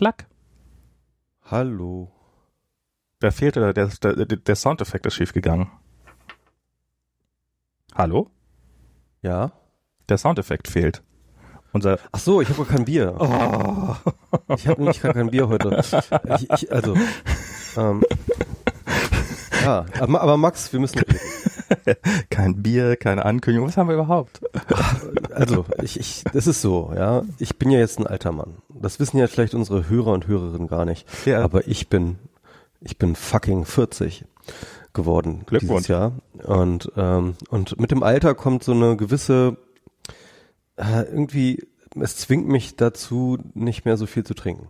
Klack. Hallo. Da fehlte, der, der, der Soundeffekt ist schiefgegangen. Hallo? Ja? Der Soundeffekt fehlt. Unser Ach so, ich habe gar kein Bier. oh. Ich habe nämlich gar kein Bier heute. Ich, ich, also, ähm, ja, aber, aber Max, wir müssen reden. kein Bier, keine Ankündigung. Was haben wir überhaupt? Also, ich, ich, das ist so, ja. Ich bin ja jetzt ein alter Mann. Das wissen ja vielleicht unsere Hörer und Hörerinnen gar nicht. Ja. Aber ich bin, ich bin fucking 40 geworden Glückwunsch. dieses Jahr. Und, ähm, und mit dem Alter kommt so eine gewisse, äh, irgendwie, es zwingt mich dazu, nicht mehr so viel zu trinken.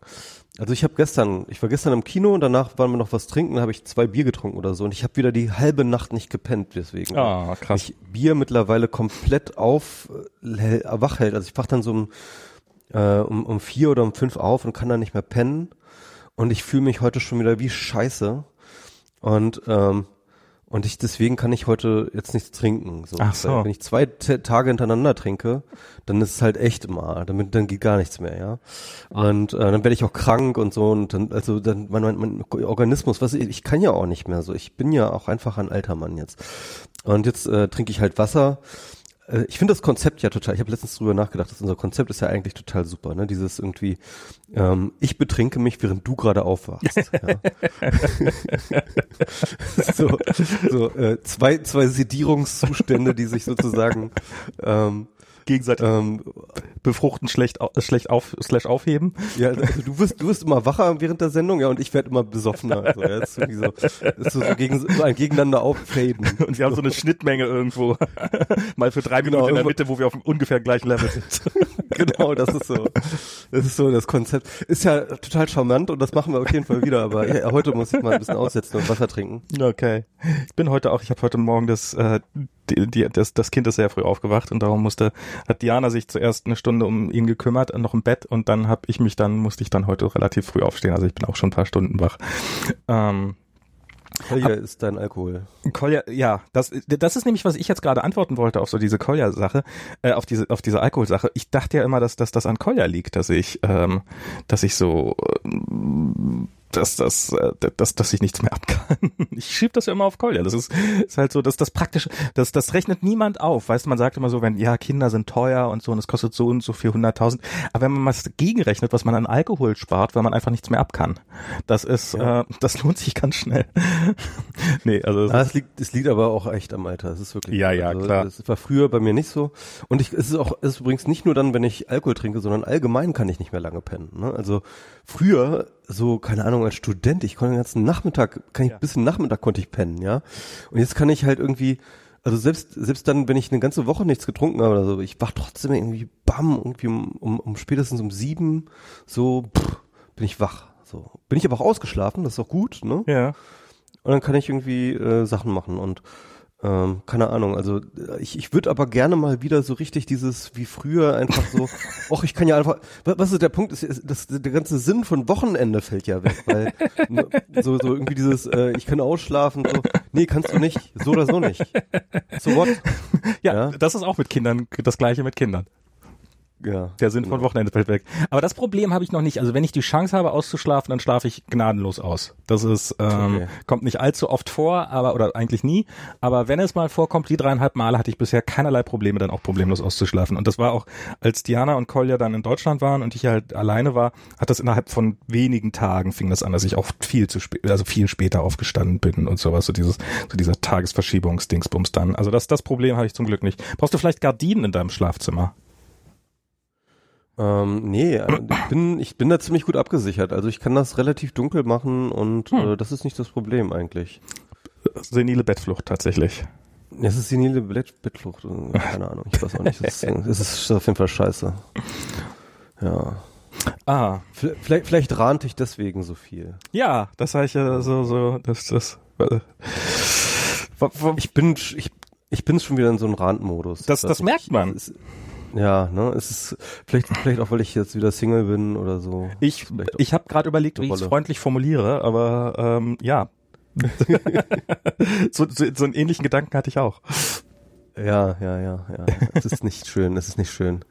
Also ich habe gestern, ich war gestern im Kino und danach waren wir noch was trinken, habe ich zwei Bier getrunken oder so und ich habe wieder die halbe Nacht nicht gepennt deswegen. Ah, krass. Ich Bier mittlerweile komplett auf äh, hell- wach hält. Also ich wach dann so um, äh, um, um vier oder um fünf auf und kann dann nicht mehr pennen. Und ich fühle mich heute schon wieder wie Scheiße. Und ähm, und ich deswegen kann ich heute jetzt nichts trinken. So. Ach so. Wenn ich zwei Tage hintereinander trinke, dann ist es halt echt mal, damit dann geht gar nichts mehr, ja. Und äh, dann werde ich auch krank und so und dann also dann mein, mein, mein Organismus, was ich, ich kann ja auch nicht mehr so. Ich bin ja auch einfach ein alter Mann jetzt. Und jetzt äh, trinke ich halt Wasser. Äh, Ich finde das Konzept ja total, ich habe letztens drüber nachgedacht, dass unser Konzept ist ja eigentlich total super, ne? Dieses irgendwie, ähm, ich betrinke mich, während du gerade aufwachst. ja. so so äh, zwei, zwei Sedierungszustände, die sich sozusagen ähm, Gegenseitig ähm, befruchten, schlecht, au- schlecht auf, slash aufheben. ja, also du wirst, du wirst immer wacher während der Sendung, ja, und ich werde immer besoffener. So, ja, das ist irgendwie so, das ist so, gegen, so ein Gegeneinander auffaden. Und wir haben so eine Schnittmenge irgendwo. Mal für drei Genau, Minuten in der Mitte, wo wir auf dem ungefähr gleichen Level sind. genau, das ist so. Das ist so das Konzept. Ist ja total charmant und das machen wir auf jeden Fall wieder, aber ja, heute muss ich mal ein bisschen aussetzen und Wasser trinken. Okay. Ich bin heute auch, ich habe heute Morgen das, äh, die, die, das, das Kind ist sehr früh aufgewacht und darum musste, hat Diana sich zuerst eine Stunde um ihn gekümmert, noch im Bett und dann habe ich mich dann, musste ich dann heute relativ früh aufstehen. Also ich bin auch schon ein paar Stunden wach. Ähm, Kolja ist dein Alkohol. Kolja, ja, das, das ist nämlich, was ich jetzt gerade antworten wollte auf so diese Kolja-Sache, äh, auf diese, auf diese Alkoholsache. Ich dachte ja immer, dass, dass das an Kolja liegt, dass ich, ähm, dass ich so, ähm, dass das, äh, dass, dass ich nichts mehr ab kann. Ich schieb das ja immer auf Kolja. Das ist, ist halt so, dass das praktische, das, das rechnet niemand auf. Weißt du, man sagt immer so, wenn, ja, Kinder sind teuer und so und es kostet so und so viel hunderttausend. Aber wenn man mal gegenrechnet, was man an Alkohol spart, weil man einfach nichts mehr ab kann, das ist, Ja. äh, das lohnt sich ganz schnell. nee, also, es Ah, es liegt, es liegt aber auch echt am Alter. Es ist wirklich. Ja, ja, also, klar. Das war früher bei mir nicht so. Und ich, es ist auch, es ist übrigens nicht nur dann, wenn ich Alkohol trinke, sondern allgemein kann ich nicht mehr lange pennen. Ne? Also früher, so keine Ahnung, als Student, ich konnte den ganzen Nachmittag, kann ich Ja. bis den Nachmittag konnte ich pennen, ja. Und jetzt kann ich halt irgendwie, also selbst selbst dann, wenn ich eine ganze Woche nichts getrunken habe oder so, ich wach trotzdem irgendwie, bam, irgendwie um, um, um spätestens um sieben, so pff, bin ich wach. So bin ich aber auch ausgeschlafen, das ist auch gut, ne? ja. Und dann kann ich irgendwie äh, Sachen machen und ähm, keine Ahnung, also äh, ich, ich würde aber gerne mal wieder so richtig dieses wie früher einfach so, ach ich kann ja einfach, wa- was ist der Punkt, ist, ist das, der ganze Sinn von Wochenende fällt ja weg, weil ne, so, so irgendwie dieses, äh, ich kann ausschlafen, so, nee, kannst du nicht, so oder so nicht. So what? Ja, Ja. das ist auch mit Kindern das gleiche mit Kindern. Ja. Der Sinn von Wochenende fällt weg. Aber das Problem habe ich noch nicht. Also wenn ich die Chance habe auszuschlafen, dann schlafe ich gnadenlos aus. Das ist ähm, Okay. kommt nicht allzu oft vor, aber oder eigentlich nie. Aber wenn es mal vorkommt, die dreieinhalb Male hatte ich bisher keinerlei Probleme, dann auch problemlos auszuschlafen. Und das war auch, als Diana und Kolja dann in Deutschland waren und ich halt alleine war, hat das innerhalb von wenigen Tagen fing das an, dass ich auch viel zu spät, also viel später aufgestanden bin und sowas. So dieses, so dieser Tagesverschiebungsdingsbums dann. Also das, das Problem habe ich zum Glück nicht. Brauchst du vielleicht Gardinen in deinem Schlafzimmer? Ähm, nee, äh, ich bin, ich bin da ziemlich gut abgesichert. Also ich kann das relativ dunkel machen und Hm. äh, das ist nicht das Problem eigentlich. Senile Bettflucht tatsächlich. Es ist senile Bett Bettflucht. Keine Ahnung, ich weiß auch nicht. Es ist, ist auf jeden Fall scheiße. Ja. Ah, Vielleicht, vielleicht rannte ich deswegen so viel. ja, das sage ich ja so, so, das, das, Ich bin, ich, ich bin schon wieder in so einem Randmodus. Das- das merkt man. es ja, ne, es ist vielleicht, vielleicht auch, weil ich jetzt wieder Single bin oder so. ich, ich habe gerade überlegt, wie ich es freundlich formuliere, aber ähm, ja. so, so, so einen ähnlichen Gedanken hatte ich auch. Ja, ja, ja, ja. Es ist nicht schön, es ist nicht schön.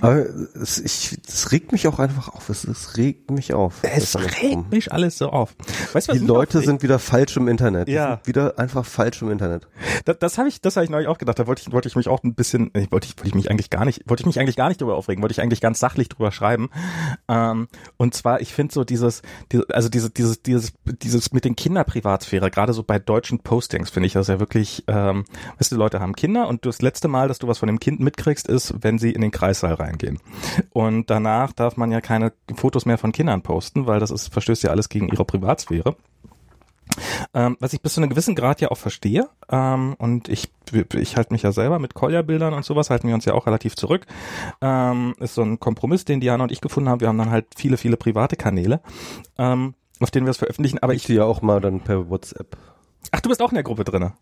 Aber es, ich, es regt mich auch einfach auf. Es, es regt mich auf. Es regt mich alles so auf. Weißt, was Die Leute sind wieder falsch im Internet. Ja. wieder einfach falsch im Internet. Das, das habe ich, das habe ich neulich auch gedacht. Da wollte ich, wollte ich mich auch ein bisschen, ich wollte ich, wollte ich mich eigentlich gar nicht, wollte ich mich eigentlich gar nicht drüber aufregen. Wollte ich eigentlich ganz sachlich drüber schreiben. Ähm, und zwar, ich finde so dieses, diese, also diese, dieses, dieses, dieses mit den Kinderprivatsphäre, gerade so bei deutschen Postings, finde ich das ja wirklich. Ähm, weißt du, Leute haben Kinder und das letzte Mal, dass du was von dem Kind mitkriegst, ist, wenn sie in den Kreissaal reingehen. Und danach darf man ja keine Fotos mehr von Kindern posten, weil das ist, verstößt ja alles gegen ihre Privatsphäre. Ähm, was ich bis zu einem gewissen Grad ja auch verstehe. Ähm, und ich, ich halte mich ja selber mit Kolja-Bildern und sowas, halten wir uns ja auch relativ zurück. Ähm, ist so ein Kompromiss, den Diana und ich gefunden haben. Wir haben dann halt viele, viele private Kanäle, ähm, auf denen wir es veröffentlichen. Aber ich, ich ja auch mal dann per WhatsApp. Ach, du bist auch in der Gruppe drinne.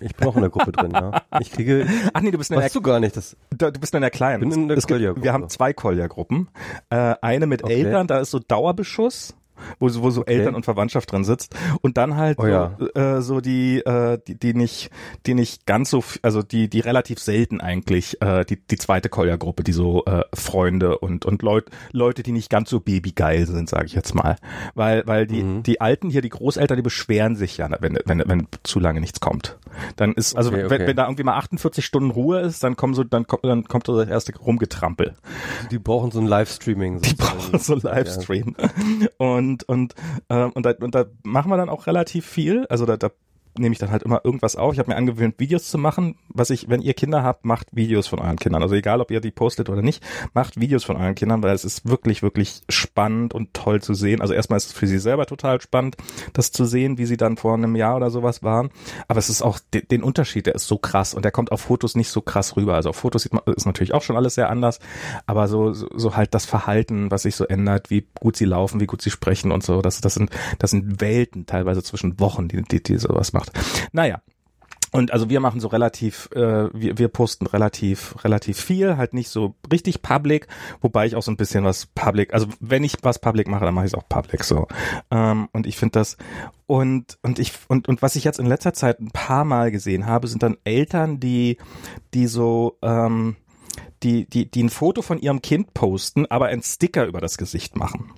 Ich bin auch in der Gruppe drin, ja. Ich kriege. Ach nee, du bist in der. du gar nicht. Das, du, du bist in der kleinen. Bin in der Kolja-Gruppe. Wir haben zwei Kolja-Gruppen. Äh, eine mit okay. Eltern, da ist so Dauerbeschuss wo, so, wo so okay. Eltern und Verwandtschaft drin sitzt und dann halt oh, ja. so, äh, so die, äh, die die nicht die nicht ganz so also die die relativ selten eigentlich äh, die die zweite Kolja-Gruppe die so äh, Freunde und und Leut, Leute die nicht ganz so babygeil sind sage ich jetzt mal weil weil die mhm. die Alten hier die Großeltern die beschweren sich ja wenn wenn wenn zu lange nichts kommt dann ist also okay, okay. wenn wenn da irgendwie mal 48 Stunden Ruhe ist dann kommen so dann kommt dann kommt so das erste Rumgetrampel die brauchen so ein Livestreaming die brauchen so ein Livestream ja. und und und äh, und, da, und da machen wir dann auch relativ viel. Also da, da nehme ich dann halt immer irgendwas auf. Ich habe mir angewöhnt, Videos zu machen. Was ich, wenn ihr Kinder habt, macht Videos von euren Kindern. Also egal, ob ihr die postet oder nicht, macht Videos von euren Kindern, weil es ist wirklich, wirklich spannend und toll zu sehen. Also erstmal ist es für sie selber total spannend, das zu sehen, wie sie dann vor einem Jahr oder sowas waren. Aber es ist auch de den Unterschied, der ist so krass und der kommt auf Fotos nicht so krass rüber. Also auf Fotos sieht man, ist natürlich auch schon alles sehr anders, aber so, so, so halt das Verhalten, was sich so ändert, wie gut sie laufen, wie gut sie sprechen und so, das, das sind, das sind Welten teilweise zwischen Wochen, die, die, die sowas machen macht. Naja, und also wir machen so relativ, äh, wir, wir posten relativ, relativ viel, halt nicht so richtig public, wobei ich auch so ein bisschen was public, also wenn ich was public mache, dann mache ich es auch public so. Ähm, und ich finde das und und ich und und was ich jetzt in letzter Zeit ein paar Mal gesehen habe, sind dann Eltern, die die so ähm, die die die ein Foto von ihrem Kind posten, aber ein Sticker über das Gesicht machen.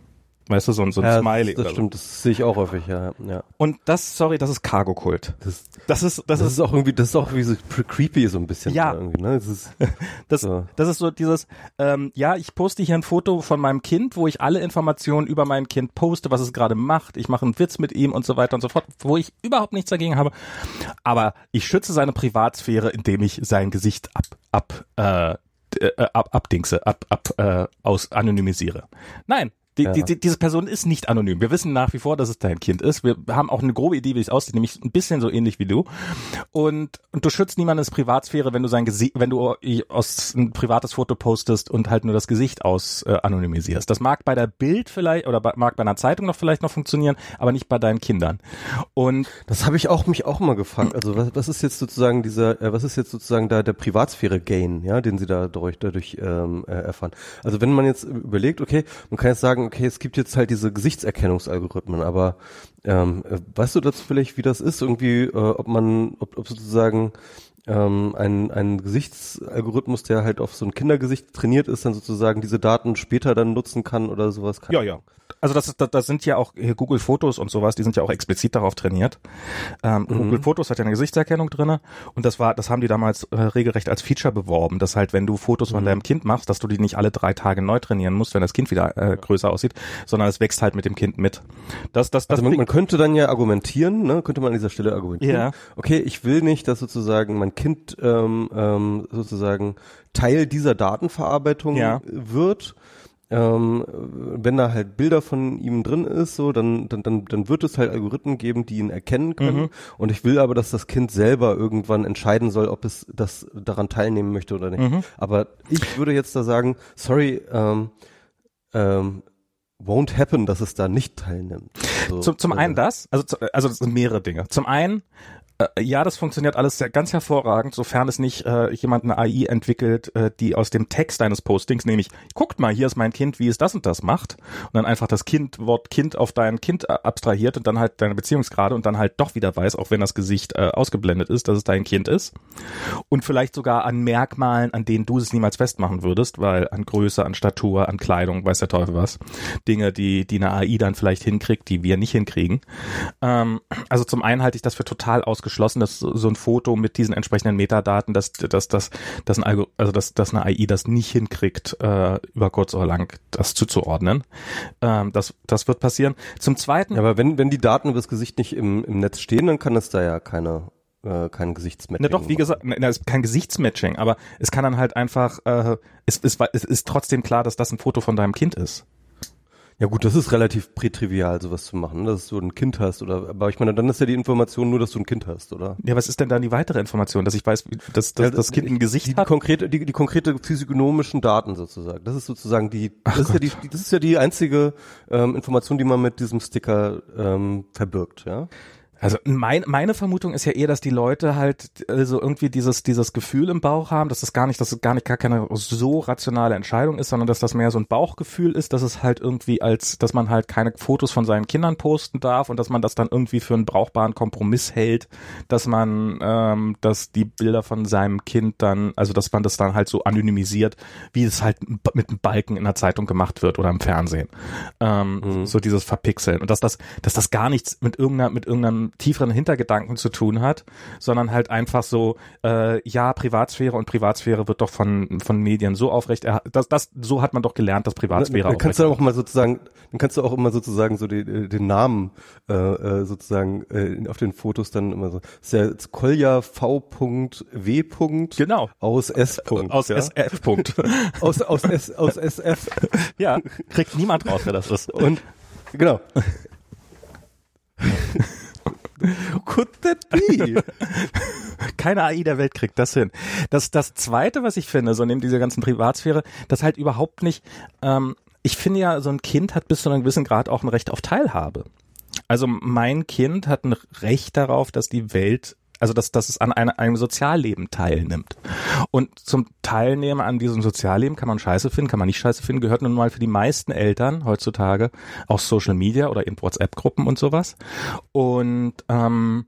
Weißt du, so, ein so ein ja, Smiley. Das, das stimmt, das sehe ich auch häufig, ja. ja. Und das, sorry, das ist Cargo-Kult. Das, das ist, das, das ist, ist auch irgendwie, das ist auch wie so creepy so ein bisschen. Ja. Irgendwie, ne? Das ist, das, so. das ist so dieses, ähm, ja, ich poste hier ein Foto von meinem Kind, wo ich alle Informationen über mein Kind poste, was es gerade macht. Ich mache einen Witz mit ihm und so weiter und so fort, wo ich überhaupt nichts dagegen habe. Aber ich schütze seine Privatsphäre, indem ich sein Gesicht ab, ab, äh, äh ab, abdingse, ab, ab, äh, aus anonymisiere. Nein, die, ja. die, die, diese Person ist nicht anonym. Wir wissen nach wie vor, dass es dein Kind ist. Wir haben auch eine grobe Idee, wie es aussieht, nämlich ein bisschen so ähnlich wie du. Und, und du schützt niemandes Privatsphäre, wenn du sein Gesicht, wenn du aus ein privates Foto postest und halt nur das Gesicht aus äh, anonymisierst. Das mag bei der Bild vielleicht oder bei, mag bei einer Zeitung noch vielleicht noch funktionieren, aber nicht bei deinen Kindern. Und das habe ich auch mich auch mal gefragt. Also was, was ist jetzt sozusagen dieser, äh, was ist jetzt sozusagen da der Privatsphäre-Gain, ja, den sie da dadurch, dadurch ähm, äh, erfahren? Also wenn man jetzt überlegt, okay, man kann jetzt sagen sagen, okay, es gibt jetzt halt diese Gesichtserkennungsalgorithmen, aber ähm, äh, weißt du dazu vielleicht, wie das ist? Irgendwie, äh, ob man, ob, ob sozusagen ähm, ein, ein Gesichtsalgorithmus, der halt auf so ein Kindergesicht trainiert ist, dann sozusagen diese Daten später dann nutzen kann oder sowas? Kann ja, ja. Also das, das, das sind ja auch Google Fotos und sowas, die sind ja auch explizit darauf trainiert. Ähm, mhm. Google Fotos hat ja eine Gesichtserkennung drinne und das war, das haben die damals äh, regelrecht als Feature beworben, dass halt, wenn du Fotos mhm. von deinem Kind machst, dass du die nicht alle drei Tage neu trainieren musst, wenn das Kind wieder äh, größer aussieht, sondern es wächst halt mit dem Kind mit. Das, das, das also man, man könnte dann ja argumentieren, ne? könnte man an dieser Stelle argumentieren. Ja. Okay, ich will nicht, dass sozusagen mein Kind ähm, ähm, sozusagen Teil dieser Datenverarbeitung ja. wird ähm, wenn da halt Bilder von ihm drin ist, so, dann, dann, dann, dann wird es halt Algorithmen geben, die ihn erkennen können. Mhm. Und ich will aber, dass das Kind selber irgendwann entscheiden soll, ob es das daran teilnehmen möchte oder nicht. Mhm. Aber ich würde jetzt da sagen, sorry, ähm, ähm, won't happen, dass es da nicht teilnimmt. So, zum, zum äh, einen das, also, also das sind mehrere Dinge. Zum einen ja, das funktioniert alles sehr, ganz hervorragend, sofern es nicht äh, jemand eine AI entwickelt, äh, die aus dem Text deines Postings, nämlich, guckt mal, hier ist mein Kind, wie es das und das macht, und dann einfach das Kind, Wort Kind auf dein Kind äh, abstrahiert und dann halt deine Beziehungsgrade und dann halt doch wieder weiß, auch wenn das Gesicht äh, ausgeblendet ist, dass es dein Kind ist. Und vielleicht sogar an Merkmalen, an denen du es niemals festmachen würdest, weil an Größe, an Statur, an Kleidung, weiß der Teufel was. Dinge, die, die eine AI dann vielleicht hinkriegt, die wir nicht hinkriegen. Ähm, also zum einen halte ich das für total ausgeschlossen, dass so ein Foto mit diesen entsprechenden Metadaten, dass, dass, dass, dass, ein Algo, also dass, dass eine AI das nicht hinkriegt, äh, über kurz oder lang das zuzuordnen. Ähm, das, das wird passieren. Zum zweiten. Ja, aber wenn, wenn die Daten über das Gesicht nicht im, im Netz stehen, dann kann es da ja keine äh, kein Gesichtsmatching. Na doch, wie gesagt, na, ist kein Gesichtsmatching, aber es kann dann halt einfach, äh, es, es, es ist trotzdem klar, dass das ein Foto von deinem Kind ist. Ja gut, das ist relativ prätrivial, sowas zu machen, dass du ein Kind hast oder, aber ich meine, dann ist ja die Information nur, dass du ein Kind hast, oder? Ja, was ist denn dann die weitere Information, dass ich weiß, dass, dass ja, das Kind ein Gesicht die, hat? Die konkrete, die, die konkrete physiognomischen Daten sozusagen. Das ist sozusagen die, das ist ja die, das ist ja die einzige ähm, Information, die man mit diesem Sticker ähm, verbirgt, ja. Also mein, meine Vermutung ist ja eher, dass die Leute halt also irgendwie dieses dieses Gefühl im Bauch haben, dass es gar nicht, dass es gar nicht gar keine so rationale Entscheidung ist, sondern dass das mehr so ein Bauchgefühl ist, dass es halt irgendwie als, dass man halt keine Fotos von seinen Kindern posten darf und dass man das dann irgendwie für einen brauchbaren Kompromiss hält, dass man, ähm, dass die Bilder von seinem Kind dann, also dass man das dann halt so anonymisiert, wie es halt mit einem Balken in der Zeitung gemacht wird oder im Fernsehen, ähm, mhm. so dieses Verpixeln und dass das, dass das gar nichts mit irgendeiner mit irgendeinem tieferen Hintergedanken zu tun hat, sondern halt einfach so, äh, ja, Privatsphäre und Privatsphäre wird doch von, von Medien so aufrecht, das, das, so hat man doch gelernt, dass Privatsphäre dann, dann kannst du auch mal sozusagen, dann kannst du auch immer sozusagen so die, den Namen äh, äh, sozusagen äh, auf den Fotos dann immer so, das ist ja Kolja V.W. Genau. Aus S. Aus ja? SF. aus, aus, S, aus SF. Ja, kriegt niemand raus, wer das ist. Und genau. Could that be? Keine AI der Welt kriegt das hin. Das, das zweite, was ich finde, so neben dieser ganzen Privatsphäre, das halt überhaupt nicht, ähm, ich finde ja, so ein Kind hat bis zu einem gewissen Grad auch ein Recht auf Teilhabe. Also mein Kind hat ein Recht darauf, dass die Welt also dass, dass es an eine, einem Sozialleben teilnimmt. Und zum Teilnehmen an diesem Sozialleben kann man scheiße finden, kann man nicht scheiße finden, gehört nun mal für die meisten Eltern heutzutage auch Social Media oder eben WhatsApp-Gruppen und sowas. Und ähm,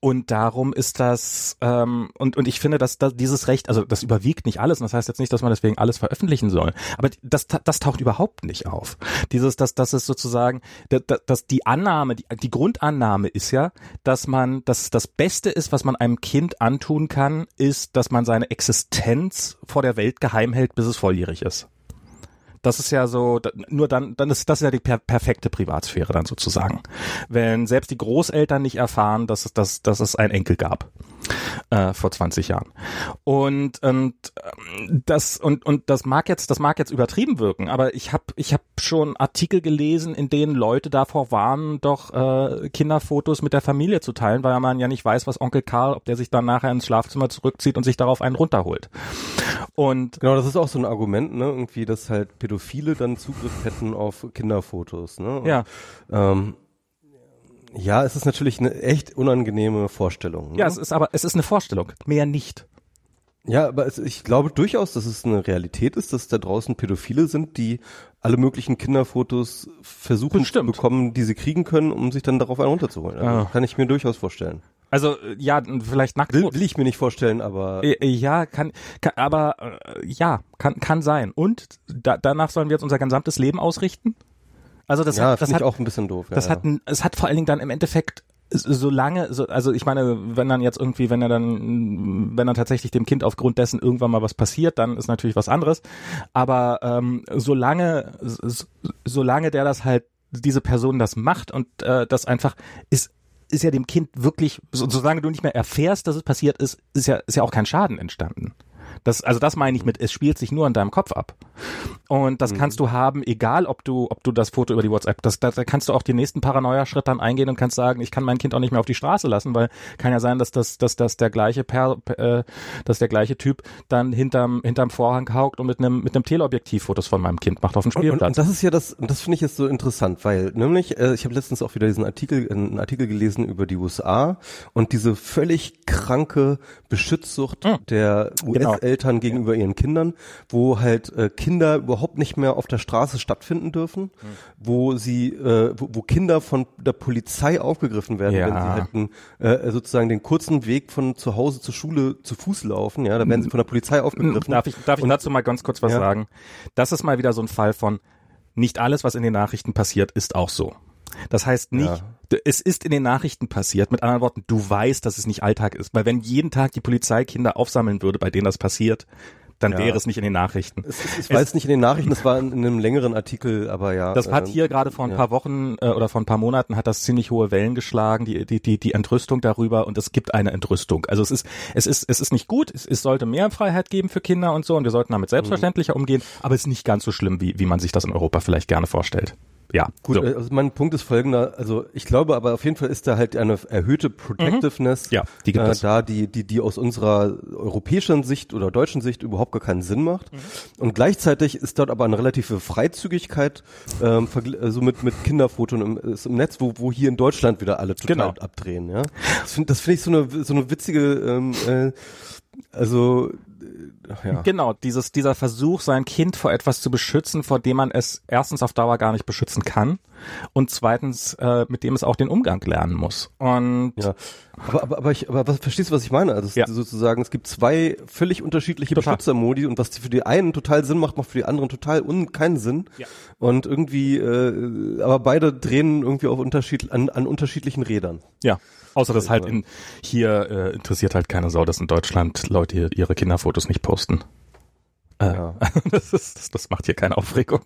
und darum ist das, ähm, und, und ich finde, dass, dass dieses Recht, also das überwiegt nicht alles, und das heißt jetzt nicht, dass man deswegen alles veröffentlichen soll, aber das, das taucht überhaupt nicht auf. Dieses, dass, dass es sozusagen, dass, dass die Annahme, die, die Grundannahme ist ja, dass man, dass das Beste ist, was man einem Kind antun kann, ist, dass man seine Existenz vor der Welt geheim hält, bis es volljährig ist. Das ist ja so, nur dann, dann ist das ist ja die per perfekte Privatsphäre dann sozusagen. Wenn selbst die Großeltern nicht erfahren, dass es, dass, dass es einen Enkel gab äh, vor 20 Jahren. Und, und ähm, das und und das mag jetzt das mag jetzt übertrieben wirken, aber ich habe ich habe schon Artikel gelesen, in denen Leute davor warnen, doch äh, Kinderfotos mit der Familie zu teilen, weil man ja nicht weiß, was Onkel Karl, ob der sich dann nachher ins Schlafzimmer zurückzieht und sich darauf einen runterholt. Und genau, das ist auch so ein Argument, ne, irgendwie, dass halt Pädophile dann Zugriff hätten auf Kinderfotos, ne? Und, ja. Ähm, ja, es ist natürlich eine echt unangenehme Vorstellung. Ne? Ja, es ist aber, es ist eine Vorstellung, mehr nicht. Ja, aber es, ich glaube durchaus, dass es eine Realität ist, dass da draußen Pädophile sind, die alle möglichen Kinderfotos versuchen Bestimmt. zu bekommen, die sie kriegen können, um sich dann darauf einen runterzuholen. Also, Ah. Kann ich mir durchaus vorstellen. Also ja, vielleicht nackt. Will, will ich mir nicht vorstellen, aber Äh, Ja, kann, kann aber äh, ja, kann kann sein. Und da, danach sollen wir jetzt unser gesamtes Leben ausrichten? Also das ja, hat, das hat ich auch ein bisschen doof. Ja, das ja. hat es hat vor allen Dingen dann im Endeffekt so lange, so, also ich meine, wenn dann jetzt irgendwie, wenn er dann, wenn dann tatsächlich dem Kind aufgrund dessen irgendwann mal was passiert, dann ist natürlich was anderes. Aber ähm, solange, so, solange der das halt, diese Person das macht und äh, das einfach ist, ist ja dem Kind wirklich, so, solange du nicht mehr erfährst, dass es passiert ist, ist ja, ist ja auch kein Schaden entstanden. Das, also das meine ich mit, es spielt sich nur in deinem Kopf ab. Und das mhm. kannst du haben, egal ob du, ob du das Foto über die WhatsApp, das, da, da kannst du auch den nächsten Paranoia-Schritt dann eingehen und kannst sagen, ich kann mein Kind auch nicht mehr auf die Straße lassen, weil kann ja sein, dass das, dass das der gleiche per, äh, dass der gleiche Typ dann hinterm, hinterm Vorhang haukt und mit einem, mit einem Teleobjektiv Fotos von meinem Kind macht auf dem Spielplatz. Und, und, das ist ja das, und das finde ich jetzt so interessant, weil nämlich, äh, ich habe letztens auch wieder diesen Artikel, einen Artikel gelesen über die USA und diese völlig kranke Beschützsucht hm. der US-Eltern genau. Gegenüber ihren Kindern, wo halt äh, Kinder überhaupt nicht mehr auf der Straße stattfinden dürfen, hm. wo sie, äh, wo, wo, Kinder von der Polizei aufgegriffen werden, wenn sie halt einen, äh, sozusagen den kurzen Weg von zu Hause zur Schule zu Fuß laufen, ja, da werden sie von der Polizei aufgegriffen. Darf ich, darf ich dazu mal ganz kurz was ja. sagen? Das ist mal wieder so ein Fall von nicht alles, was in den Nachrichten passiert, ist auch so. Das heißt nicht, ja. Es ist in den Nachrichten passiert. Mit anderen Worten, du weißt, dass es nicht Alltag ist. Weil wenn jeden Tag die Polizei Kinder aufsammeln würde, bei denen das passiert, dann ja. wäre es nicht in den Nachrichten. Es, es, es war jetzt nicht in den Nachrichten, es war in, in, einem längeren Artikel, aber ja. Das hat ähm, hier gerade vor ein ja. paar Wochen äh, oder vor ein paar Monaten hat das ziemlich hohe Wellen geschlagen, die, die, die, die Entrüstung darüber und es gibt eine Entrüstung. Also es ist, es ist, es ist nicht gut, es, es sollte mehr Freiheit geben für Kinder und so und wir sollten damit selbstverständlicher mhm. umgehen, aber es ist nicht ganz so schlimm, wie, wie man sich das in Europa vielleicht gerne vorstellt ja. Gut, so. also mein Punkt ist folgender, also ich glaube aber auf jeden Fall ist da halt eine erhöhte Protectiveness mhm. ja, die gibt äh, da, die, die, die aus unserer europäischen Sicht oder deutschen Sicht überhaupt gar keinen Sinn macht. Mhm. Und gleichzeitig ist dort aber eine relative Freizügigkeit, ähm, also mit, mit Kinderfotos im, im Netz, wo, wo hier in Deutschland wieder alle total genau. abdrehen, ja. Das finde das finde ich so eine, so eine witzige, ähm, äh, also ja. Genau, dieses, dieser Versuch, sein Kind vor etwas zu beschützen, vor dem man es erstens auf Dauer gar nicht beschützen kann und zweitens, äh, mit dem es auch den Umgang lernen muss. Und ja. aber, aber, aber, ich, aber was, verstehst du, was ich meine? Also ja. sozusagen, es gibt zwei völlig unterschiedliche total. Beschützermodi und was für die einen total Sinn macht, macht für die anderen total un keinen Sinn. Ja. Und irgendwie, äh, aber beide drehen irgendwie auf Unterschied, an, an unterschiedlichen Rädern. Ja. Außer dass halt in hier äh, interessiert halt keine Sau, dass in Deutschland Leute ihre Kinderfotos nicht posten. Äh, ja. das, ist, das, das macht hier keine Aufregung.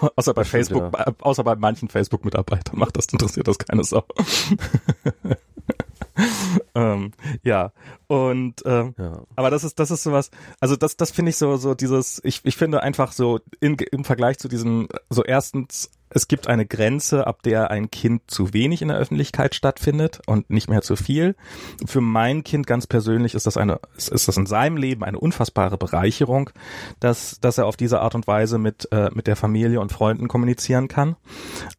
außer bei Facebook, ja. außer bei manchen Facebook-Mitarbeitern macht das, interessiert das keine Sau. ähm, ja und ähm, ja. aber das ist das ist sowas also das das finde ich so so dieses ich ich finde einfach so in, im Vergleich zu diesem so erstens es gibt eine Grenze, ab der ein Kind zu wenig in der Öffentlichkeit stattfindet und nicht mehr zu viel. Für mein Kind ganz persönlich ist das eine, ist das in seinem Leben eine unfassbare Bereicherung, dass, dass er auf diese Art und Weise mit, äh, mit der Familie und Freunden kommunizieren kann.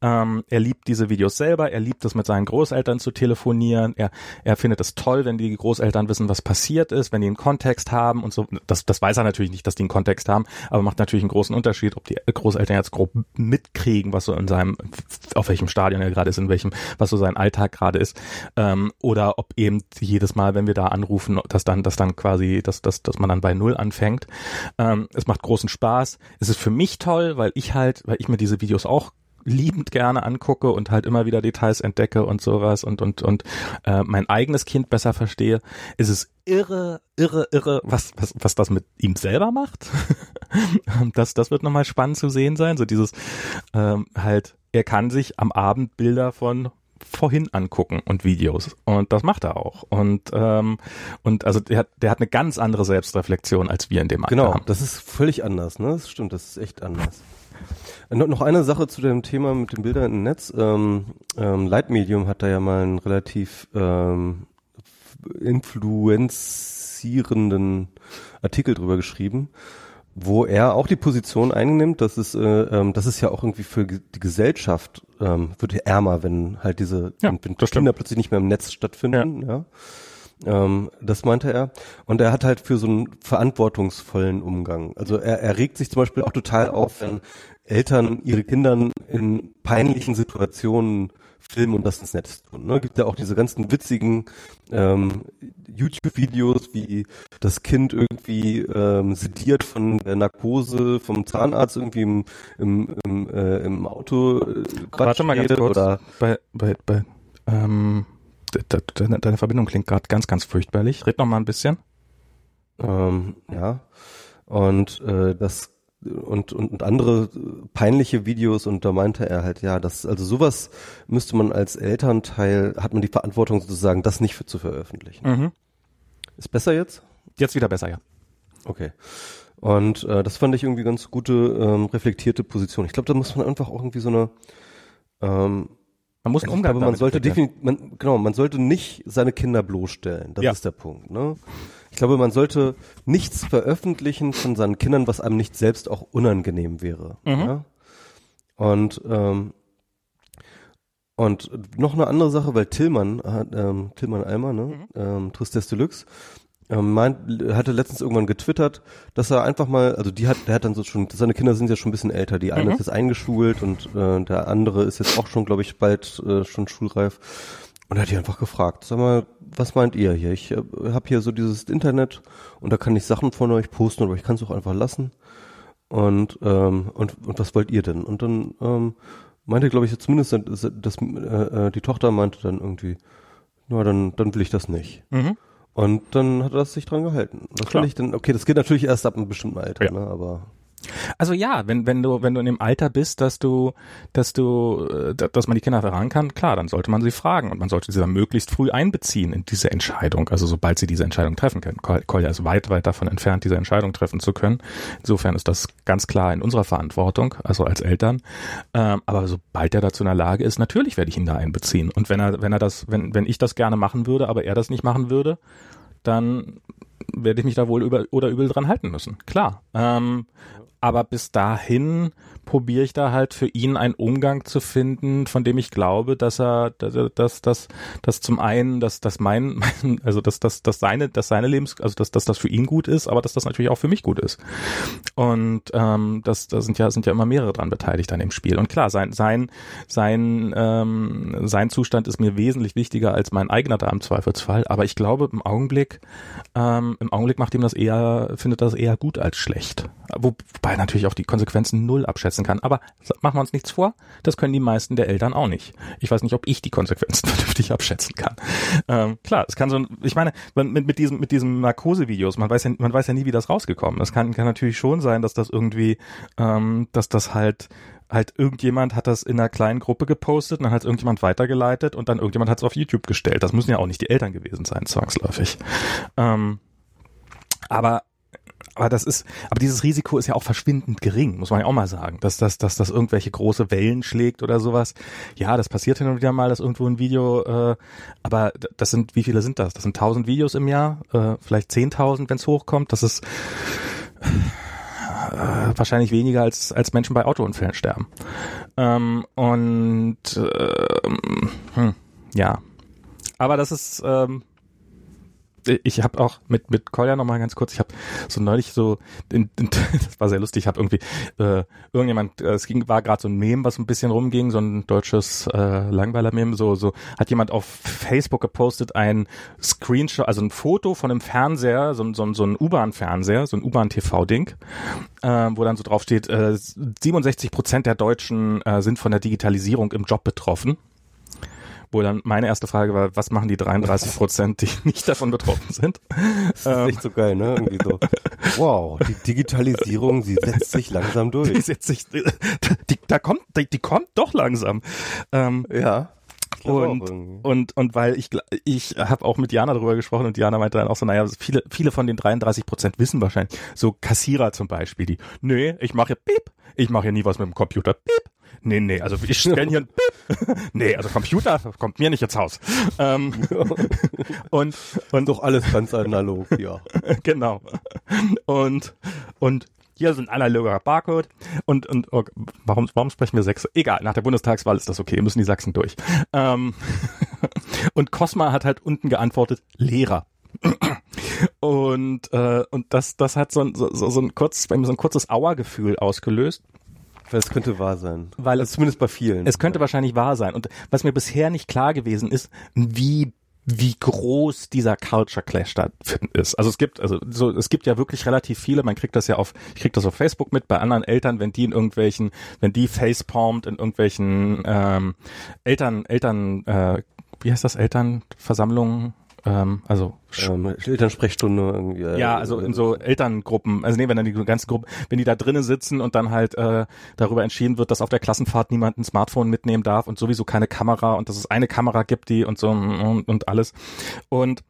Ähm, er liebt diese Videos selber, er liebt es mit seinen Großeltern zu telefonieren, er, er findet es toll, wenn die Großeltern wissen, was passiert ist, wenn die einen Kontext haben und so. Das, das weiß er natürlich nicht, dass die einen Kontext haben, aber macht natürlich einen großen Unterschied, ob die Großeltern jetzt grob mitkriegen, was was so in seinem, auf welchem Stadion er gerade ist, in welchem, was so sein Alltag gerade ist, ähm, oder ob eben jedes Mal, wenn wir da anrufen, dass dann, dass dann quasi, dass, dass, dass man dann bei Null anfängt. Ähm, es macht großen Spaß. Es ist für mich toll, weil ich halt, weil ich mir diese Videos auch liebend gerne angucke und halt immer wieder Details entdecke und sowas und und und äh, mein eigenes Kind besser verstehe, ist es irre, irre, irre, was was was das mit ihm selber macht. das, das wird nochmal spannend zu sehen sein. So dieses ähm, halt, er kann sich am Abend Bilder von vorhin angucken und Videos und das macht er auch und ähm, und also der hat der hat eine ganz andere Selbstreflexion als wir in dem Alter genau haben. das ist völlig anders ne das stimmt das ist echt anders noch eine Sache zu dem Thema mit den Bildern im Netz ähm, ähm, Lightmedium hat da ja mal einen relativ ähm, influenzierenden Artikel drüber geschrieben wo er auch die Position einnimmt, dass es, äh, ähm, das ist ja auch irgendwie für die Gesellschaft ähm, wird ärmer, wenn halt diese, ja, wenn Kinder stimmt. plötzlich nicht mehr im Netz stattfinden, ja. ja. Ähm, das meinte er. Und er hat halt für so einen verantwortungsvollen Umgang. Also er, er regt sich zum Beispiel auch total auf, wenn Eltern ihre Kindern in peinlichen Situationen filmen und das ins Netz tun. Ne? Gibt ja auch diese ganzen witzigen ähm, YouTube-Videos, wie das Kind irgendwie ähm, sediert von der Narkose vom Zahnarzt irgendwie im, im, im, äh, im Auto äh, Warte mal ganz kurz. Oder bei, bei, bei, ähm, deine, deine Verbindung klingt gerade ganz, ganz furchtbarlich. Red noch mal ein bisschen. Ähm, ja. Und äh, das und, und, und andere peinliche Videos und da meinte er halt, ja, das, also sowas müsste man als Elternteil, hat man die Verantwortung sozusagen, das nicht für zu veröffentlichen. Mhm. Ist besser jetzt? Jetzt wieder besser, ja. Okay. Und äh, das fand ich irgendwie ganz gute, ähm, reflektierte Position. Ich glaube, da muss man einfach auch irgendwie so eine ähm, Man muss einen Umgang glaube, man sollte definitiv, man, genau, man sollte nicht seine Kinder bloßstellen. Das Ja. ist der Punkt. Ne? Ich glaube, man sollte nichts veröffentlichen von seinen Kindern, was einem nicht selbst auch unangenehm wäre. Mhm. Ja? Und ähm, und noch eine andere Sache, weil Tillmann hat, ähm, Tillmann Eimer, ne, Mhm. ähm, Tristes Deluxe, meint, hatte letztens irgendwann getwittert, dass er einfach mal, also die hat, der hat dann so schon, seine Kinder sind ja schon ein bisschen älter, die eine Mhm. ist jetzt eingeschult und äh, der andere ist jetzt auch schon, glaube ich, bald äh, schon schulreif. Und er hat die einfach gefragt, sag mal, was meint ihr hier? Ich äh, habe hier so dieses Internet und da kann ich Sachen von euch posten, aber ich kann es auch einfach lassen. Und, ähm, und, und was wollt ihr denn? Und dann ähm, meinte, glaube ich, zumindest, dass, dass äh, äh, die Tochter meinte dann irgendwie, na, dann, dann will ich das nicht. Mhm. Und dann hat er sich dran gehalten. Das Klar. finde ich dann, okay, das geht natürlich erst ab einem bestimmten Alter, Ja. ne, aber Also ja, wenn wenn du wenn du in dem Alter bist, dass du dass du äh, da- dass man die Kinder heran kann, klar, dann sollte man sie fragen und man sollte sie dann möglichst früh einbeziehen in diese Entscheidung. Also sobald sie diese Entscheidung treffen können. Kol- Kolja ist weit weit davon entfernt, diese Entscheidung treffen zu können. Insofern ist das ganz klar in unserer Verantwortung, also als Eltern. Ähm, aber sobald er dazu in der Lage ist, natürlich werde ich ihn da einbeziehen. Und wenn er wenn er das wenn wenn ich das gerne machen würde, aber er das nicht machen würde, dann werde ich mich da wohl über oder übel dran halten müssen. Klar. Ähm, aber bis dahin probiere ich da halt für ihn einen Umgang zu finden, von dem ich glaube, dass er, dass, dass, dass, dass zum einen, dass, dass mein, mein also dass, dass, dass seine, dass seine Lebens, also dass, dass das für ihn gut ist, aber dass das natürlich auch für mich gut ist. Und ähm, das, da sind ja, sind ja immer mehrere dran beteiligt an dem Spiel. Und klar, sein, sein, sein, ähm, sein Zustand ist mir wesentlich wichtiger als mein eigener da im Zweifelsfall. Aber ich glaube, im Augenblick, ähm, im Augenblick macht ihm das eher, findet das eher gut als schlecht. Wo, wobei natürlich auch die Konsequenzen null abschätzen kann. Aber machen wir uns nichts vor, das können die meisten der Eltern auch nicht. Ich weiß nicht, ob ich die Konsequenzen vernünftig abschätzen kann. Ähm, klar, es kann so ein, ich meine, mit, mit diesem, mit diesem Narkose-Videos, man weiß ja, man weiß ja nie, wie das rausgekommen ist. Es kann, kann natürlich schon sein, dass das irgendwie, ähm, dass das halt halt irgendjemand hat das in einer kleinen Gruppe gepostet und dann hat irgendjemand weitergeleitet und dann irgendjemand hat es auf YouTube gestellt. Das müssen ja auch nicht die Eltern gewesen sein, zwangsläufig. Ähm, aber aber das ist, aber dieses Risiko ist ja auch verschwindend gering, muss man ja auch mal sagen, dass das, dass das irgendwelche große Wellen schlägt oder sowas. Ja, das passiert hin und wieder mal, dass irgendwo ein Video, äh, aber das sind, wie viele sind das? Das sind tausend Videos im Jahr, äh, vielleicht zehntausend, wenn es hochkommt. Das ist äh, wahrscheinlich weniger als als Menschen bei Autounfällen sterben. Ähm, und ähm, hm, ja, aber das ist ähm, ich habe auch mit mit Kolja noch mal ganz kurz, ich habe so neulich so, in, in, das war sehr lustig, ich habe irgendwie äh, irgendjemand, äh, es ging war gerade so ein Meme, was ein bisschen rumging, so ein deutsches äh, Langweiler-Meme, so so hat jemand auf Facebook gepostet ein Screenshot, also ein Foto von einem Fernseher, so, ein- so, so ein U-Bahn-Fernseher, so ein U-Bahn-TV-Ding, äh, wo dann so drauf steht, äh, 67 Prozent der Deutschen äh, sind von der Digitalisierung im Job betroffen. Wo dann meine erste Frage war, was machen die 33 Prozent, die nicht davon betroffen sind? das ist echt so geil, ne? Irgendwie so. Wow, die Digitalisierung, sie setzt sich langsam Die durch. setzt sich, die, da kommt, die, die kommt doch langsam. Ähm, Ja. Und, und, und weil ich, ich habe auch mit Jana darüber gesprochen und Jana meinte dann auch so, naja, viele, viele von den 33 Prozent wissen wahrscheinlich, so Kassierer zum Beispiel, die, nee, ich mache ja Piep, ich mache ja nie was mit dem Computer, Piep. Nee, nee, also ich stelle hier ein. Nee, also Computer kommt mir nicht ins Haus. Ähm, und, und Doch alles ganz analog, ja. genau. Und, und hier sind analoger Barcode und, und oh, warum, warum sprechen wir sechs? Egal, nach der Bundestagswahl ist das okay, müssen die Sachsen durch. Ähm, und Cosma hat halt unten geantwortet, Lehrer. Und, äh, und das, das hat so ein, so, so ein, kurz, bei mir so ein kurzes Auergefühl ausgelöst, Weil es könnte wahr sein. Weil also es- zumindest bei vielen. es könnte wahrscheinlich wahr sein. Und was mir bisher nicht klar gewesen ist, wie wie groß dieser Culture Clash da ist. Also es gibt, also so, es gibt ja wirklich relativ viele, man kriegt das ja auf, ich krieg das auf Facebook mit bei anderen Eltern, wenn die in irgendwelchen, wenn die facepalmt in irgendwelchen ähm, Eltern, Eltern, äh, wie heißt das, Elternversammlungen, ähm, also ähm, Elternsprechstunde irgendwie. äh, ja, also in so Elterngruppen, also nee, wenn dann die ganzen Gruppen, wenn die da drinnen sitzen und dann halt äh, darüber entschieden wird, dass auf der Klassenfahrt niemand ein Smartphone mitnehmen darf und sowieso keine Kamera und dass es eine Kamera gibt, die und so und, und alles. Und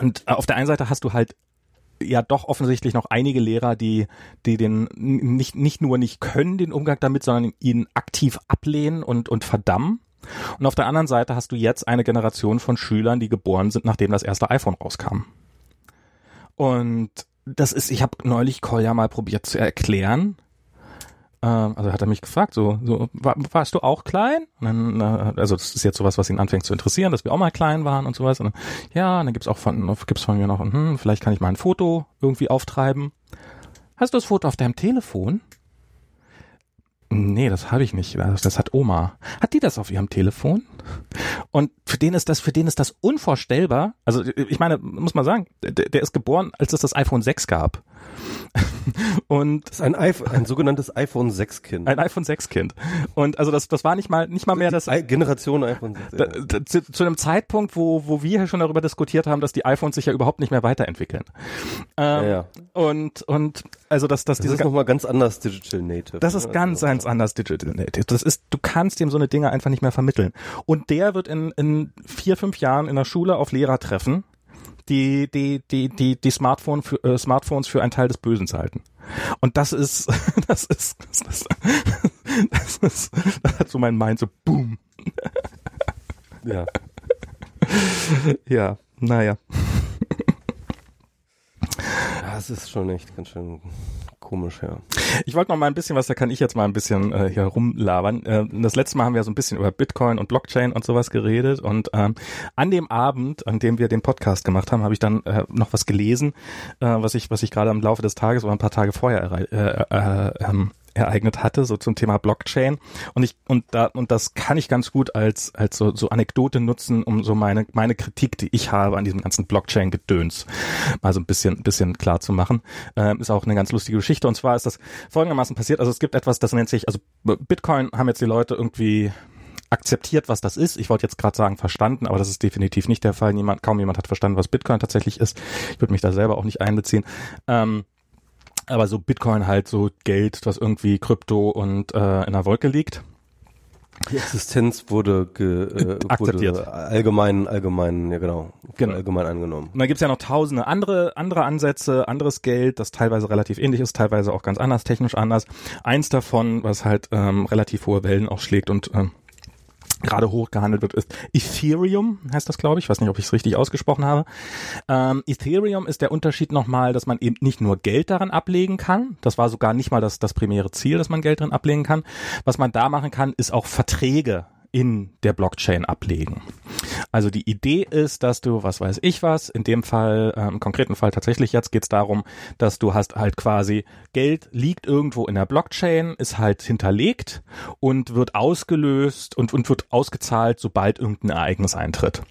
und auf der einen Seite hast du halt ja doch offensichtlich noch einige Lehrer, die, die den nicht, nicht nur nicht können, den Umgang damit, sondern ihn aktiv ablehnen und, und verdammen. Und auf der anderen Seite hast du jetzt eine Generation von Schülern, die geboren sind, nachdem das erste iPhone rauskam. Und das ist, ich habe neulich Kolja mal probiert zu erklären. Ähm, also hat er mich gefragt, so, so war, warst du auch klein? Dann, äh, also das ist jetzt sowas, was ihn anfängt zu interessieren, dass wir auch mal klein waren und sowas. Und dann, ja, und dann gibt's auch von, gibt's von mir noch, hm, vielleicht kann ich mal ein Foto irgendwie auftreiben. Hast du das Foto auf deinem Telefon? Nee, das habe ich nicht. Das, hat Oma. Hat die das auf ihrem Telefon? Und für den ist das, für den ist das unvorstellbar. Also ich meine, muss man sagen, der, der ist geboren, als es das iPhone 6 gab. und das ist ein, iPhone, ein sogenanntes iPhone 6 Kind. Ein iPhone 6 Kind. Und also das, das war nicht mal, nicht mal mehr das Generation iPhone 6. Da, da, zu, zu, einem Zeitpunkt, wo, wo wir schon darüber diskutiert haben, dass die iPhones sich ja überhaupt nicht mehr weiterentwickeln. Ähm, ja, ja. Und und also dass dass das diese ist noch mal ganz anders Digital Native. Das ist ganz ganz anders Digital Native. Das ist, du kannst ihm so eine Dinge einfach nicht mehr vermitteln. Und der wird in in vier fünf Jahren in der Schule auf Lehrer treffen die die die die die Smartphone für, äh, Smartphones für einen Teil des Bösen halten. Und das ist das ist das ist, das ist das hat so mein Mind so boom. Ja. ja, naja. Ja, es ist schon echt ganz schön komisch, ja. Ich wollte noch mal ein bisschen was, da kann ich jetzt mal ein bisschen äh, hier rumlabern. Äh, das letzte Mal haben wir so ein bisschen über Bitcoin und Blockchain und sowas geredet und ähm, an dem Abend, an dem wir den Podcast gemacht haben, habe ich dann äh, noch was gelesen, äh, was ich was ich gerade im Laufe des Tages oder ein paar Tage vorher äh, äh, ähm, ereignet hatte, so zum Thema Blockchain. Und ich, und da, und das kann ich ganz gut als, als so, so Anekdote nutzen, um so meine, meine Kritik, die ich habe an diesem ganzen Blockchain-Gedöns, mal so ein bisschen, bisschen klar zu machen. Ähm, ist auch eine ganz lustige Geschichte. Und zwar ist das folgendermaßen passiert. Also es gibt etwas, das nennt sich, also Bitcoin haben jetzt die Leute irgendwie akzeptiert, was das ist. Ich wollte jetzt gerade sagen verstanden, aber das ist definitiv nicht der Fall. Niemand, kaum jemand hat verstanden, was Bitcoin tatsächlich ist. Ich würde mich da selber auch nicht einbeziehen. Ähm, aber so Bitcoin halt so Geld, was irgendwie Krypto und äh, in der Wolke liegt. Die Existenz wurde, ge, äh, akzeptiert. Wurde allgemein, allgemein, ja genau, genau. allgemein angenommen. Und dann gibt's ja noch tausende andere, andere Ansätze, anderes Geld, das teilweise relativ ähnlich ist, teilweise auch ganz anders, technisch anders. Eins davon, was halt ähm, relativ hohe Wellen auch schlägt und ähm, gerade hoch gehandelt wird, ist Ethereum, heißt das, glaube ich. Ich weiß nicht, ob ich es richtig ausgesprochen habe. Ähm, Ethereum ist der Unterschied nochmal, dass man eben nicht nur Geld daran ablegen kann. Das war sogar nicht mal das, das primäre Ziel, dass man Geld daran ablegen kann. Was man da machen kann, ist auch Verträge in der Blockchain ablegen. Also die Idee ist, dass du, was weiß ich was, in dem Fall, äh, im konkreten Fall tatsächlich jetzt geht es darum, dass du hast halt quasi Geld liegt irgendwo in der Blockchain, ist halt hinterlegt und wird ausgelöst und, und wird ausgezahlt, sobald irgendein Ereignis eintritt.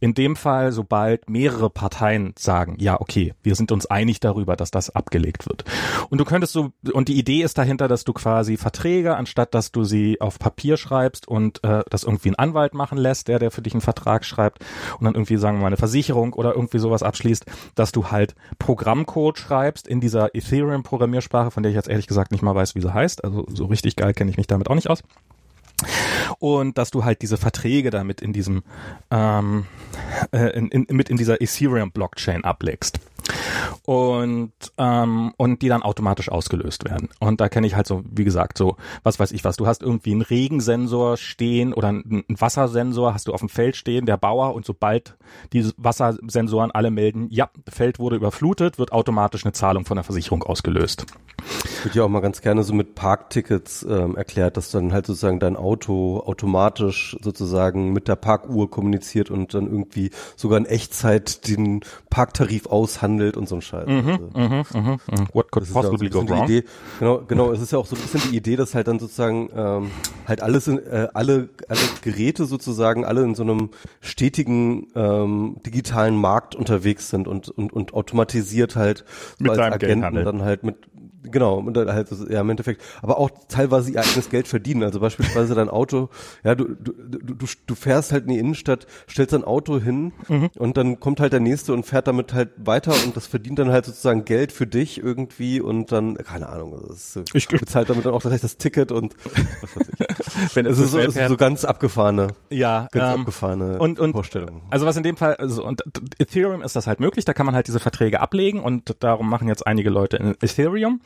In dem Fall, sobald mehrere Parteien sagen, ja, okay, wir sind uns einig darüber, dass das abgelegt wird. Und du könntest so, und die Idee ist dahinter, dass du quasi Verträge, anstatt dass du sie auf Papier schreibst und äh, das irgendwie ein Anwalt machen lässt, der, der für dich einen Vertrag schreibt und dann irgendwie, sagen wir mal, eine Versicherung oder irgendwie sowas abschließt, dass du halt Programmcode schreibst in dieser Ethereum-Programmiersprache, von der ich jetzt ehrlich gesagt nicht mal weiß, wie sie heißt. Also so richtig geil kenne ich mich damit auch nicht aus und dass du halt diese Verträge damit in diesem ähm, äh, in, in, mit in dieser Ethereum Blockchain ablegst und ähm, und die dann automatisch ausgelöst werden. Und da kenne ich halt so, wie gesagt, so was weiß ich was. Du hast irgendwie einen Regensensor stehen oder einen Wassersensor hast du auf dem Feld stehen, der Bauer und sobald diese Wassersensoren alle melden, ja, Feld wurde überflutet, wird automatisch eine Zahlung von der Versicherung ausgelöst. Wird ja auch mal ganz gerne so mit Parktickets ähm, erklärt, dass dann halt sozusagen dein Auto automatisch sozusagen mit der Parkuhr kommuniziert und dann irgendwie sogar in Echtzeit den Parktarif aushandelt und so ein Scheiß. Mhm, also, mhm, mhm, mhm. What could possibly ja so go wrong? Idee, genau, genau. Es ist ja auch so ein bisschen die Idee, dass halt dann sozusagen ähm, halt alles, in, äh, alle, alle Geräte sozusagen alle in so einem stetigen ähm, digitalen Markt unterwegs sind und und, und automatisiert halt so mit als Agenten dann halt mit genau, und dann halt, ja, im Endeffekt, aber auch teilweise ihr eigenes Geld verdienen. Also beispielsweise dein Auto, ja, du, du, du, du, du fährst halt in die Innenstadt, stellst dein Auto hin mhm. und dann kommt halt der Nächste und fährt damit halt weiter und das verdient dann halt sozusagen Geld für dich irgendwie und dann, keine Ahnung, das ist, ich bezahlt damit dann auch das, das Ticket und was weiß ich. Wenn es ist so, so ganz abgefahrene, ja, ganz ähm, abgefahrene und, und, Vorstellungen. Also was in dem Fall, also, und Ethereum ist das halt möglich, da kann man halt diese Verträge ablegen und darum machen jetzt einige Leute in Ethereum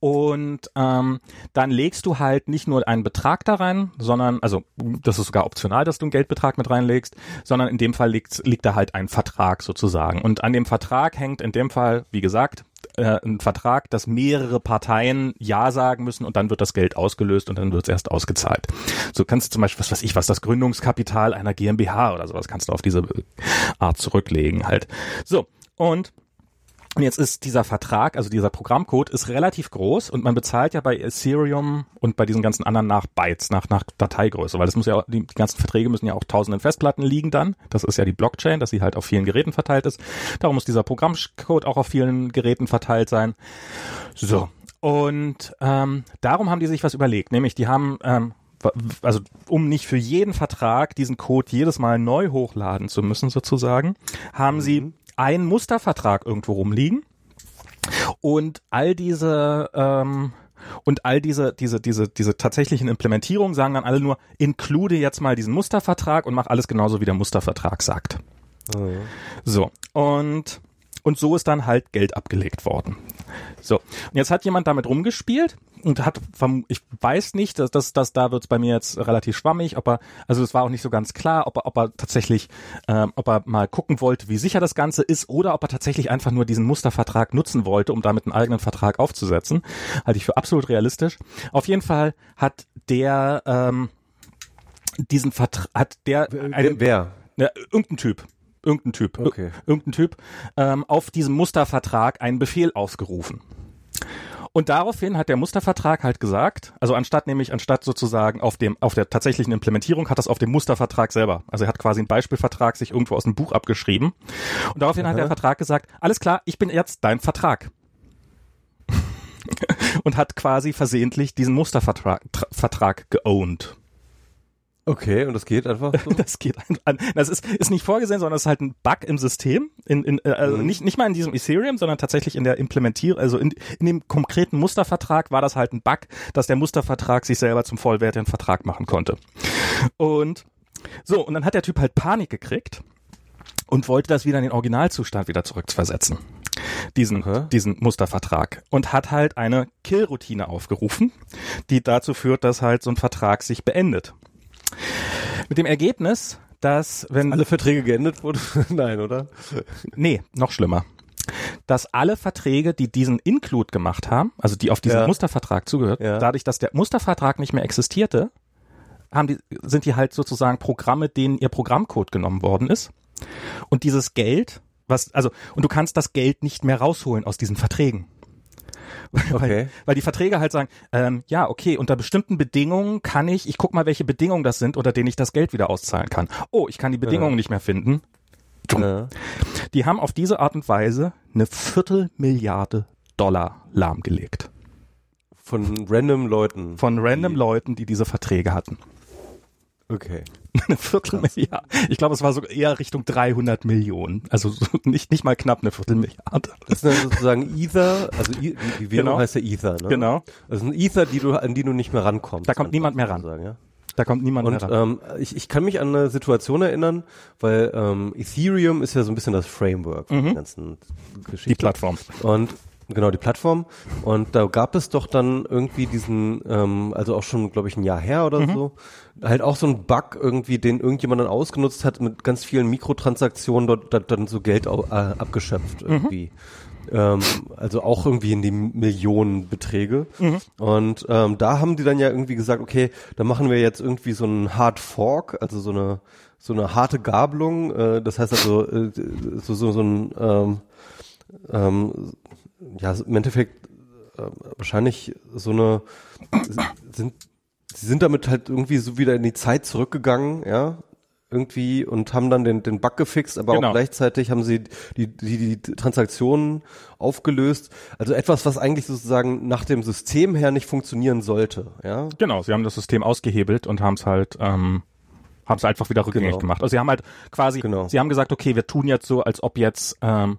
und ähm, dann legst du halt nicht nur einen Betrag da rein, sondern, also das ist sogar optional, dass du einen Geldbetrag mit reinlegst, sondern in dem Fall liegt, liegt da halt ein Vertrag sozusagen und an dem Vertrag hängt in dem Fall, wie gesagt, äh, ein Vertrag, dass mehrere Parteien Ja sagen müssen und dann wird das Geld ausgelöst und dann wird es erst ausgezahlt. So kannst du zum Beispiel, was weiß ich, was das Gründungskapital einer GmbH oder sowas kannst du auf diese Art zurücklegen halt. So, und und jetzt ist dieser Vertrag, also dieser Programmcode, ist relativ groß und man bezahlt ja bei Ethereum und bei diesen ganzen anderen nach Bytes, nach, nach Dateigröße, weil das muss ja auch, die, die ganzen Verträge müssen ja auch tausenden Festplatten liegen dann. Das ist ja die Blockchain, dass sie halt auf vielen Geräten verteilt ist. Darum muss dieser Programmcode auch auf vielen Geräten verteilt sein. So. Und ähm, darum haben die sich was überlegt, nämlich die haben ähm, also um nicht für jeden Vertrag diesen Code jedes Mal neu hochladen zu müssen sozusagen, haben mhm. sie einen Mustervertrag irgendwo rumliegen und all diese ähm, und all diese, diese, diese, diese tatsächlichen Implementierungen sagen dann alle nur, include jetzt mal diesen Mustervertrag und mach alles genauso, wie der Mustervertrag sagt. Oh So. Und, und so ist dann halt Geld abgelegt worden. So. Und jetzt hat jemand damit rumgespielt und hat, ich weiß nicht, dass, dass, dass da wird's bei mir jetzt relativ schwammig, ob er, also es war auch nicht so ganz klar, ob er, ob er tatsächlich, ähm, ob er mal gucken wollte, wie sicher das Ganze ist, oder ob er tatsächlich einfach nur diesen Mustervertrag nutzen wollte, um damit einen eigenen Vertrag aufzusetzen. Halte ich für absolut realistisch. Auf jeden Fall hat der ähm, diesen Vertrag, hat der einen, wer? Ja, irgendein Typ irgendein Typ, okay. irgendein Typ, ähm, auf diesem Mustervertrag einen Befehl ausgerufen. Und daraufhin hat der Mustervertrag halt gesagt, also anstatt nämlich, anstatt sozusagen auf dem, auf der tatsächlichen Implementierung hat das auf dem Mustervertrag selber. Also er hat quasi einen Beispielvertrag sich irgendwo aus dem Buch abgeschrieben. Und daraufhin Aha. hat der Vertrag gesagt, alles klar, ich bin jetzt dein Vertrag. und hat quasi versehentlich diesen Mustervertrag Vertrag geowned. Okay, und das geht einfach so? Das geht einfach. Das ist, ist nicht vorgesehen, sondern es ist halt ein Bug im System. In, in, äh, also mhm. nicht, nicht mal in diesem Ethereum, sondern tatsächlich in der Implementierung, also in, in dem konkreten Mustervertrag war das halt ein Bug, dass der Mustervertrag sich selber zum vollwertigen Vertrag machen konnte. Und so, und dann hat der Typ halt Panik gekriegt und wollte das wieder in den Originalzustand wieder zurückversetzen. Diesen, okay. diesen Mustervertrag. Und hat halt eine Kill-Routine aufgerufen, die dazu führt, dass halt so ein Vertrag sich beendet. Mit dem Ergebnis, dass wenn alle Verträge geendet wurden, nein, oder? Nee, noch schlimmer. Dass alle Verträge, die diesen Include gemacht haben, also die auf diesen ja. Mustervertrag zugehört, ja. dadurch, dass der Mustervertrag nicht mehr existierte, haben die, sind die halt sozusagen Programme, denen ihr Programmcode genommen worden ist. Und dieses Geld, was, also, und du kannst das Geld nicht mehr rausholen aus diesen Verträgen. Okay. Weil, weil die Verträge halt sagen, ähm, ja, okay, unter bestimmten Bedingungen kann ich, ich guck mal, welche Bedingungen das sind, unter denen ich das Geld wieder auszahlen kann. Oh, ich kann die Bedingungen ja. nicht mehr finden. Ja. Die haben auf diese Art und Weise eine Viertelmilliarde Dollar lahmgelegt. Von random Leuten. Von random die Leuten, die diese Verträge hatten. Okay. eine Viertelmilliarde. Ich glaube, es war so eher Richtung 300 Millionen. Also so nicht, nicht mal knapp eine Viertelmilliarde. Das ist dann sozusagen Ether, also die, Währung genau. heißt ja Ether, ne? Genau. Also ein Ether, die du, an die du nicht mehr rankommst. Da kommt niemand mehr ran. Ja? Da kommt niemand und, mehr ran. Ähm, ich, ich kann mich an eine Situation erinnern, weil ähm, Ethereum ist ja so ein bisschen das Framework mhm. der ganzen Geschichte. Die Plattform. Und Genau, die Plattform. Und da gab es doch dann irgendwie diesen, ähm, also auch schon, glaube ich, ein Jahr her oder mhm. so, halt auch so ein Bug irgendwie, den irgendjemand dann ausgenutzt hat mit ganz vielen Mikrotransaktionen, dort, dort dann so Geld au, äh, abgeschöpft mhm. irgendwie. Mhm. Ähm, also auch irgendwie in die Millionenbeträge. Mhm. Und ähm, da haben die dann ja irgendwie gesagt, okay, da machen wir jetzt irgendwie so einen Hard Fork, also so eine so eine harte Gabelung. Äh, das heißt also äh, so, so, so ein ähm, ähm, ja, im Endeffekt äh, wahrscheinlich so eine sind sie sind damit halt irgendwie so wieder in die Zeit zurückgegangen, ja, irgendwie und haben dann den, den Bug gefixt, aber Genau. auch gleichzeitig haben sie die, die, die Transaktionen aufgelöst. Also etwas, was eigentlich sozusagen nach dem System her nicht funktionieren sollte. Ja, Genau, sie haben das System ausgehebelt und haben es halt, ähm, haben es einfach wieder rückgängig Genau. gemacht. Also sie haben halt quasi, Genau. sie haben gesagt, okay, wir tun jetzt so, als ob jetzt, ähm,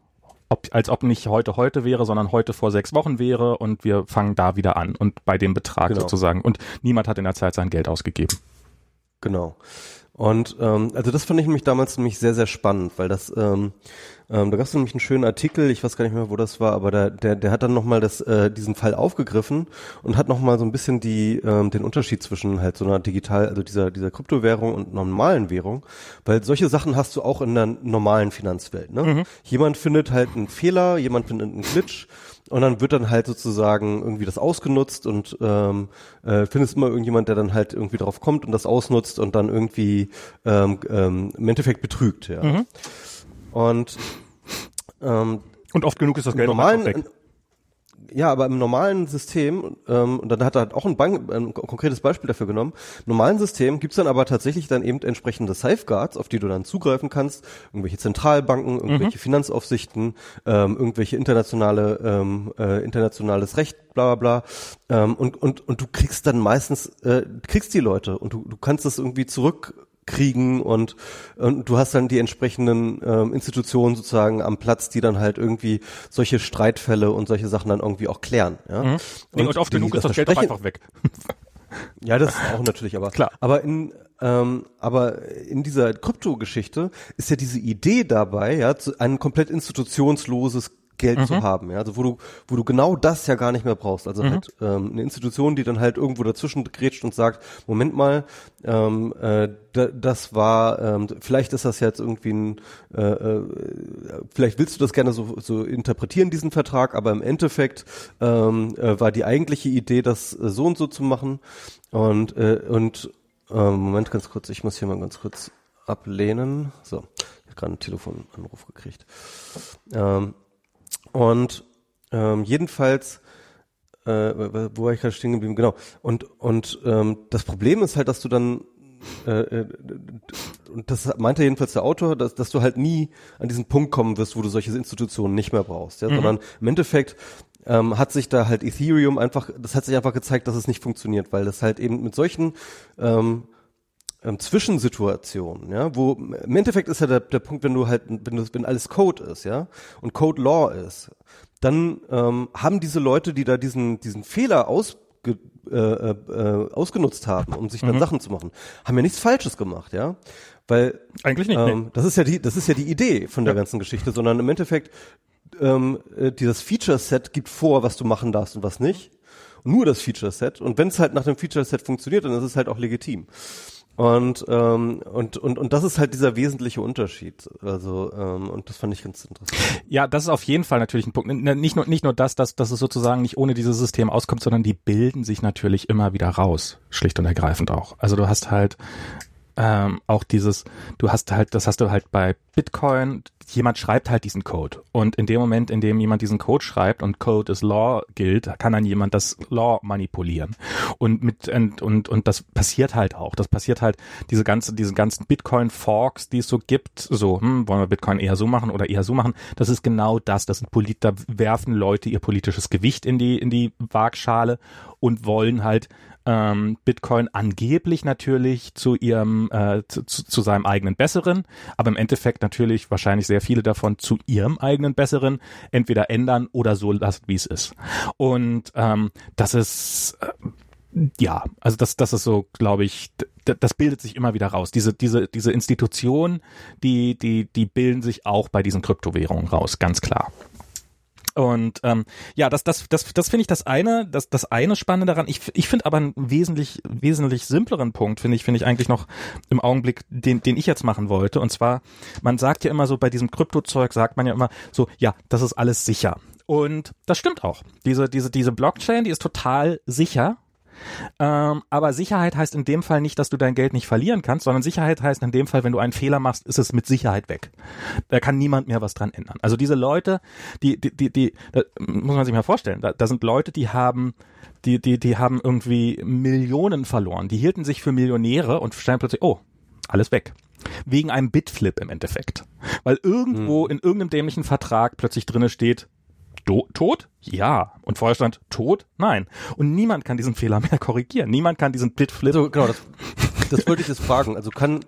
ob, als ob nicht heute heute wäre, sondern heute vor sechs Wochen wäre und wir fangen da wieder an und bei dem Betrag Genau. sozusagen. Und niemand hat in der Zeit sein Geld ausgegeben. Genau. Und ähm, also das fand ich nämlich damals nämlich sehr, sehr spannend, weil das, ähm, ähm, da gab es nämlich einen schönen Artikel, ich weiß gar nicht mehr, wo das war, aber der, der, der hat dann nochmal äh, diesen Fall aufgegriffen und hat nochmal so ein bisschen die, ähm, den Unterschied zwischen halt so einer digital, also dieser, dieser Kryptowährung und normalen Währung, weil solche Sachen hast du auch in der normalen Finanzwelt. Ne? Jemand findet halt einen Fehler, jemand findet einen Glitch und dann wird dann halt sozusagen irgendwie das ausgenutzt und ähm, äh, findest immer irgendjemand, der dann halt irgendwie drauf kommt und das ausnutzt und dann irgendwie ähm, ähm, im Endeffekt betrügt, ja. Mhm. Und ähm, Und oft genug ist das Geld auch normalen, einfach weg. Ja, aber im normalen System, ähm, und dann hat er halt auch ein, Bank, ein konkretes Beispiel dafür genommen, im normalen System gibt's dann aber tatsächlich dann eben entsprechende Safeguards, auf die du dann zugreifen kannst, irgendwelche Zentralbanken, irgendwelche Finanzaufsichten, ähm, irgendwelche internationale, ähm, äh, internationales Recht, bla bla bla. Ähm, und, und, und du kriegst dann meistens, äh, kriegst die Leute und du, du kannst das irgendwie zurück kriegen und, und du hast dann die entsprechenden ähm, Institutionen sozusagen am Platz, die dann halt irgendwie solche Streitfälle und solche Sachen dann irgendwie auch klären. Ja? Mhm. Nee, und, oft die- genug ist das Geld auch einfach weg. ja, das ist auch natürlich, aber Klar. Aber in ähm, aber in dieser Krypto-Geschichte ist ja diese Idee dabei, ja, ein komplett institutionsloses Geld Mhm. zu haben, ja, also wo du wo du genau das ja gar nicht mehr brauchst, also Mhm. halt ähm, eine Institution, die dann halt irgendwo dazwischen grätscht und sagt, Moment mal, ähm, äh, da, das war, ähm, vielleicht ist das jetzt irgendwie ein, äh, äh, vielleicht willst du das gerne so, so interpretieren diesen Vertrag, aber im Endeffekt ähm, äh, war die eigentliche Idee, das äh, so und so zu machen und äh, und ähm, Moment ganz kurz, ich muss hier mal ganz kurz ablehnen. So, ich habe gerade einen Telefonanruf gekriegt. Ähm, und ähm, jedenfalls, äh, wo war ich gerade stehen geblieben? Genau. Und und ähm, das Problem ist halt, dass du dann äh, äh, und das meinte jedenfalls der Autor, dass, dass du halt nie an diesen Punkt kommen wirst, wo du solche Institutionen nicht mehr brauchst, ja, sondern im Endeffekt ähm, hat sich da halt Ethereum einfach, das hat sich einfach gezeigt, dass es nicht funktioniert, weil das halt eben mit solchen ähm, ähm, Zwischensituationen, ja, wo im Endeffekt ist ja der, der Punkt, wenn du halt, wenn du, wenn alles Code ist, ja, und Code Law ist, dann ähm, haben diese Leute, die da diesen diesen Fehler aus äh, äh, ausgenutzt haben, um sich dann Sachen zu machen, haben ja nichts Falsches gemacht, ja, weil Eigentlich nicht. nee. ähm, das ist ja die, das ist ja die Idee von der ganzen Geschichte, sondern im Endeffekt ähm, äh, dieses Feature-Set gibt vor, was du machen darfst und was nicht. Nur das Feature-Set. Und wenn es halt nach dem Feature-Set funktioniert, dann ist es halt auch legitim. Und, ähm, und, und, und das ist halt dieser wesentliche Unterschied. Also, ähm, und das fand ich ganz interessant. Ja, das ist auf jeden Fall natürlich ein Punkt. Nicht nur, nicht nur das, dass, dass es sozusagen nicht ohne dieses System auskommt, sondern die bilden sich natürlich immer wieder raus. Schlicht und ergreifend auch. Also du hast halt ähm, auch dieses, du hast halt, das hast du halt bei Bitcoin, jemand schreibt halt diesen Code. Und in dem Moment, in dem jemand diesen Code schreibt und Code is Law gilt, kann dann jemand das Law manipulieren. Und mit, und, und, und das passiert halt auch. Das passiert halt, diese ganze, diese ganzen Bitcoin-Forks, die es so gibt, so, hm, wollen wir Bitcoin eher so machen oder eher so machen, das ist genau das. Das sind Polit, da werfen Leute ihr politisches Gewicht in die, in die Waagschale und wollen halt ähm, Bitcoin angeblich natürlich zu ihrem äh, zu, zu seinem eigenen besseren, aber im Endeffekt natürlich wahrscheinlich sehr viele davon zu ihrem eigenen besseren entweder ändern oder so lassen, wie es ist. Und ähm, das ist äh, ja, also das, das ist so, glaube ich, das bildet sich immer wieder raus. Diese, diese, diese Institutionen, die, die, die bilden sich auch bei diesen Kryptowährungen raus, ganz klar. Und ähm, ja, das, das, das, das finde ich das eine, das, das eine Spannende daran. Ich, ich finde aber einen wesentlich, wesentlich simpleren Punkt, finde ich, finde ich eigentlich noch im Augenblick, den, den ich jetzt machen wollte. Und zwar, man sagt ja immer so, bei diesem Kryptozeug sagt man ja immer so, ja, das ist alles sicher. Und das stimmt auch. Diese, diese, diese Blockchain, die ist total sicher. Ähm, aber Sicherheit heißt in dem Fall nicht, dass du dein Geld nicht verlieren kannst, sondern Sicherheit heißt in dem Fall, wenn du einen Fehler machst, ist es mit Sicherheit weg. Da kann niemand mehr was dran ändern. Also diese Leute, die, die, die, die da muss man sich mal vorstellen, da, da sind Leute, die haben die, die, die haben irgendwie Millionen verloren. Die hielten sich für Millionäre und stellen plötzlich, oh, alles weg. Wegen einem Bitflip im Endeffekt. Weil irgendwo in irgendeinem dämlichen Vertrag plötzlich drinne steht, Do tot? Ja. Und vorher stand tot? Nein. Und niemand kann diesen Fehler mehr korrigieren. Niemand kann diesen Bitflip. So, genau, das, das wollte ich jetzt fragen. Also kann,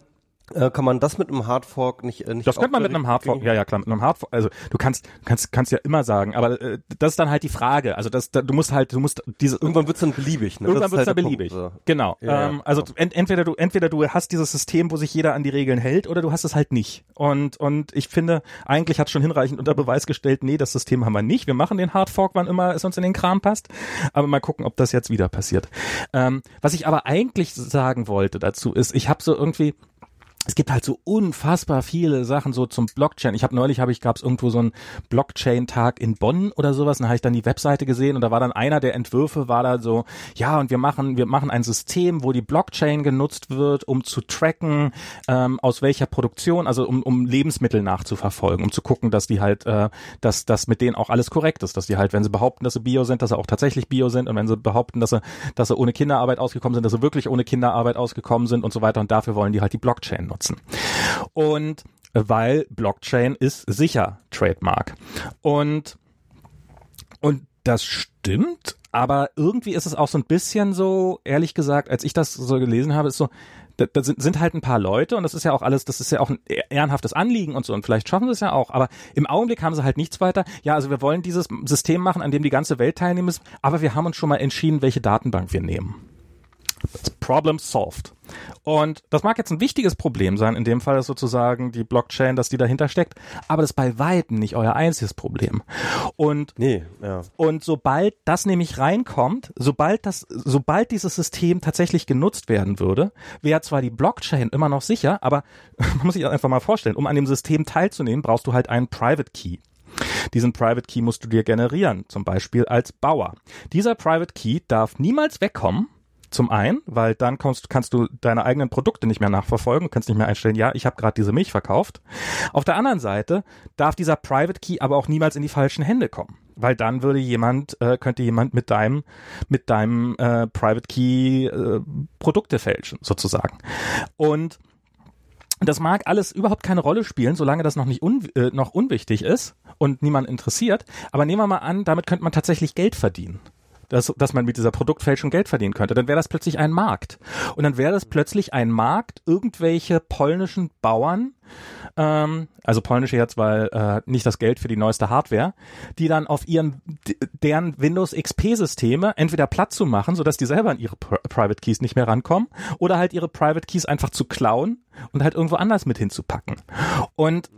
äh, kann man das mit einem Hardfork nicht, äh, nicht Das könnte man mit einem Hardfork, ja, ja, klar, mit einem Hardfork, also du kannst, kannst, kannst ja immer sagen, aber äh, das ist dann halt die Frage. Also das, da, du musst halt, du musst diese, Irgendwann wird's dann beliebig, ne? Irgendwann Das wird es ist dann halt der beliebig. Punkt, so. Genau. Ja, ähm, also genau. ent, entweder du entweder du hast dieses System, wo sich jeder an die Regeln hält, oder du hast es halt nicht. Und und ich finde, eigentlich hat schon hinreichend unter Beweis gestellt, nee, das System haben wir nicht. Wir machen den Hardfork, wann immer es uns in den Kram passt. Aber mal gucken, ob das jetzt wieder passiert. Ähm, was ich aber eigentlich sagen wollte dazu ist, ich habe so irgendwie es gibt halt so unfassbar viele Sachen so zum Blockchain. Ich habe neulich habe ich gab's irgendwo so einen Blockchain Tag in Bonn oder sowas, da habe ich dann die Webseite gesehen und da war dann einer der Entwürfe war da so, ja, und wir machen wir machen ein System, wo die Blockchain genutzt wird, um zu tracken, ähm, aus welcher Produktion, also um um Lebensmittel nachzuverfolgen, um zu gucken, dass die halt äh, dass das mit denen auch alles korrekt ist, dass die halt, wenn sie behaupten, dass sie bio sind, dass sie auch tatsächlich bio sind. Und wenn sie behaupten, dass sie dass sie ohne Kinderarbeit ausgekommen sind, dass sie wirklich ohne Kinderarbeit ausgekommen sind und so weiter. Und dafür wollen die halt die Blockchain nutzen. Und weil Blockchain ist sicher Trademark. Und und das stimmt, aber irgendwie ist es auch so ein bisschen so, ehrlich gesagt, als ich das so gelesen habe, ist so, da, da sind, sind halt ein paar Leute und das ist ja auch alles, das ist ja auch ein ehrenhaftes Anliegen und so und vielleicht schaffen sie es ja auch, aber im Augenblick haben sie halt nichts weiter. Ja, also wir wollen dieses System machen, an dem die ganze Welt teilnehmen ist, aber wir haben uns schon mal entschieden, welche Datenbank wir nehmen. Problem solved. Und das mag jetzt ein wichtiges Problem sein, in dem Fall ist sozusagen die Blockchain, dass die dahinter steckt, aber das ist bei weitem nicht euer einziges Problem. Und Nee, ja. und sobald das nämlich reinkommt, sobald das, sobald dieses System tatsächlich genutzt werden würde, wäre zwar die Blockchain immer noch sicher, aber man muss sich das einfach mal vorstellen, um an dem System teilzunehmen, brauchst du halt einen Private Key. Diesen Private Key musst du dir generieren, zum Beispiel als Bauer. Dieser Private Key darf niemals wegkommen, zum einen, weil dann kommst, kannst du deine eigenen Produkte nicht mehr nachverfolgen, kannst nicht mehr einstellen, ja, ich habe gerade diese Milch verkauft. Auf der anderen Seite darf dieser Private Key aber auch niemals in die falschen Hände kommen, weil dann würde jemand, äh, könnte jemand mit deinem, mit deinem äh, Private Key äh, Produkte fälschen, sozusagen. Und das mag alles überhaupt keine Rolle spielen, solange das noch nicht un, äh, noch unwichtig ist und niemand interessiert. Aber nehmen wir mal an, damit könnte man tatsächlich Geld verdienen. Dass, dass man mit dieser Produktfälschung Geld verdienen könnte. Dann wäre das plötzlich ein Markt. Und dann wäre das plötzlich ein Markt, irgendwelche polnischen Bauern, ähm, also polnische jetzt, weil äh, nicht das Geld für die neueste Hardware, die dann auf ihren deren Windows XP Systeme entweder platt zu machen, sodass die selber an ihre Pri Private Keys nicht mehr rankommen, oder halt ihre Private Keys einfach zu klauen und halt irgendwo anders mit hinzupacken. Und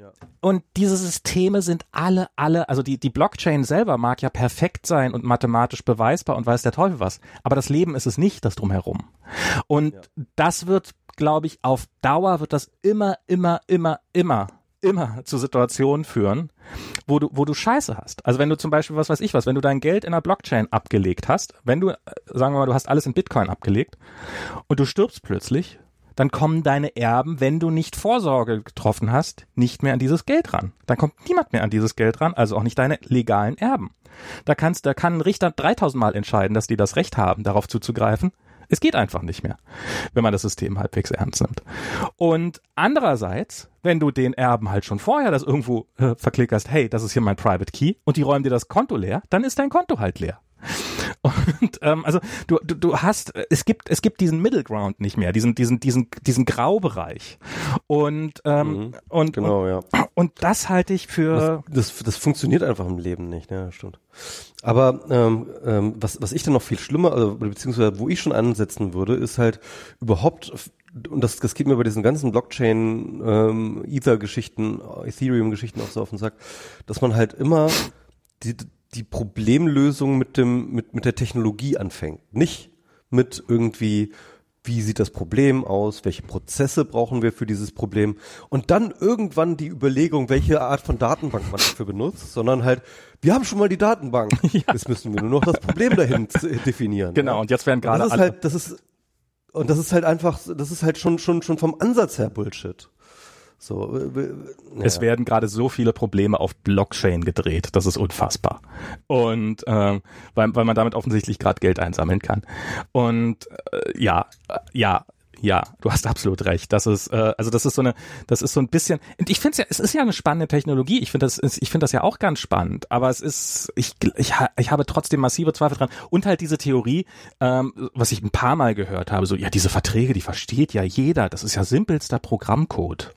und diese Systeme sind alle, alle, also die, die Blockchain selber mag ja perfekt sein und mathematisch beweisbar und weiß der Teufel was. Aber das Leben ist es nicht, das drumherum. Und das wird, glaube ich, auf Dauer wird das immer, immer, immer, immer, immer zu Situationen führen, wo du, wo du Scheiße hast. Also wenn du zum Beispiel, was weiß ich was, wenn du dein Geld in einer Blockchain abgelegt hast, wenn du, äh, sagen wir mal, du hast alles in Bitcoin abgelegt und du stirbst plötzlich, dann kommen deine Erben, wenn du nicht Vorsorge getroffen hast, nicht mehr an dieses Geld ran. Dann kommt niemand mehr an dieses Geld ran, also auch nicht deine legalen Erben. Da kannst, da kann ein Richter 3000 Mal entscheiden, dass die das Recht haben, darauf zuzugreifen. Es geht einfach nicht mehr, wenn man das System halbwegs ernst nimmt. Und andererseits, wenn du den Erben halt schon vorher das irgendwo äh, verklickerst, hey, das ist hier mein Private Key, und die räumen dir das Konto leer, dann ist dein Konto halt leer. Und ähm, also du, du, du hast, es gibt, es gibt diesen Middle Ground nicht mehr, diesen, diesen, diesen, diesen Graubereich. Und, ähm, und, Genau, ja. und, und das halte ich für. Das, das funktioniert einfach im Leben nicht, ja, stimmt. Aber ähm, ähm, was, was ich dann noch viel schlimmer, also beziehungsweise wo ich schon ansetzen würde, ist halt überhaupt, und das, das geht mir bei diesen ganzen Blockchain, ähm, Ether-Geschichten, Ethereum-Geschichten auch so auf den Sack, dass man halt immer die, die Problemlösung mit dem, mit, mit der Technologie anfängt. Nicht mit irgendwie, wie sieht das Problem aus, welche Prozesse brauchen wir für dieses Problem und dann irgendwann die Überlegung, welche Art von Datenbank man dafür benutzt, sondern halt, wir haben schon mal die Datenbank, jetzt müssen wir nur noch das Problem dahin z- definieren. Genau, ja. und jetzt werden gerade das ist alle- halt, das ist und das ist halt einfach, das ist halt schon schon schon vom Ansatz her Bullshit. So, äh, Es ja. werden gerade so viele Probleme auf Blockchain gedreht, das ist unfassbar. Und ähm, weil, weil man damit offensichtlich gerade Geld einsammeln kann. Und äh, ja, äh, ja, ja, du hast absolut recht. Das ist äh, also das ist so eine, das ist so ein bisschen. Ich finde es ja, es ist ja eine spannende Technologie. Ich finde das, ist, ich finde das ja auch ganz spannend. Aber es ist, ich, ich, ich habe trotzdem massive Zweifel dran. Und halt diese Theorie, ähm, was ich ein paar Mal gehört habe, so ja, diese Verträge, die versteht ja jeder. Das ist ja simpelster Programmcode.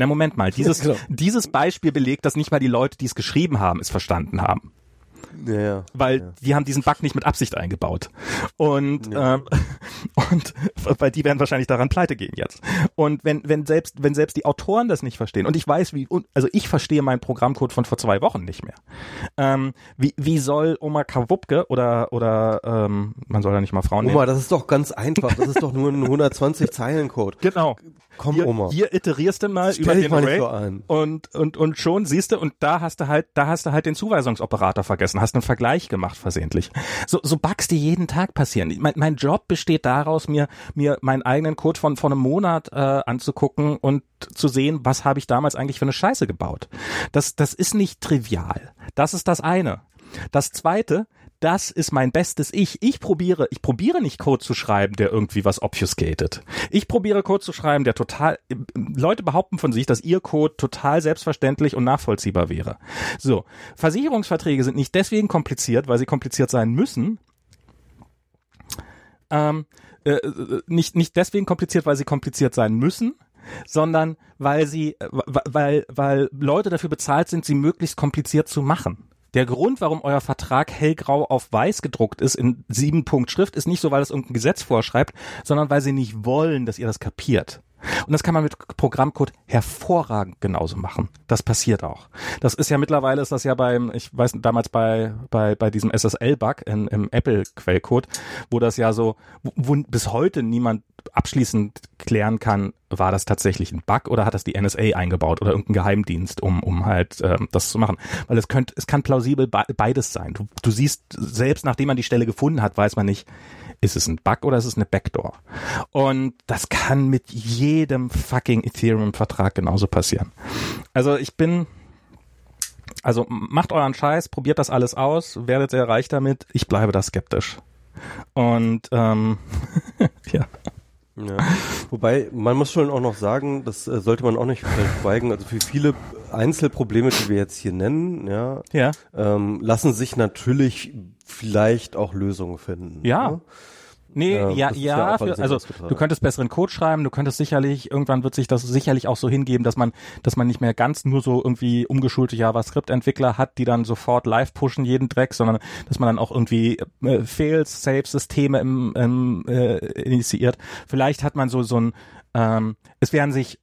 Na Moment mal, dieses, genau. dieses Beispiel belegt, dass nicht mal die Leute, die es geschrieben haben, es verstanden haben. Ja, ja, weil ja. die haben diesen Bug nicht mit Absicht eingebaut. Und, ja. ähm, und weil die werden wahrscheinlich daran pleite gehen jetzt. Und wenn, wenn selbst, wenn selbst die Autoren das nicht verstehen, und ich weiß, wie, also ich verstehe meinen Programmcode von vor zwei Wochen nicht mehr. Ähm, wie, wie soll Oma Kawupke oder, oder ähm, man soll ja nicht mal Frauen Oma, nehmen. das ist doch ganz einfach. Das ist doch nur ein 120 Zeilen Code. Genau. Komm, hier, Oma. Hier iterierst du mal Stell über den mal Array so an. und, und, und schon siehst du, und da hast du halt, da hast du halt den Zuweisungsoperator vergessen, hast einen Vergleich gemacht versehentlich. So, so Bugs, die jeden Tag passieren. Mein, mein Job besteht daraus, mir, mir meinen eigenen Code von, von einem Monat äh, anzugucken und zu sehen, was habe ich damals eigentlich für eine Scheiße gebaut. Das, das ist nicht trivial. Das ist das eine. Das zweite, das ist mein bestes Ich. Ich probiere, ich probiere nicht Code zu schreiben, der irgendwie was obfuscated. Ich probiere Code zu schreiben, der total, Leute behaupten von sich, dass ihr Code total selbstverständlich und nachvollziehbar wäre. So. Versicherungsverträge sind nicht deswegen kompliziert, weil sie kompliziert sein müssen. Ähm, äh, nicht, nicht deswegen kompliziert, weil sie kompliziert sein müssen, sondern weil sie, weil, weil Leute dafür bezahlt sind, sie möglichst kompliziert zu machen. Der Grund, warum euer Vertrag hellgrau auf weiß gedruckt ist in sieben Punkt Schrift, ist nicht so, weil es irgendein Gesetz vorschreibt, sondern weil sie nicht wollen, dass ihr das kapiert. Und das kann man mit Programmcode hervorragend genauso machen. Das passiert auch. Das ist ja mittlerweile ist das ja beim, ich weiß damals bei bei bei diesem SSL-Bug im Apple-Quellcode, wo das ja so, wo bis heute niemand abschließend klären kann, war das tatsächlich ein Bug oder hat das die NSA eingebaut oder irgendein Geheimdienst, um um halt ähm, das zu machen? Weil es könnte, es kann plausibel beides sein. Du, du siehst selbst nachdem man die Stelle gefunden hat, weiß man nicht, ist es ein Bug oder ist es eine Backdoor? Und das kann mit jedem fucking Ethereum-Vertrag genauso passieren. Also ich bin, also macht euren Scheiß, probiert das alles aus, werdet sehr reich damit. Ich bleibe da skeptisch. Und ähm, ja. Ja. Wobei, man muss schon auch noch sagen, das äh, sollte man auch nicht verschweigen, also für viele Einzelprobleme, die wir jetzt hier nennen, ja, ja. Ähm, lassen sich natürlich vielleicht auch Lösungen finden. Ja. Ne? Nee, Ja, ja, ja, ja für, also du könntest besseren Code schreiben, du könntest sicherlich, irgendwann wird sich das sicherlich auch so hingeben, dass man, dass man nicht mehr ganz nur so irgendwie umgeschulte JavaScript-Entwickler hat, die dann sofort live pushen jeden Dreck, sondern dass man dann auch irgendwie äh, Fails, Save-Systeme im, im, äh, initiiert. Vielleicht hat man so so ein, ähm, es werden sich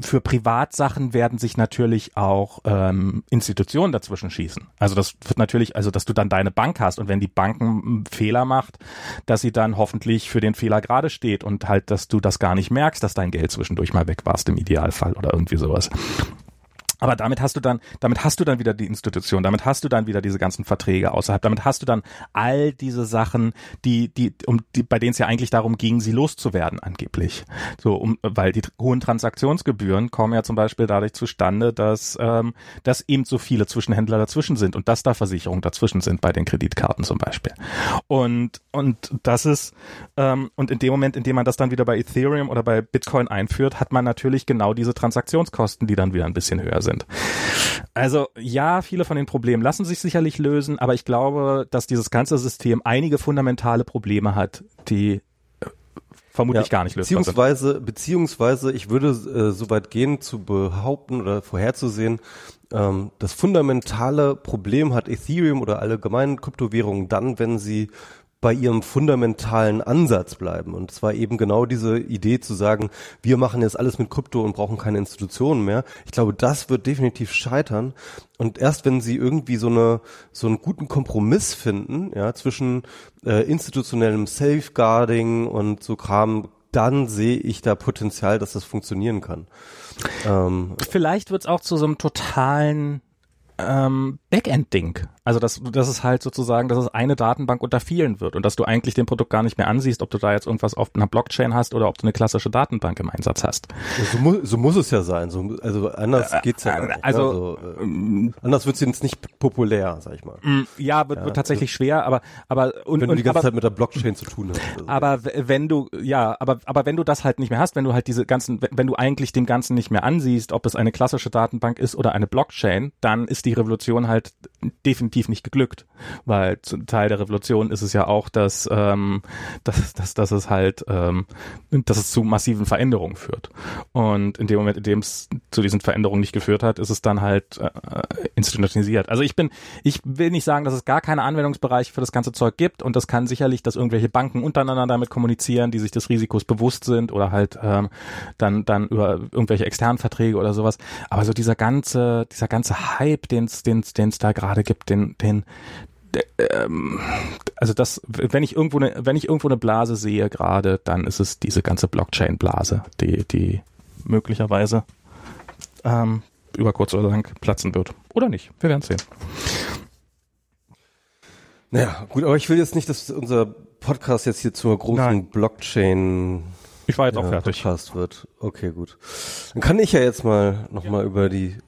für Privatsachen werden sich natürlich auch ähm, Institutionen dazwischen schießen. Also das wird natürlich, also dass du dann deine Bank hast und wenn die Bank einen Fehler macht, dass sie dann hoffentlich für den Fehler gerade steht und halt, dass du das gar nicht merkst, dass dein Geld zwischendurch mal weg warst im Idealfall oder irgendwie sowas. Aber damit hast du dann, damit hast du dann wieder die Institution, damit hast du dann wieder diese ganzen Verträge außerhalb, damit hast du dann all diese Sachen, die, die, um die, bei denen es ja eigentlich darum ging, sie loszuwerden, angeblich. So, um, weil die hohen Transaktionsgebühren kommen ja zum Beispiel dadurch zustande, dass, ähm, dass eben so viele Zwischenhändler dazwischen sind und dass da Versicherungen dazwischen sind bei den Kreditkarten zum Beispiel. Und, und das ist, ähm, und in dem Moment, in dem man das dann wieder bei Ethereum oder bei Bitcoin einführt, hat man natürlich genau diese Transaktionskosten, die dann wieder ein bisschen höher sind sind. Also ja, viele von den Problemen lassen sich sicherlich lösen, aber ich glaube, dass dieses ganze System einige fundamentale Probleme hat, die äh, vermutlich gar nicht lösbar sind. Beziehungsweise, beziehungsweise, ich würde äh, so weit gehen zu behaupten oder vorherzusehen, ähm, das fundamentale Problem hat Ethereum oder allgemeinen Kryptowährungen dann, wenn sie bei ihrem fundamentalen Ansatz bleiben. Und zwar eben genau diese Idee zu sagen, wir machen jetzt alles mit Krypto und brauchen keine Institutionen mehr. Ich glaube, das wird definitiv scheitern. Und erst wenn sie irgendwie so eine, so einen guten Kompromiss finden, ja, zwischen äh, institutionellem Safeguarding und so Kram, dann sehe ich da Potenzial, dass das funktionieren kann. Ähm, Vielleicht wird es auch zu so einem totalen ähm, Backend-Ding. Also dass, dass es halt sozusagen, dass es eine Datenbank unter vielen wird und dass du eigentlich dem Produkt gar nicht mehr ansiehst, ob du da jetzt irgendwas auf einer Blockchain hast oder ob du eine klassische Datenbank im Einsatz hast. So, mu so muss es ja sein. So, also anders äh, geht's ja nicht. Also, also äh, ähm, anders wird's jetzt nicht populär, sag ich mal. Mm, ja, wird, ja, wird tatsächlich schwer, aber aber und, wenn du die ganze aber, Zeit mit der Blockchain zu tun hast. Also. Aber wenn du ja, aber aber wenn du das halt nicht mehr hast, wenn du halt diese ganzen, wenn du eigentlich dem Ganzen nicht mehr ansiehst, ob es eine klassische Datenbank ist oder eine Blockchain, dann ist die Revolution halt definitiv nicht geglückt, weil zum Teil der Revolution ist es ja auch, dass, ähm, dass, dass, dass es halt, ähm, dass es zu massiven Veränderungen führt. Und in dem Moment, in dem es zu diesen Veränderungen nicht geführt hat, ist es dann halt äh, institutionalisiert. Also ich bin, ich will nicht sagen, dass es gar keine Anwendungsbereiche für das ganze Zeug gibt und das kann sicherlich, dass irgendwelche Banken untereinander damit kommunizieren, die sich des Risikos bewusst sind oder halt ähm, dann dann über irgendwelche externen Verträge oder sowas. Aber so dieser ganze, dieser ganze Hype, den es den es da gerade gibt, den den ähm, also das, wenn ich irgendwo eine, wenn ich irgendwo eine Blase sehe gerade, dann ist es diese ganze Blockchain-Blase, die, die möglicherweise ähm, über kurz oder lang platzen wird. Oder nicht. Wir werden sehen. Naja, gut, aber ich will jetzt nicht, dass unser Podcast jetzt hier zur großen Nein. Blockchain ich war jetzt ja, auch fertig. Podcast wird. Okay, gut. Dann kann ich ja jetzt mal nochmal ja. über die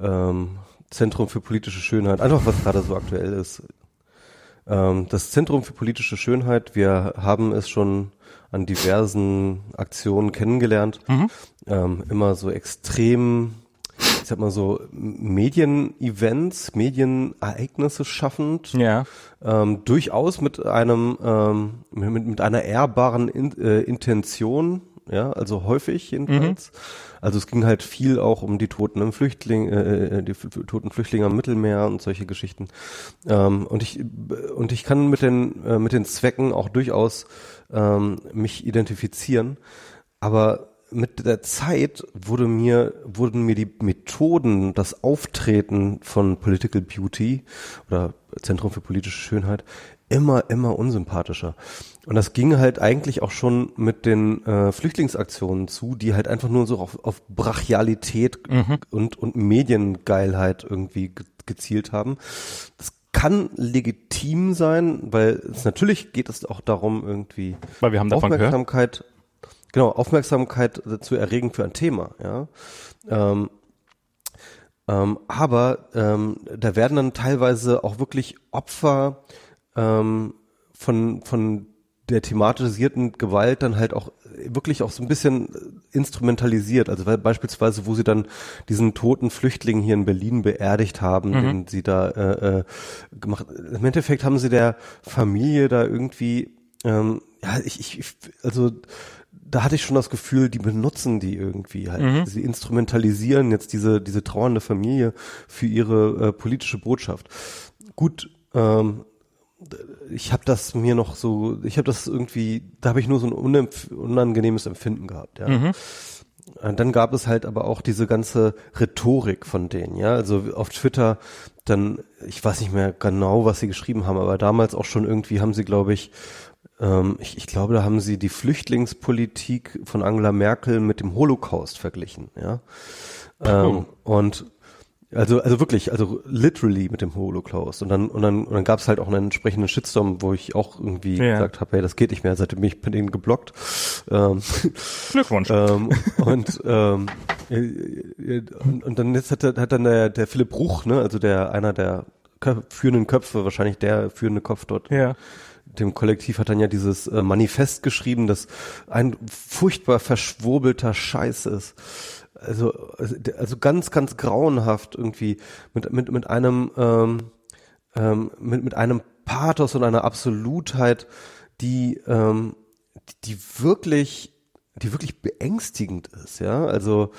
ähm, Zentrum für politische Schönheit, einfach was gerade so aktuell ist. Ähm, das Zentrum für politische Schönheit, wir haben es schon an diversen Aktionen kennengelernt. Mhm. Ähm, immer so extrem ich sag mal so, Medienevents, Medienereignisse schaffend, ja. ähm, durchaus mit einem, ähm, mit, mit einer ehrbaren In, äh, Intention, ja, also häufig jedenfalls. Mhm. Also es ging halt viel auch um die toten im Flüchtling, äh, äh die toten Flüchtlinge am Mittelmeer und solche Geschichten. Ähm, und ich und ich kann mit den äh, mit den Zwecken auch durchaus ähm, mich identifizieren, aber mit der Zeit wurde mir, wurden mir die Methoden, das Auftreten von Political Beauty oder Zentrum für politische Schönheit immer, immer unsympathischer. Und das ging halt eigentlich auch schon mit den äh, Flüchtlingsaktionen zu, die halt einfach nur so auf, auf Brachialität mhm. und, und Mediengeilheit irgendwie ge gezielt haben. Das kann legitim sein, weil es natürlich geht es auch darum, irgendwie weil wir haben Aufmerksamkeit genau, Aufmerksamkeit zu erregen für ein Thema, ja. Ähm, ähm, aber ähm, da werden dann teilweise auch wirklich Opfer ähm, von, von der thematisierten Gewalt dann halt auch wirklich auch so ein bisschen instrumentalisiert. Also weil beispielsweise, wo sie dann diesen toten Flüchtling hier in Berlin beerdigt haben, mhm. den sie da äh, äh, gemacht. Im Endeffekt haben sie der Familie da irgendwie, ähm, ja, ich, ich, also da hatte ich schon das Gefühl, die benutzen die irgendwie halt. Mhm. Sie instrumentalisieren jetzt diese, diese trauernde Familie für ihre äh, politische Botschaft. Gut, ähm, ich habe das mir noch so, ich habe das irgendwie, da habe ich nur so ein unangenehmes Empfinden gehabt, ja. Mhm. Dann gab es halt aber auch diese ganze Rhetorik von denen, ja. Also auf Twitter dann, ich weiß nicht mehr genau, was sie geschrieben haben, aber damals auch schon irgendwie haben sie, glaube ich, ähm, ich, ich glaube, da haben sie die Flüchtlingspolitik von Angela Merkel mit dem Holocaust verglichen, ja. Ähm. Und also, also wirklich, also literally mit dem Holocaust. Und dann, und dann, und dann gab es halt auch einen entsprechenden Shitstorm, wo ich auch irgendwie ja. gesagt habe, hey, das geht nicht mehr, seitdem bin ich mit denen geblockt. Ähm, Glückwunsch. ähm, und, ähm, und, und dann jetzt hat, hat dann der, der Philipp Bruch, ne, also der einer der führenden Köpfe, wahrscheinlich der führende Kopf dort, ja dem Kollektiv hat dann ja dieses äh, Manifest geschrieben, das ein furchtbar verschwurbelter Scheiß ist. Also, also ganz, ganz grauenhaft irgendwie mit, mit, mit einem, ähm, ähm, mit, mit einem Pathos und einer Absolutheit, die, ähm, die, die wirklich, die wirklich beängstigend ist, ja. Also,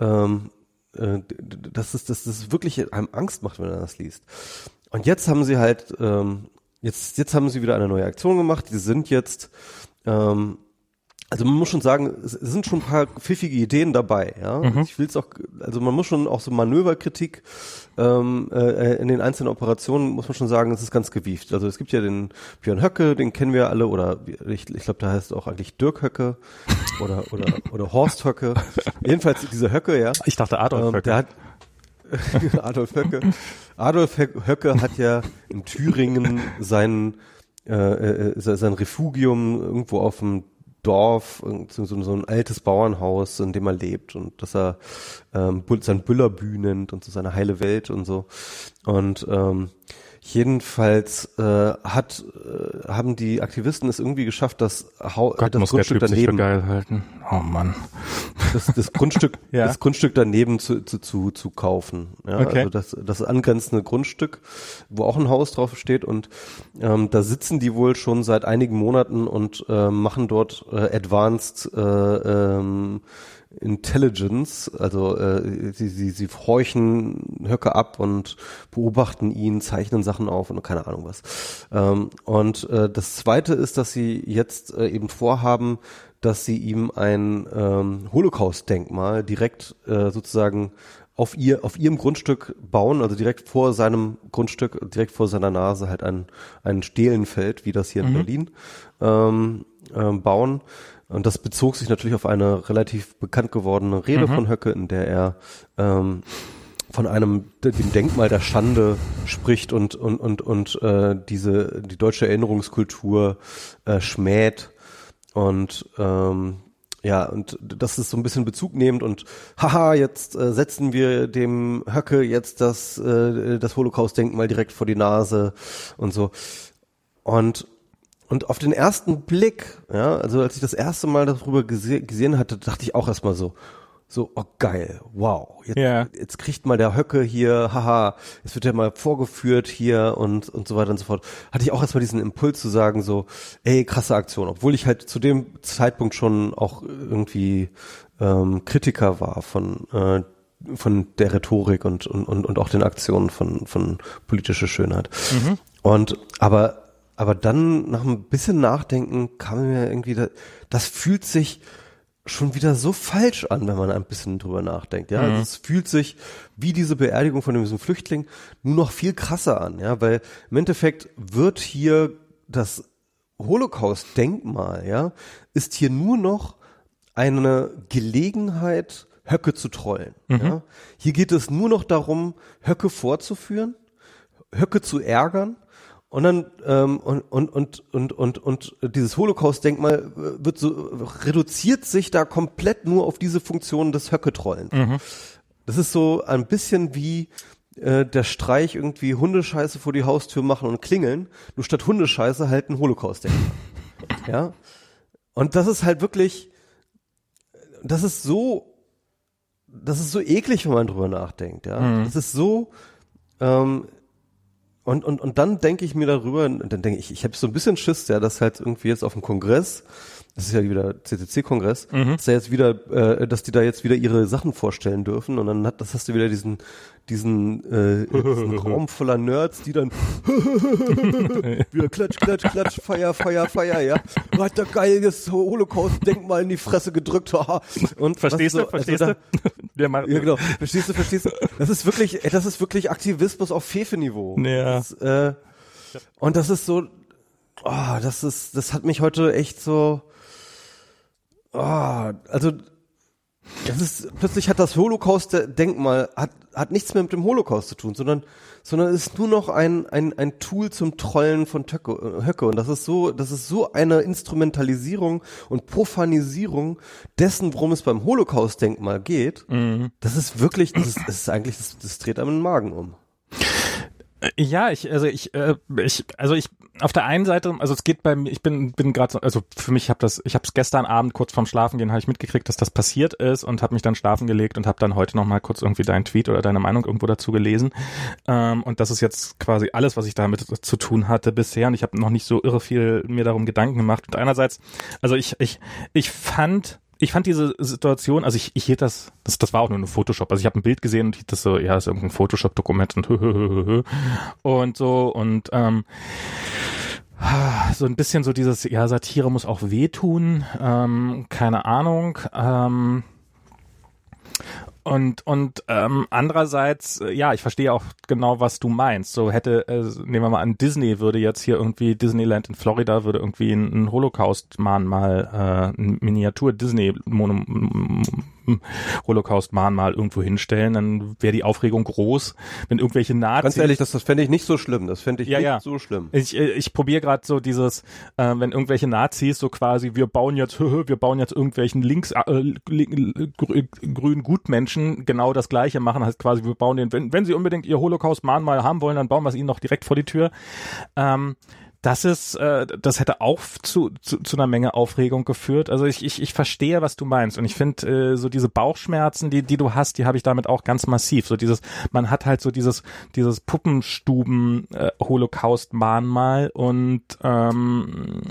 ähm, äh, das ist, das ist wirklich einem Angst macht, wenn er das liest. Und jetzt haben sie halt ähm, Jetzt, jetzt haben sie wieder eine neue Aktion gemacht. Die sind jetzt, ähm, also man muss schon sagen, es sind schon ein paar pfiffige Ideen dabei. Ja, mhm. ich will es auch, also man muss schon auch so Manöverkritik ähm, äh, in den einzelnen Operationen muss man schon sagen, es ist ganz gewieft. Also es gibt ja den Björn Höcke, den kennen wir alle, oder ich, ich glaube, da heißt auch eigentlich Dirk Höcke oder oder oder Horst Höcke. Jedenfalls dieser Höcke, ja. Ich dachte Adolf ähm, Höcke. Der hat, Adolf Höcke. Adolf Höcke hat ja in Thüringen sein, äh, äh, sein Refugium irgendwo auf dem Dorf, so, so ein altes Bauernhaus, in dem er lebt und dass er ähm, sein Büllerbü nennt und so seine heile Welt und so. Und ähm, Jedenfalls äh, hat äh, haben die Aktivisten es irgendwie geschafft, das, Hau Gott, das Grundstück daneben geil halten. Oh Mann. Das, das Grundstück ja. das Grundstück daneben zu, zu, zu, zu kaufen. Ja, okay. Also das, das angrenzende Grundstück, wo auch ein Haus drauf steht und ähm, da sitzen die wohl schon seit einigen Monaten und äh, machen dort äh, Advanced äh, ähm, Intelligence, also äh, sie, sie, sie horchen Höcke ab und beobachten ihn, zeichnen Sachen auf und keine Ahnung was. Ähm, und äh, das Zweite ist, dass sie jetzt äh, eben vorhaben, dass sie ihm ein ähm, Holocaust-Denkmal direkt äh, sozusagen auf ihr auf ihrem Grundstück bauen, also direkt vor seinem Grundstück, direkt vor seiner Nase halt ein ein Stehlenfeld, wie das hier mhm. in Berlin ähm, ähm, bauen und das bezog sich natürlich auf eine relativ bekannt gewordene Rede mhm. von Höcke, in der er ähm, von einem dem Denkmal der Schande spricht und und und und äh, diese die deutsche Erinnerungskultur äh, schmäht und ähm, ja, und das ist so ein bisschen Bezug nehmend und haha, jetzt äh, setzen wir dem Höcke jetzt das, äh, das Holocaust-Denkmal direkt vor die Nase und so. Und und auf den ersten Blick, ja, also als ich das erste Mal darüber gese gesehen hatte, dachte ich auch erstmal so, so, oh geil, wow, jetzt, yeah. jetzt kriegt mal der Höcke hier, haha, jetzt wird er mal vorgeführt hier und, und so weiter und so fort. Hatte ich auch erstmal diesen Impuls zu sagen, so, ey, krasse Aktion, obwohl ich halt zu dem Zeitpunkt schon auch irgendwie ähm, Kritiker war von, äh, von der Rhetorik und, und, und, und auch den Aktionen von, von politischer Schönheit. Mhm. Und, aber aber dann nach ein bisschen Nachdenken kam mir irgendwie, da, das fühlt sich schon wieder so falsch an, wenn man ein bisschen drüber nachdenkt. Ja, mhm. also es fühlt sich wie diese Beerdigung von diesem Flüchtling nur noch viel krasser an. Ja, weil im Endeffekt wird hier das Holocaust-Denkmal, ja, ist hier nur noch eine Gelegenheit, Höcke zu trollen. Mhm. Ja? Hier geht es nur noch darum, Höcke vorzuführen, Höcke zu ärgern und dann ähm, und, und, und, und, und, und dieses Holocaust-Denkmal wird so reduziert sich da komplett nur auf diese Funktion des Höcketrollens. Mhm. Das ist so ein bisschen wie äh, der Streich irgendwie Hundescheiße vor die Haustür machen und klingeln, nur statt Hundescheiße halt ein Holocaust-Denkmal. ja. Und das ist halt wirklich, das ist so, das ist so eklig, wenn man drüber nachdenkt, ja. Mhm. Das ist so, ähm, und, und, und dann denke ich mir darüber, und dann denke ich, ich habe so ein bisschen Schiss, ja, dass halt irgendwie jetzt auf dem Kongress, das ist ja wieder CCC-Kongress, mhm. dass da jetzt wieder, äh, dass die da jetzt wieder ihre Sachen vorstellen dürfen und dann hat, das hast du wieder diesen, diesen, äh, diesen Raum voller Nerds, die dann wieder klatsch, klatsch, klatsch, Feier, Feier, Feier, ja. Hat der geiles Holocaust-Denkmal in die Fresse gedrückt, und verstehst du, verstehst also du? Der Mann, ja, genau. Verstehst du, verstehst du? Das ist wirklich, das ist wirklich Aktivismus auf Fefe-Niveau. Ja. Das, äh, und das ist so, oh, das ist, das hat mich heute echt so, oh, also das ist, plötzlich hat das Holocaust-Denkmal, hat, hat nichts mehr mit dem Holocaust zu tun, sondern, sondern ist nur noch ein, ein, ein Tool zum Trollen von Töcke, Höcke. Und das ist so, das ist so eine Instrumentalisierung und Profanisierung dessen, worum es beim Holocaust-Denkmal geht. Mhm. Das ist wirklich, das ist, das ist eigentlich, das, das dreht einem den Magen um. Ja, ich, also ich, äh, ich, also ich, auf der einen Seite, also es geht bei mir, ich bin, bin gerade, so, also für mich habe das, ich habe es gestern Abend kurz vorm Schlafengehen habe ich mitgekriegt, dass das passiert ist und habe mich dann schlafen gelegt und habe dann heute noch mal kurz irgendwie deinen Tweet oder deine Meinung irgendwo dazu gelesen. Ähm, und das ist jetzt quasi alles, was ich damit zu tun hatte bisher. Und ich habe noch nicht so irre viel mir darum Gedanken gemacht. Und einerseits, also ich, ich, ich fand ich fand diese Situation, also ich, ich hielt das, das, das war auch nur ein Photoshop. Also ich habe ein Bild gesehen und hielt das so, ja, ist irgendein Photoshop-Dokument und und so und ähm, so ein bisschen so dieses, ja, Satire muss auch wehtun, ähm, keine Ahnung. Ähm, und und ähm, andererseits, äh, ja, ich verstehe auch genau, was du meinst. So hätte, äh, nehmen wir mal an, Disney würde jetzt hier irgendwie Disneyland in Florida würde irgendwie ein, ein Holocaust-Mahnmal, äh, ein Miniatur Disney Holocaust-Mahnmal irgendwo hinstellen, dann wäre die Aufregung groß, wenn irgendwelche Nazis... Ganz ehrlich, das, das fände ich nicht so schlimm. Das fände ich Ja, nicht ja. so schlimm. Ich, äh, ich probiere gerade so dieses, äh, wenn irgendwelche Nazis so quasi, wir bauen jetzt, wir bauen jetzt irgendwelchen links äh, grünen Gutmenschen genau das Gleiche machen, heißt quasi, wir bauen den, wenn, wenn sie unbedingt ihr Holocaust-Mahnmal haben wollen, dann bauen wir es ihnen noch direkt vor die Tür. Ähm, das ist, äh, das hätte auch zu, zu, zu einer Menge Aufregung geführt. Also ich, ich, ich verstehe, was du meinst. Und ich finde, äh, so diese Bauchschmerzen, die, die du hast, die habe ich damit auch ganz massiv. So dieses, man hat halt so dieses, dieses Puppenstuben äh, Holocaust-Mahnmal und ähm,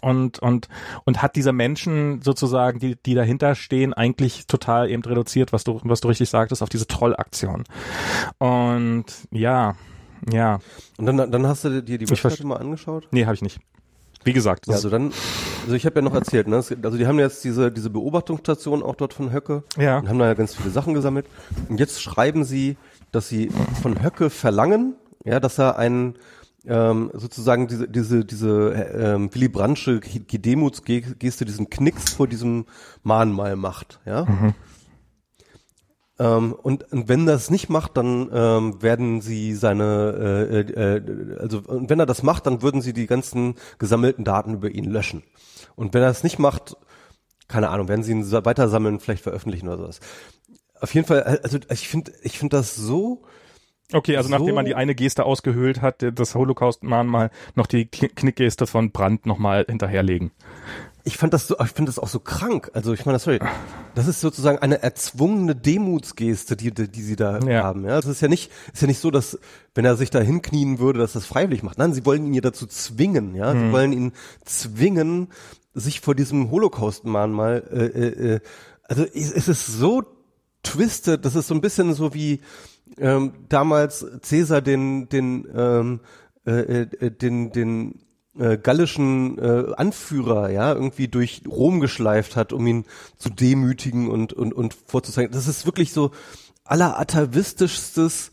und und und hat diese Menschen sozusagen, die die dahinter stehen, eigentlich total eben reduziert, was du was du richtig sagtest, auf diese Trollaktion. Und ja, ja, Und dann, dann hast du dir die Webseite mal angeschaut? nee, habe ich nicht. Wie gesagt, Ja, also dann, also ich habe ja noch erzählt, ne? also die haben jetzt diese, diese Beobachtungsstation auch dort von Höcke Ja. und haben da ja ganz viele Sachen gesammelt. Und jetzt schreiben sie, dass sie von Höcke verlangen, ja, dass er einen ähm, sozusagen diese, diese, diese äh, ähm, Willy Brandtsche Demutsgeste, diesen Knicks vor diesem Mahnmal macht, ja. Ähm, und, und wenn das nicht macht, dann ähm, werden sie seine, äh, äh, äh, also und wenn er das macht, dann würden sie die ganzen gesammelten Daten über ihn löschen. Und wenn er es nicht macht, keine Ahnung, werden sie ihn sa- weitersammeln, vielleicht veröffentlichen oder sowas. Auf jeden Fall, also ich finde, ich finde das so, Okay, also nachdem so- man die eine Geste ausgehöhlt hat, das Holocaust-Mahnmal noch die Kn- Knickgeste von Brandt nochmal hinterherlegen. Ich fand das so, ich finde das auch so krank. Also ich meine, sorry, das ist sozusagen eine erzwungene Demutsgeste, die, die, die sie da Ja. haben. Ja, es ist ja nicht, ist ja nicht so, dass wenn er sich da hinknien würde, dass das freiwillig macht. Nein, sie wollen ihn ja dazu zwingen. Ja, Hm. sie wollen ihn zwingen, sich vor diesem Holocaust-Mahnmal. Äh, äh, äh, also es, es ist so twisted. Das ist so ein bisschen so wie ähm, damals Cäsar den den ähm, äh, äh, den den äh, gallischen äh, Anführer ja irgendwie durch Rom geschleift hat, um ihn zu demütigen und und und vorzuzeigen. Das ist wirklich so alleratavistischstes.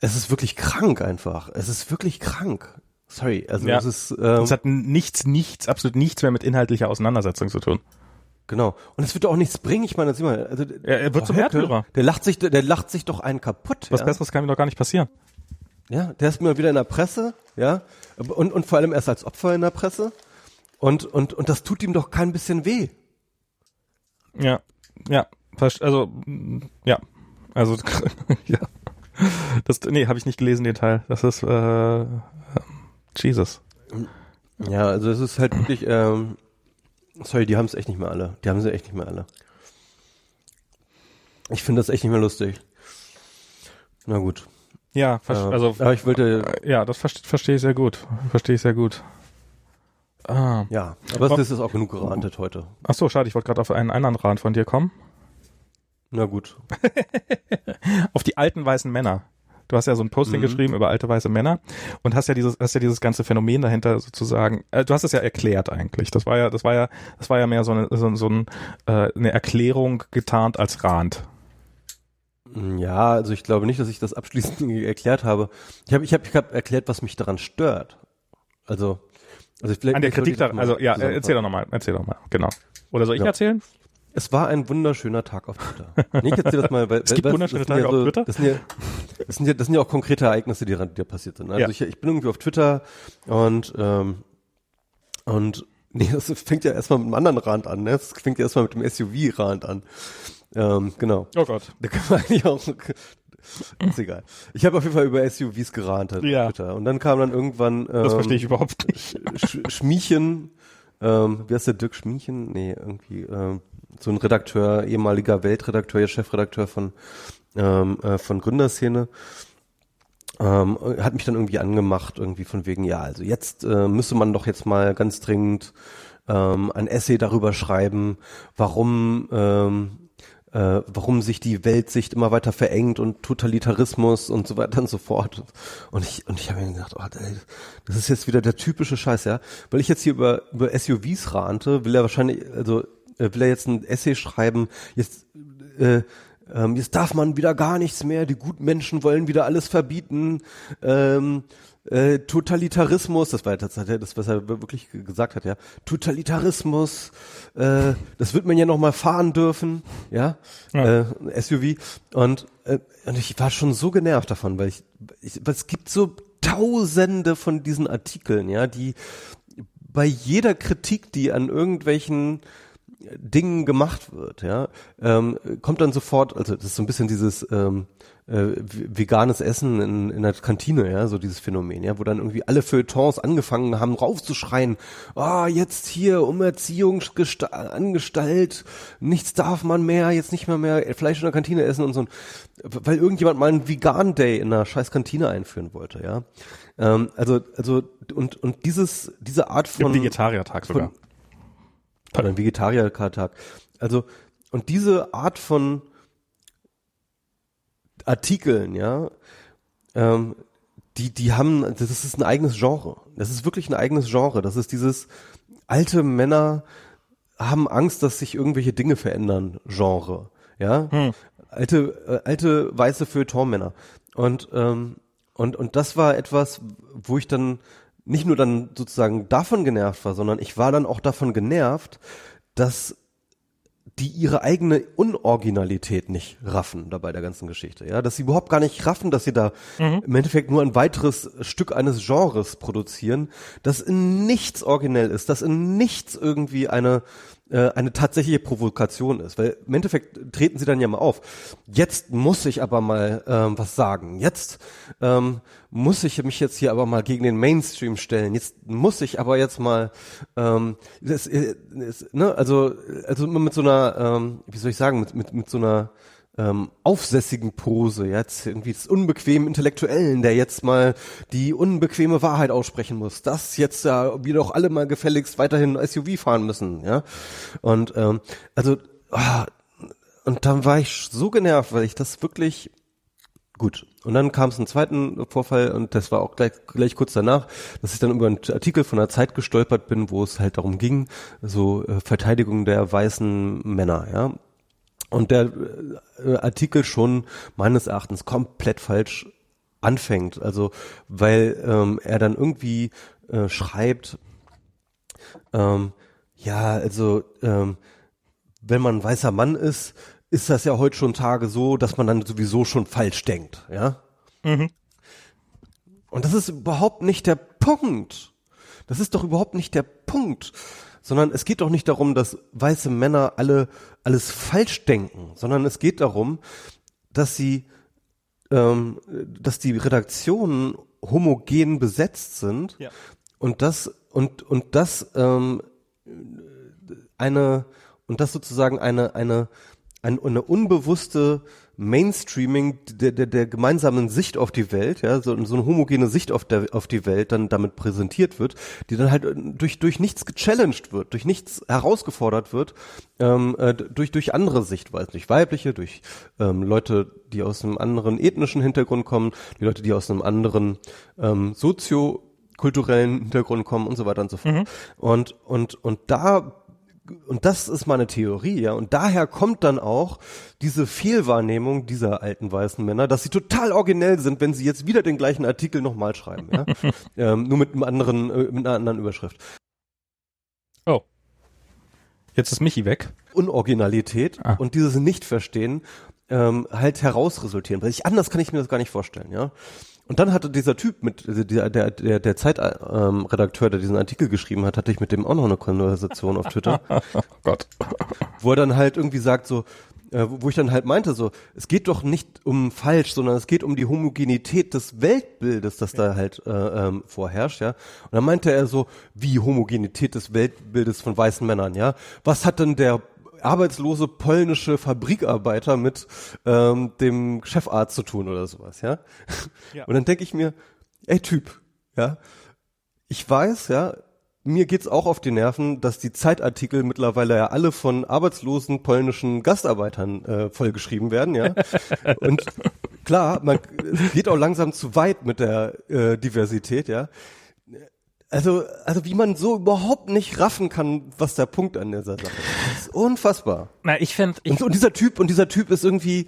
Es ist wirklich krank einfach. Es ist wirklich krank. Sorry, also Ja. es ist ähm, Das hat nichts, nichts, absolut nichts mehr mit inhaltlicher Auseinandersetzung zu tun. Genau. Und es wird auch nichts bringen. Ich meine, sieh mal, also Er- er wird zum Höcke, Märtyrer. Der lacht sich, der lacht sich doch einen kaputt. Was ja? Besseres kann ihm doch gar nicht passieren. Ja, der ist mal wieder in der Presse, ja, und und vor allem erst als Opfer in der Presse. Und und und das tut ihm doch kein bisschen weh. Ja, ja, also ja, also ja, das nee, habe ich nicht gelesen den Teil. Das ist äh, Jesus. Ja, also es ist halt wirklich, ähm, sorry, die haben es echt nicht mehr alle. Die haben sie echt nicht mehr alle. Ich finde das echt nicht mehr lustig. Na gut. Ja, Ähm, also aber ich wollte, äh, ja, das verste- verstehe ich sehr gut. Verstehe ich sehr gut. Ah. ja, aber es ist auch genug gerantet heute. Ach so, schade, ich wollte gerade auf einen anderen Rat von dir kommen. Na gut. Auf die alten weißen Männer. Du hast ja so ein Posting Mhm. geschrieben über alte weiße Männer und hast ja dieses, hast ja dieses ganze Phänomen dahinter sozusagen. Äh, du hast es ja erklärt eigentlich. Das war ja, das war ja, das war ja mehr so eine, so, so ein, äh, eine Erklärung getarnt als Rand. Ja, also ich glaube nicht, dass ich das abschließend erklärt habe. Ich habe ich hab, ich hab erklärt, was mich daran stört. Also, also ich, vielleicht An der Kritik ich das da, mal also ja, erzähl doch nochmal, erzähl doch mal, genau. Oder soll ich Ja. erzählen? Es war ein wunderschöner Tag auf Twitter. Nee, ich erzähl das mal, weil, Es gibt weil, wunderschöne das sind Tage auf Twitter? Das sind, ja, das, sind ja, das sind ja auch konkrete Ereignisse, die, die passiert sind. Also Ja. ich, ich bin irgendwie auf Twitter und ähm, und nee, das fängt ja erstmal mit einem anderen Rand an. Ne? Das fängt ja erstmal mit dem SUV-Rand an. Ähm, genau. Oh Gott. Da kann man eigentlich auch. Ist egal. Ich habe auf jeden Fall über SUVs gerantet Ja. auf Twitter. Und dann kam dann irgendwann ähm, Das verstehe ich überhaupt nicht. Sch Schmiechen, ähm, wie heißt der Dirk Schmiechen? Nee, irgendwie ähm, so ein Redakteur, ehemaliger Weltredakteur, ja Chefredakteur von ähm, äh, von Gründerszene. Ähm, hat mich dann irgendwie angemacht, irgendwie von wegen, ja, also jetzt äh, müsste man doch jetzt mal ganz dringend ähm, ein Essay darüber schreiben, warum ähm, äh, warum sich die Weltsicht immer weiter verengt und Totalitarismus und so weiter und so fort. Und ich, und ich habe mir gedacht, oh, ey, das ist jetzt wieder der typische Scheiß, ja. Weil ich jetzt hier über, über SUVs rante, will er wahrscheinlich, also äh, will er jetzt ein Essay schreiben, jetzt, äh, ähm, jetzt darf man wieder gar nichts mehr, die guten Menschen wollen wieder alles verbieten, ähm, äh, Totalitarismus, das war ja tatsächlich das, was er wirklich gesagt hat, ja. Totalitarismus, äh, das wird man ja noch mal fahren dürfen, ja, Ja. Äh, SUV. Und, äh, und ich war schon so genervt davon, weil ich, ich weil es gibt so Tausende von diesen Artikeln, ja, die bei jeder Kritik, die an irgendwelchen Dingen gemacht wird, ja, ähm, kommt dann sofort, also das ist so ein bisschen dieses ähm, äh, veganes Essen in, in der Kantine, ja, so dieses Phänomen, ja, wo dann irgendwie alle Feuilletons angefangen haben, raufzuschreien, ah, jetzt hier Umerziehung gesta- Angestalt, nichts darf man mehr, jetzt nicht mehr mehr Fleisch in der Kantine essen und so, weil irgendjemand mal einen Vegan Day in einer scheiß Kantine einführen wollte, ja. Ähm, also, also, und, und dieses, diese Art von, Vegetariertag sogar. oder ein Vegetariertag. Also, und diese Art von Artikeln, ja, ähm, die, die haben, das ist ein eigenes Genre. Das ist wirklich ein eigenes Genre. Das ist dieses alte Männer haben Angst, dass sich irgendwelche Dinge verändern, Genre. Ja, alte, äh, alte weiße Feuilleton-Männer. Und, ähm, und, und das war etwas, wo ich dann nicht nur dann sozusagen davon genervt war, sondern ich war dann auch davon genervt, dass die ihre eigene Unoriginalität nicht raffen da bei der ganzen Geschichte, ja, dass sie überhaupt gar nicht raffen, dass sie da im Endeffekt nur ein weiteres Stück eines Genres produzieren, das in nichts originell ist, das in nichts irgendwie eine äh, eine tatsächliche Provokation ist, weil im Endeffekt treten sie dann ja mal auf. Jetzt muss ich aber mal ähm, was sagen. Jetzt ähm, muss ich mich jetzt hier aber mal gegen den Mainstream stellen. Jetzt muss ich aber jetzt mal, ähm, das, äh, das, ne, also also mit so einer, ähm, wie soll ich sagen, mit mit mit so einer ähm, aufsässigen Pose, jetzt irgendwie des unbequemen Intellektuellen, der jetzt mal die unbequeme Wahrheit aussprechen muss, dass jetzt ja wir doch alle mal gefälligst weiterhin SUV fahren müssen, ja. Und ähm, also ah, und dann war ich so genervt, weil ich das wirklich gut. Und dann kam es einen zweiten Vorfall und das war auch gleich, gleich kurz danach, dass ich dann über einen Artikel von der Zeit gestolpert bin, wo es halt darum ging, so äh, Verteidigung der weißen Männer, ja. Und der äh, Artikel schon meines Erachtens komplett falsch anfängt. Also weil ähm, er dann irgendwie äh, schreibt, ähm, ja, also ähm, wenn man ein weißer Mann ist, ist das ja heute schon Tage so, dass man dann sowieso schon falsch denkt, ja. Und das ist überhaupt nicht der Punkt. Das ist doch überhaupt nicht der Punkt. Sondern es geht doch nicht darum, dass weiße Männer alle alles falsch denken, sondern es geht darum, dass sie, ähm, dass die Redaktionen homogen besetzt sind Ja. und das und und das ähm, eine und das sozusagen eine eine eine, eine unbewusste Mainstreaming der, der, der gemeinsamen Sicht auf die Welt, ja, so, so eine homogene Sicht auf, der, auf die Welt dann damit präsentiert wird, die dann halt durch, durch nichts gechallenged wird, durch nichts herausgefordert wird, ähm, äh, durch, durch andere Sichtweisen, durch weibliche, durch ähm, Leute, die aus einem anderen ethnischen Hintergrund kommen, die Leute, die aus einem anderen ähm, soziokulturellen Hintergrund kommen und so weiter und so fort. Und, und, und da und das ist meine Theorie, ja. Und daher kommt dann auch diese Fehlwahrnehmung dieser alten weißen Männer, dass sie total originell sind, wenn sie jetzt wieder den gleichen Artikel nochmal schreiben, ja. ähm, nur mit einem anderen, äh, mit einer anderen Überschrift. Oh. Jetzt ist Michi weg. Unoriginalität Ah. und dieses Nicht-Verstehen ähm, halt herausresultieren. Weil ich anders kann ich mir das gar nicht vorstellen, ja. Und dann hatte dieser Typ mit also der der der, der Zeitredakteur, ähm, der diesen Artikel geschrieben hat, hatte ich mit dem auch noch eine Konversation auf Twitter. Oh Gott. wo er dann halt irgendwie sagt so, äh, wo ich dann halt meinte so, es geht doch nicht um falsch, sondern es geht um die Homogenität des Weltbildes, das da halt äh, ähm, vorherrscht, ja. Und dann meinte er so, wie Homogenität des Weltbildes von weißen Männern, ja. Was hat denn der arbeitslose polnische Fabrikarbeiter mit ähm, dem Chefarzt zu tun oder sowas, ja? Ja. Und dann denke ich mir, ey Typ, ja, ich weiß, ja, mir geht's auch auf die Nerven, dass die Zeitartikel mittlerweile ja alle von arbeitslosen polnischen Gastarbeitern äh, vollgeschrieben werden, ja. Und klar, man geht auch langsam zu weit mit der äh, Diversität, ja. Also, also wie man so überhaupt nicht raffen kann, was der Punkt an dieser Sache ist. Unfassbar. Na, ich fände, ich, Und, und dieser Typ, und dieser Typ ist irgendwie,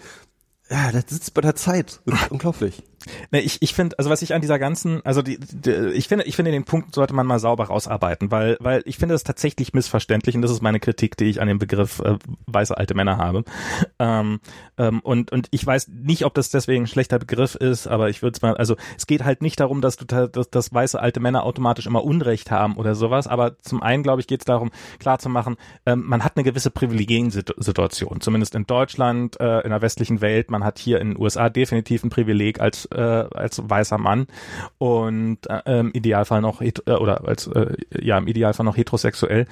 ja, der sitzt bei der Zeit. Unglaublich. Ne, ich, ich finde, also was ich an dieser ganzen, also die, die, ich finde, ich finde den Punkt sollte man mal sauber rausarbeiten, weil, weil ich finde es tatsächlich missverständlich und das ist meine Kritik, die ich an dem Begriff äh, weiße alte Männer habe. Ähm, ähm, und und ich weiß nicht, ob das deswegen ein schlechter Begriff ist, aber ich würde es mal, also es geht halt nicht darum, dass du dass, dass weiße alte Männer automatisch immer Unrecht haben oder sowas, aber zum einen glaube ich geht es darum, klarzumachen, ähm, man hat eine gewisse Privilegiensituation, zumindest in Deutschland, äh, in der westlichen Welt, man hat hier in den USA definitiv ein Privileg als äh, als weißer Mann und äh, im Idealfall noch äh, oder als äh, ja im Idealfall noch heterosexuell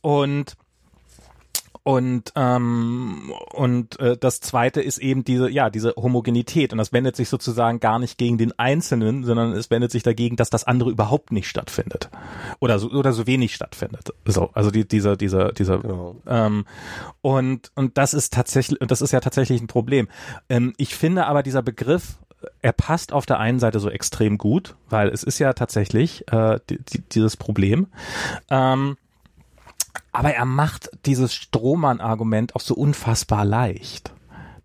und und ähm, und äh, das zweite ist eben diese ja diese Homogenität und das wendet sich sozusagen gar nicht gegen den Einzelnen, sondern es wendet sich dagegen, dass das andere überhaupt nicht stattfindet oder so oder so wenig stattfindet. So also die, dieser dieser dieser genau. ähm, und und das ist tatsächlich das ist ja tatsächlich ein Problem. Ähm, ich finde aber dieser Begriff er passt auf der einen Seite so extrem gut, weil es ist ja tatsächlich äh, die, die, dieses Problem. Ähm, aber er macht dieses Strohmann-Argument auch so unfassbar leicht.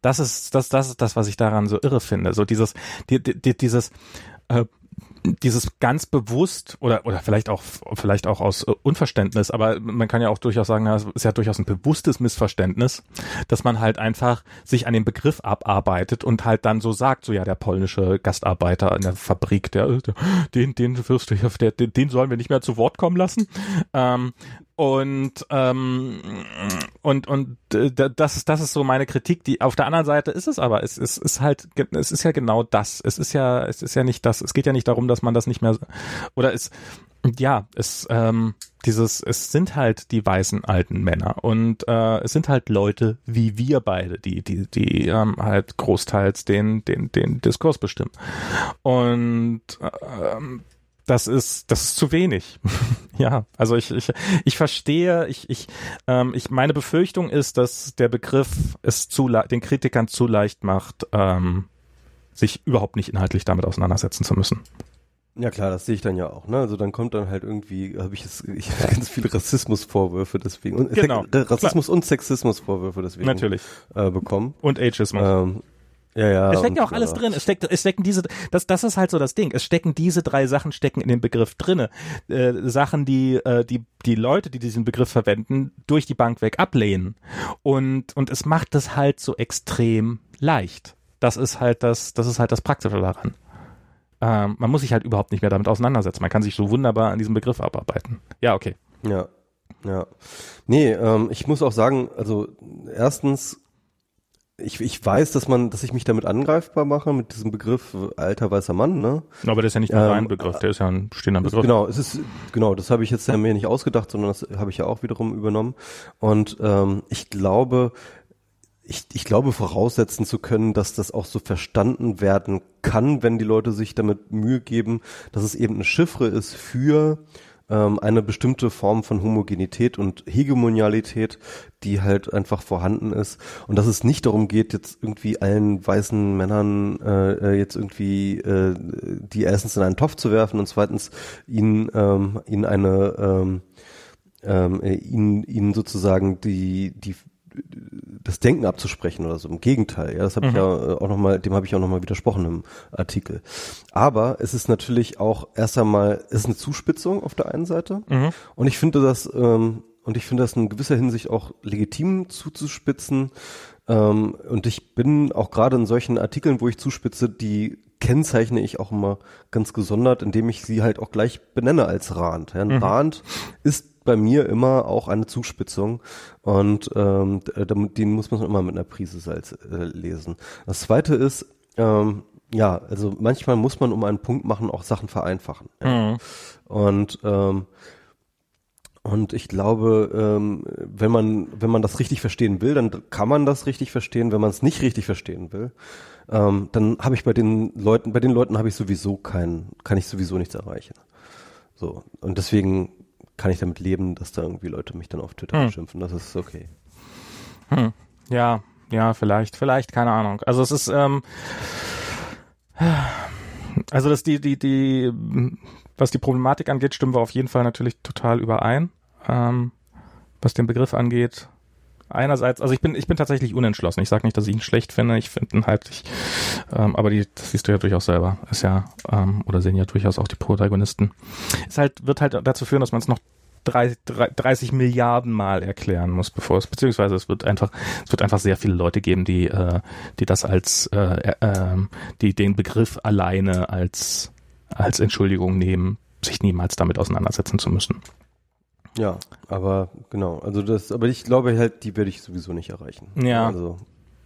Das ist das, das ist das, was ich daran so irre finde. So dieses, die, die, dieses äh, dieses ganz bewusst oder oder vielleicht auch vielleicht auch aus äh, Unverständnis, aber man kann ja auch durchaus sagen, es ist ja durchaus ein bewusstes Missverständnis, dass man halt einfach sich an dem Begriff abarbeitet und halt dann so sagt, so ja der polnische Gastarbeiter in der Fabrik, der, den den wirst du der, den sollen wir nicht mehr zu Wort kommen lassen. Ähm, und ähm, und und äh, das ist das ist so meine Kritik. Die auf der anderen Seite ist es aber es, es ist halt es ist ja genau das. Es ist ja es ist ja nicht das. Es geht ja nicht darum, dass man das nicht mehr oder es ja es ähm, dieses es sind halt die weißen alten Männer und äh, es sind halt Leute wie wir beide, die die die ähm, halt großteils den den den Diskurs bestimmen und ähm, das ist, das ist zu wenig. ja, also ich, ich, ich verstehe, ich, ich, ähm, ich, meine Befürchtung ist, dass der Begriff es zu den Kritikern zu leicht macht, ähm, sich überhaupt nicht inhaltlich damit auseinandersetzen zu müssen. Ja klar, das sehe ich dann ja auch. Ne? Also dann kommt dann halt irgendwie, habe ich es, ich habe ganz viele Rassismusvorwürfe deswegen und genau, Rassismus klar. und Sexismusvorwürfe deswegen natürlich äh, bekommen und Ageismus. Ähm, ja, ja. Es steckt ja auch alles drin. Es steckt, es stecken diese, das, das ist halt so das Ding. Es stecken diese drei Sachen stecken in dem Begriff drinne. Äh, Sachen, die, äh, die, die Leute, die diesen Begriff verwenden, durch die Bank weg ablehnen. Und, und es macht das halt so extrem leicht. Das ist halt das, das ist halt das Praktische daran. Ähm, man muss sich halt überhaupt nicht mehr damit auseinandersetzen. Man kann sich so wunderbar an diesem Begriff abarbeiten. Ja, okay. Ja. Ja. Nee, ähm, ich muss auch sagen, also erstens ich, ich weiß, dass man, dass ich mich damit angreifbar mache mit diesem Begriff alter weißer Mann, ne? Aber das ist ja nicht nur ähm, ein Begriff, der ist ja ein stehender Begriff. Genau, es ist genau, das habe ich jetzt ja mir nicht ausgedacht, sondern das habe ich ja auch wiederum übernommen. Und ähm, ich glaube, ich, ich glaube voraussetzen zu können, dass das auch so verstanden werden kann, wenn die Leute sich damit Mühe geben, dass es eben eine Chiffre ist für ähm, eine bestimmte Form von Homogenität und Hegemonialität, die halt einfach vorhanden ist. Und dass es nicht darum geht, jetzt irgendwie allen weißen Männern äh, äh, jetzt irgendwie äh, die erstens in einen Topf zu werfen und zweitens ihnen, ähm, ihnen eine ähm, ähm, äh, ihnen, ihnen sozusagen die, die das Denken abzusprechen oder so. Im Gegenteil, ja, das habe mhm. ich ja äh, auch noch mal, dem habe ich auch noch mal widersprochen im Artikel. Aber es ist natürlich auch erst einmal, es ist eine Zuspitzung auf der einen Seite mhm. und ich finde das ähm, und ich finde das in gewisser Hinsicht auch legitim zuzuspitzen. Ähm, und ich bin auch gerade in solchen Artikeln, wo ich zuspitze, die kennzeichne ich auch immer ganz gesondert, indem ich sie halt auch gleich benenne als Rand. Ja, ein mhm. Rand ist bei mir immer auch eine Zuspitzung und ähm, den muss man immer mit einer Prise Salz äh, lesen. Das zweite ist, ähm, ja, also manchmal muss man, um einen Punkt machen, auch Sachen vereinfachen. Ja. Mhm. Und ähm, und ich glaube, ähm, wenn man wenn man das richtig verstehen will, dann kann man das richtig verstehen. Wenn man es nicht richtig verstehen will, ähm, dann habe ich bei den Leuten, bei den Leuten habe ich sowieso keinen, kann ich sowieso nichts erreichen. So und deswegen kann ich damit leben, dass da irgendwie Leute mich dann auf Twitter hm. beschimpfen. Das ist okay. Hm. Ja, ja, vielleicht, vielleicht, keine Ahnung. Also es ist, ähm, also dass die, die, die, was die Problematik angeht, stimmen wir auf jeden Fall natürlich total überein. Ähm, was den Begriff angeht, einerseits, also ich bin, ich bin tatsächlich unentschlossen. Ich sage nicht, dass ich ihn schlecht finde. Ich finde ihn halt, ich, ähm, aber die, das siehst du ja durchaus selber. Ist ja, ähm, oder sehen ja durchaus auch die Protagonisten. Es halt, wird halt dazu führen, dass man es noch 30 Milliarden Mal erklären muss, bevor es, beziehungsweise es wird einfach, es wird einfach sehr viele Leute geben, die, äh, die das als, äh, äh, die den Begriff alleine als, als Entschuldigung nehmen, sich niemals damit auseinandersetzen zu müssen. Ja, aber genau, also das, aber ich glaube halt, die werde ich sowieso nicht erreichen. Ja. Also,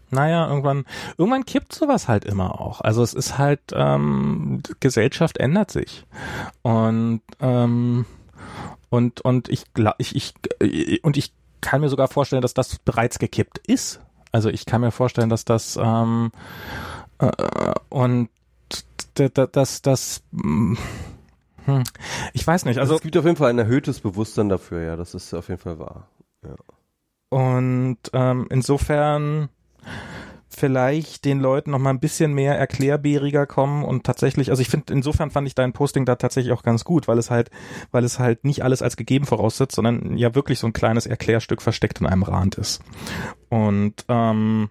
Naja, irgendwann, irgendwann kippt sowas halt immer auch. Also es ist halt, ähm, Gesellschaft ändert sich. Und, ähm, und, und ich, ich, ich, äh, und ich kann mir sogar vorstellen, dass das bereits gekippt ist. Also ich kann mir vorstellen, dass das, ähm, äh, und dass das, mm, hm, ich weiß nicht, also es gibt auf jeden Fall ein erhöhtes Bewusstsein dafür, ja, das ist auf jeden Fall wahr. Und ähm, insofern vielleicht den Leuten noch mal ein bisschen mehr erklärbäriger kommen und tatsächlich, also ich finde, insofern fand ich dein Posting da tatsächlich auch ganz gut, weil es halt, weil es halt nicht alles als gegeben voraussetzt, sondern ja wirklich so ein kleines Erklärstück versteckt in einem Rand ist. Und ähm,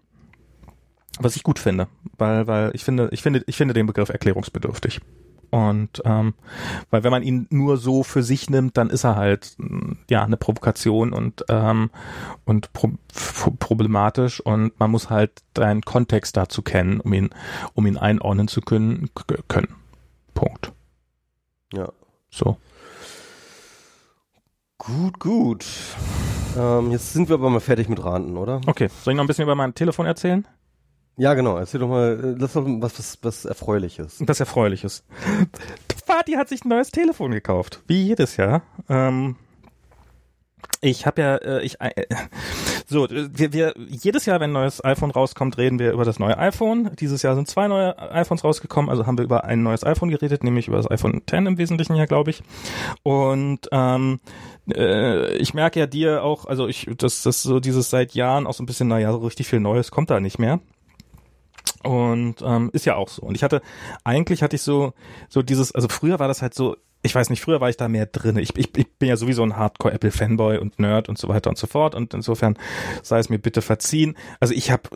was ich gut finde, weil, weil ich finde, ich finde, ich finde den Begriff erklärungsbedürftig. Und ähm, weil wenn man ihn nur so für sich nimmt, dann ist er halt mh, ja eine Provokation und ähm, und pro problematisch und man muss halt deinen Kontext dazu kennen, um ihn um ihn einordnen zu können können. Punkt. Ja. So. Gut, gut. Ähm, jetzt sind wir aber mal fertig mit Ranten, oder? Okay. Soll ich noch ein bisschen über mein Telefon erzählen? Ja, genau. Erzähl doch mal, äh, lass doch was, was, was Erfreuliches. Das Erfreuliches. Vati hat sich ein neues Telefon gekauft. Wie jedes Jahr. Ähm, ich habe ja, äh, ich, äh, so, wir, wir, jedes Jahr, wenn ein neues iPhone rauskommt, reden wir über das neue iPhone. Dieses Jahr sind zwei neue iPhones rausgekommen, also haben wir über ein neues iPhone geredet, nämlich über das iPhone X im Wesentlichen ja, glaube ich. Und ähm, äh, ich merke ja dir auch, also ich, das, das so dieses seit Jahren auch so ein bisschen, naja, so richtig viel Neues kommt da nicht mehr. Und ähm, ist ja auch so. Und ich hatte, eigentlich hatte ich so, so dieses, also früher war das halt so, ich weiß nicht, früher war ich da mehr drin. Ich, ich, ich bin ja sowieso ein Hardcore-Apple-Fanboy und Nerd und so weiter und so fort. Und insofern sei es mir bitte verziehen. Also ich habe,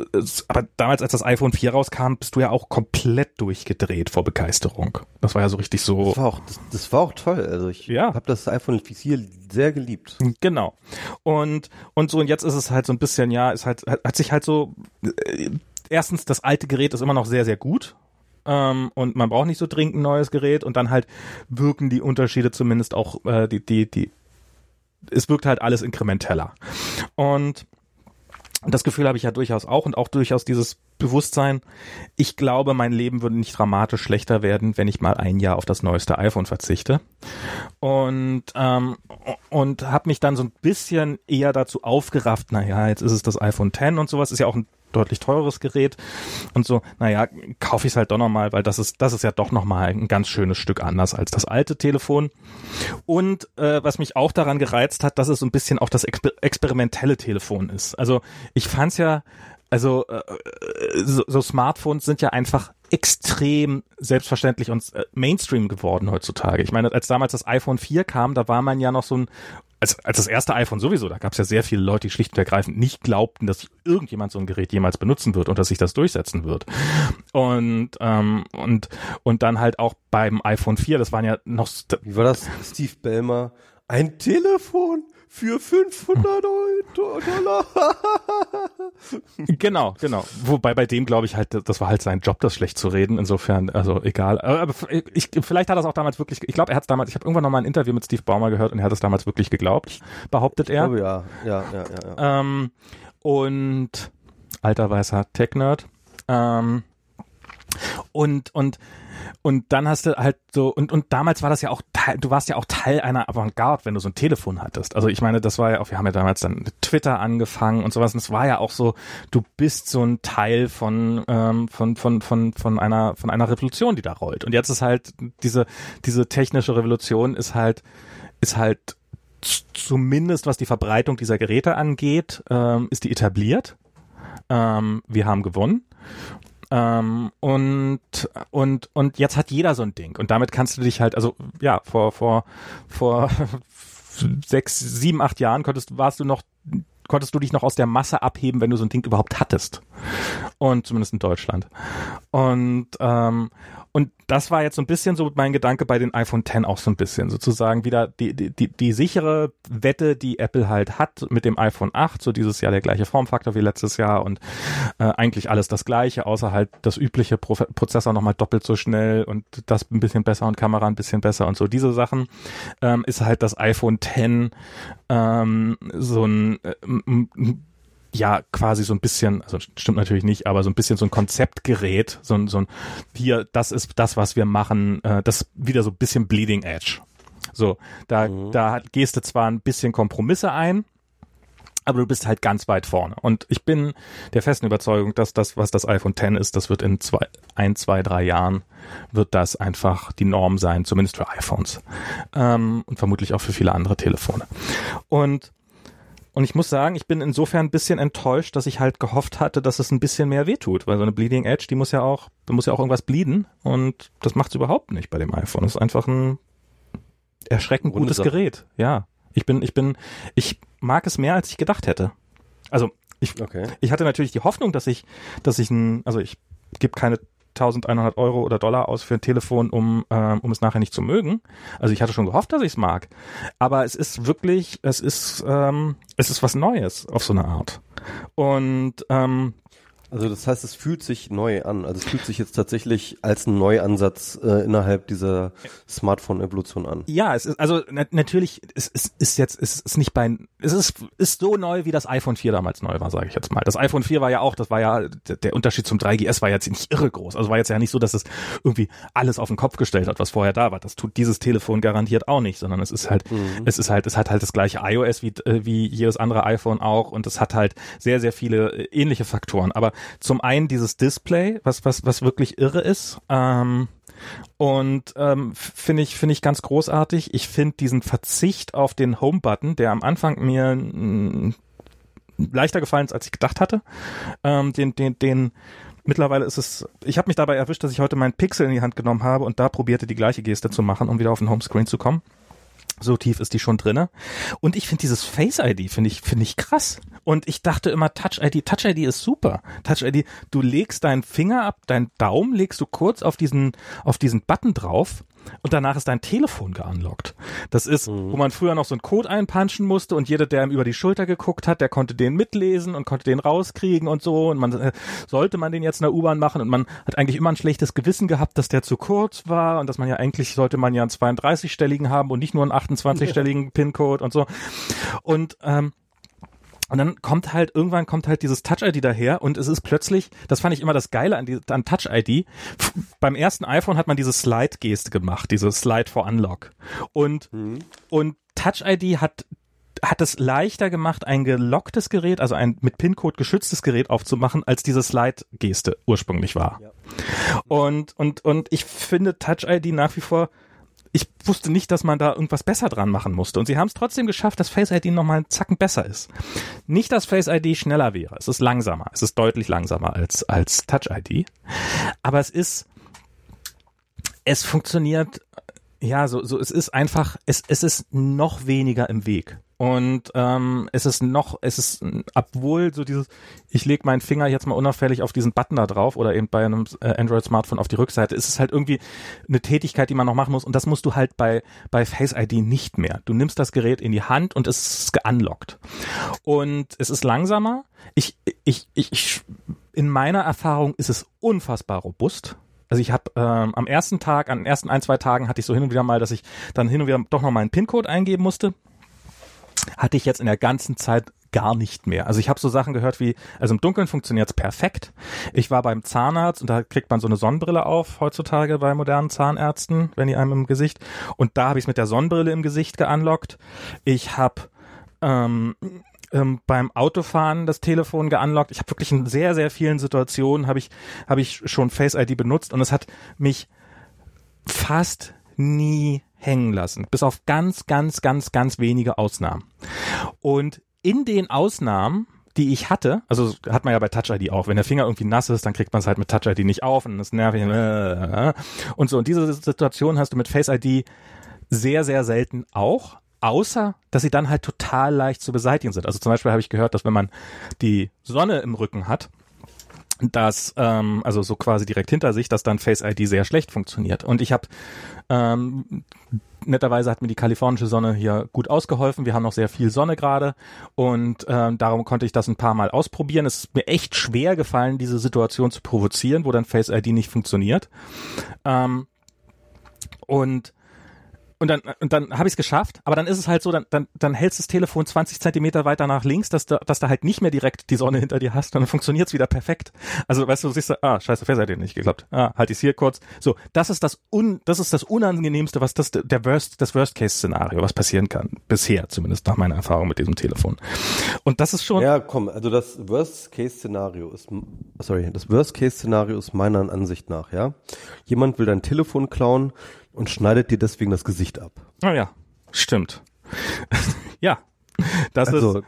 aber damals, als das iPhone 4 rauskam, bist du ja auch komplett durchgedreht vor Begeisterung. Das war ja so richtig so. Das war auch, das, das war auch toll. Also ich Ja. habe das iPhone 4 sehr geliebt. Genau. Und, und so, und jetzt ist es halt so ein bisschen, ja, ist halt, hat, hat sich halt so, äh, erstens, das alte Gerät ist immer noch sehr, sehr gut. Ähm, und man braucht nicht so dringend ein neues Gerät und dann halt wirken die Unterschiede zumindest auch, äh, die, die, die, es wirkt halt alles inkrementeller. Und das Gefühl habe ich ja durchaus auch und auch durchaus dieses Bewusstsein, ich glaube, mein Leben würde nicht dramatisch schlechter werden, wenn ich mal ein Jahr auf das neueste iPhone verzichte. Und, ähm, und habe mich dann so ein bisschen eher dazu aufgerafft, naja, jetzt ist es das iPhone X und sowas, ist ja auch ein deutlich teureres Gerät und so, naja, kaufe ich es halt doch nochmal, weil das ist, das ist ja doch nochmal ein ganz schönes Stück anders als das alte Telefon. Und äh, was mich auch daran gereizt hat, dass es so ein bisschen auch das exper experimentelle Telefon ist. Also ich fand's ja, also äh, so, so Smartphones sind ja einfach extrem selbstverständlich und äh, Mainstream geworden heutzutage. Ich meine, als damals das iPhone 4 kam, da war man ja noch so ein als, als das erste iPhone sowieso, da gab es ja sehr viele Leute, die schlicht und ergreifend nicht glaubten, dass irgendjemand so ein Gerät jemals benutzen wird und dass sich das durchsetzen wird. Und ähm, und und dann halt auch beim iPhone 4, das waren ja noch Wie war das? Steve Bellmer. Ein Telefon für 500 Dollar. Genau, genau. Wobei bei dem glaube ich halt, das war halt sein Job, das schlecht zu reden. Insofern, also egal. Aber ich, vielleicht hat er es auch damals wirklich. Ich glaube, er hat es damals. Ich habe irgendwann noch mal ein Interview mit Steve Baumer gehört und er hat es damals wirklich geglaubt, behauptet er. Oh ja, ja, ja, ja. ja. Ähm, und alter weißer Tech-Nerd. Ähm, und und und dann hast du halt so und und damals war das ja auch Teil, du warst ja auch Teil einer Avantgarde, wenn du so ein Telefon hattest. Also ich meine, das war ja auch, wir haben ja damals dann Twitter angefangen und sowas. Und es war ja auch so, du bist so ein Teil von ähm, von von von von einer von einer Revolution, die da rollt. Und jetzt ist halt diese diese technische Revolution ist halt ist halt zumindest was die Verbreitung dieser Geräte angeht, ähm, ist die etabliert. Ähm, wir haben gewonnen. Ähm, und, und, und jetzt hat jeder so ein Ding. Und damit kannst du dich halt, also ja, vor, vor, vor sechs, sieben, acht Jahren konntest, warst du noch konntest du dich noch aus der Masse abheben, wenn du so ein Ding überhaupt hattest. Und zumindest in Deutschland. Und ähm, und das war jetzt so ein bisschen so mein Gedanke bei den iPhone X auch so ein bisschen, sozusagen wieder die, die, die, die sichere Wette, die Apple halt hat mit dem iPhone 8, so dieses Jahr der gleiche Formfaktor wie letztes Jahr und äh, eigentlich alles das gleiche, außer halt das übliche Pro Prozessor nochmal doppelt so schnell und das ein bisschen besser und Kamera ein bisschen besser und so diese Sachen, ähm, ist halt das iPhone X ähm, so ein äh, ja quasi so ein bisschen, also stimmt natürlich nicht, aber so ein bisschen so ein Konzeptgerät, so ein, so ein hier, das ist das, was wir machen, äh, das wieder so ein bisschen Bleeding Edge. So, da, mhm. da gehst du zwar ein bisschen Kompromisse ein, aber du bist halt ganz weit vorne. Und ich bin der festen Überzeugung, dass das, was das iPhone X ist, das wird in zwei, ein, zwei, drei Jahren wird das einfach die Norm sein, zumindest für iPhones. Ähm, und vermutlich auch für viele andere Telefone. Und und ich muss sagen, ich bin insofern ein bisschen enttäuscht, dass ich halt gehofft hatte, dass es ein bisschen mehr wehtut, weil so eine Bleeding Edge, die muss ja auch, da muss ja auch irgendwas bleeden und das macht es überhaupt nicht bei dem iPhone. Es ist einfach ein erschreckend Ohne gutes Sache. Gerät. Ja. Ich bin, ich bin, ich mag es mehr, als ich gedacht hätte. Also ich, okay. ich hatte natürlich die Hoffnung, dass ich, dass ich ein, also ich gebe keine 1100 Euro oder Dollar aus für ein Telefon, um, ähm, um es nachher nicht zu mögen. Also ich hatte schon gehofft, dass ich es mag. Aber es ist wirklich, es ist, ähm, es ist was Neues auf so eine Art. Und ähm, also das heißt, es fühlt sich neu an. Also es fühlt sich jetzt tatsächlich als ein Neuansatz äh, innerhalb dieser Smartphone-Evolution an. Ja, es ist also na, natürlich, es, es ist jetzt, es ist nicht bei, es ist ist so neu, wie das iPhone 4 damals neu war, sage ich jetzt mal. Das iPhone 4 war ja auch, das war ja der, Unterschied zum 3GS war jetzt nicht irre groß. Also war jetzt ja nicht so, dass es irgendwie alles auf den Kopf gestellt hat, was vorher da war. Das tut dieses Telefon garantiert auch nicht, sondern es ist halt, mhm. es ist halt, es hat halt das gleiche iOS wie äh, wie jedes andere iPhone auch und es hat halt sehr sehr viele äh, ähnliche Faktoren. Aber zum einen dieses Display, was, was, was wirklich irre ist. Ähm, und ähm, finde ich finde ich ganz großartig. Ich finde diesen Verzicht auf den Home-Button, der am Anfang mir leichter gefallen ist, als ich gedacht hatte. Ähm, den den den mittlerweile ist es. Ich habe mich dabei erwischt, dass ich heute meinen Pixel in die Hand genommen habe und da probierte die gleiche Geste zu machen, um wieder auf den Homescreen zu kommen. So tief ist die schon drinne. Und ich finde dieses Face ID finde ich finde ich krass. Und ich dachte immer Touch ID, Touch ID ist super. Touch ID, du legst deinen Finger ab, deinen Daumen legst du kurz auf diesen auf diesen Button drauf und danach ist dein Telefon geunlockt. Das ist, mhm. wo man früher noch so einen Code einpunchen musste und jeder, der ihm über die Schulter geguckt hat, der konnte den mitlesen und konnte den rauskriegen und so und man äh, sollte man den jetzt in der U-Bahn machen und man hat eigentlich immer ein schlechtes Gewissen gehabt, dass der zu kurz war und dass man ja eigentlich sollte man ja einen 32-stelligen haben und nicht nur einen 28-stelligen PIN-Code und so. Und ähm, und dann kommt halt, irgendwann kommt halt dieses Touch-ID daher und es ist plötzlich, das fand ich immer das Geile an, die, an Touch-ID. Beim ersten iPhone hat man diese Slide-Geste gemacht, diese Slide for Unlock. Und, mhm. und Touch-ID hat hat es leichter gemacht, ein gelocktes Gerät, also ein mit PIN-Code geschütztes Gerät aufzumachen, als diese Slide-Geste ursprünglich war. Ja. Und, und, und ich finde Touch-ID nach wie vor ich wusste nicht, dass man da irgendwas besser dran machen musste. Und sie haben es trotzdem geschafft, dass Face ID nochmal einen Zacken besser ist. Nicht, dass Face ID schneller wäre. Es ist langsamer. Es ist deutlich langsamer als, als Touch ID. Aber es ist, es funktioniert, ja, so, so, es ist einfach, es, es ist noch weniger im Weg. Und ähm, es ist noch, es ist, obwohl so dieses, ich lege meinen Finger jetzt mal unauffällig auf diesen Button da drauf oder eben bei einem äh, Android-Smartphone auf die Rückseite, ist es halt irgendwie eine Tätigkeit, die man noch machen muss. Und das musst du halt bei, bei Face ID nicht mehr. Du nimmst das Gerät in die Hand und es ist geunlockt. Und es ist langsamer. Ich, ich, ich, ich in meiner Erfahrung ist es unfassbar robust. Also ich habe ähm, am ersten Tag, an den ersten ein, zwei Tagen hatte ich so hin und wieder mal, dass ich dann hin und wieder doch noch meinen PIN-Code eingeben musste hatte ich jetzt in der ganzen Zeit gar nicht mehr. Also ich habe so Sachen gehört wie, also im Dunkeln funktioniert's perfekt. Ich war beim Zahnarzt und da kriegt man so eine Sonnenbrille auf heutzutage bei modernen Zahnärzten, wenn die einem im Gesicht. Und da habe ich es mit der Sonnenbrille im Gesicht geunlockt. Ich habe ähm, ähm, beim Autofahren das Telefon geunlockt. Ich habe wirklich in sehr, sehr vielen Situationen habe ich, hab ich schon Face ID benutzt und es hat mich fast nie hängen lassen. Bis auf ganz, ganz, ganz, ganz wenige Ausnahmen. Und in den Ausnahmen, die ich hatte, also hat man ja bei Touch ID auch, wenn der Finger irgendwie nass ist, dann kriegt man es halt mit Touch ID nicht auf und das nervig und so. Und diese Situation hast du mit Face ID sehr, sehr selten auch. außer dass sie dann halt total leicht zu beseitigen sind. Also zum Beispiel habe ich gehört, dass wenn man die Sonne im Rücken hat, dass ähm, also so quasi direkt hinter sich, dass dann Face ID sehr schlecht funktioniert. Und ich habe ähm, netterweise hat mir die kalifornische Sonne hier gut ausgeholfen. Wir haben noch sehr viel Sonne gerade und ähm, darum konnte ich das ein paar Mal ausprobieren. Es ist mir echt schwer gefallen, diese Situation zu provozieren, wo dann Face ID nicht funktioniert. Ähm, und und dann, und dann habe ich es geschafft, aber dann ist es halt so, dann, dann, dann hältst das Telefon 20 Zentimeter weiter nach links, dass du, dass du halt nicht mehr direkt die Sonne hinter dir hast dann funktioniert's wieder perfekt. Also weißt du, du siehst, ah, scheiße, Fernseher nicht geklappt. Ah, halt ich's hier kurz. So, das ist das un, das ist das Unangenehmste, was das der Worst, das Worst-Case-Szenario, was passieren kann. Bisher, zumindest nach meiner Erfahrung mit diesem Telefon. Und das ist schon. Ja, komm, also das Worst-Case-Szenario ist, sorry, das Worst-Case-Szenario ist meiner Ansicht nach, ja. Jemand will dein Telefon klauen, und schneidet dir deswegen das Gesicht ab. Ah ja, stimmt. ja, das also, ist.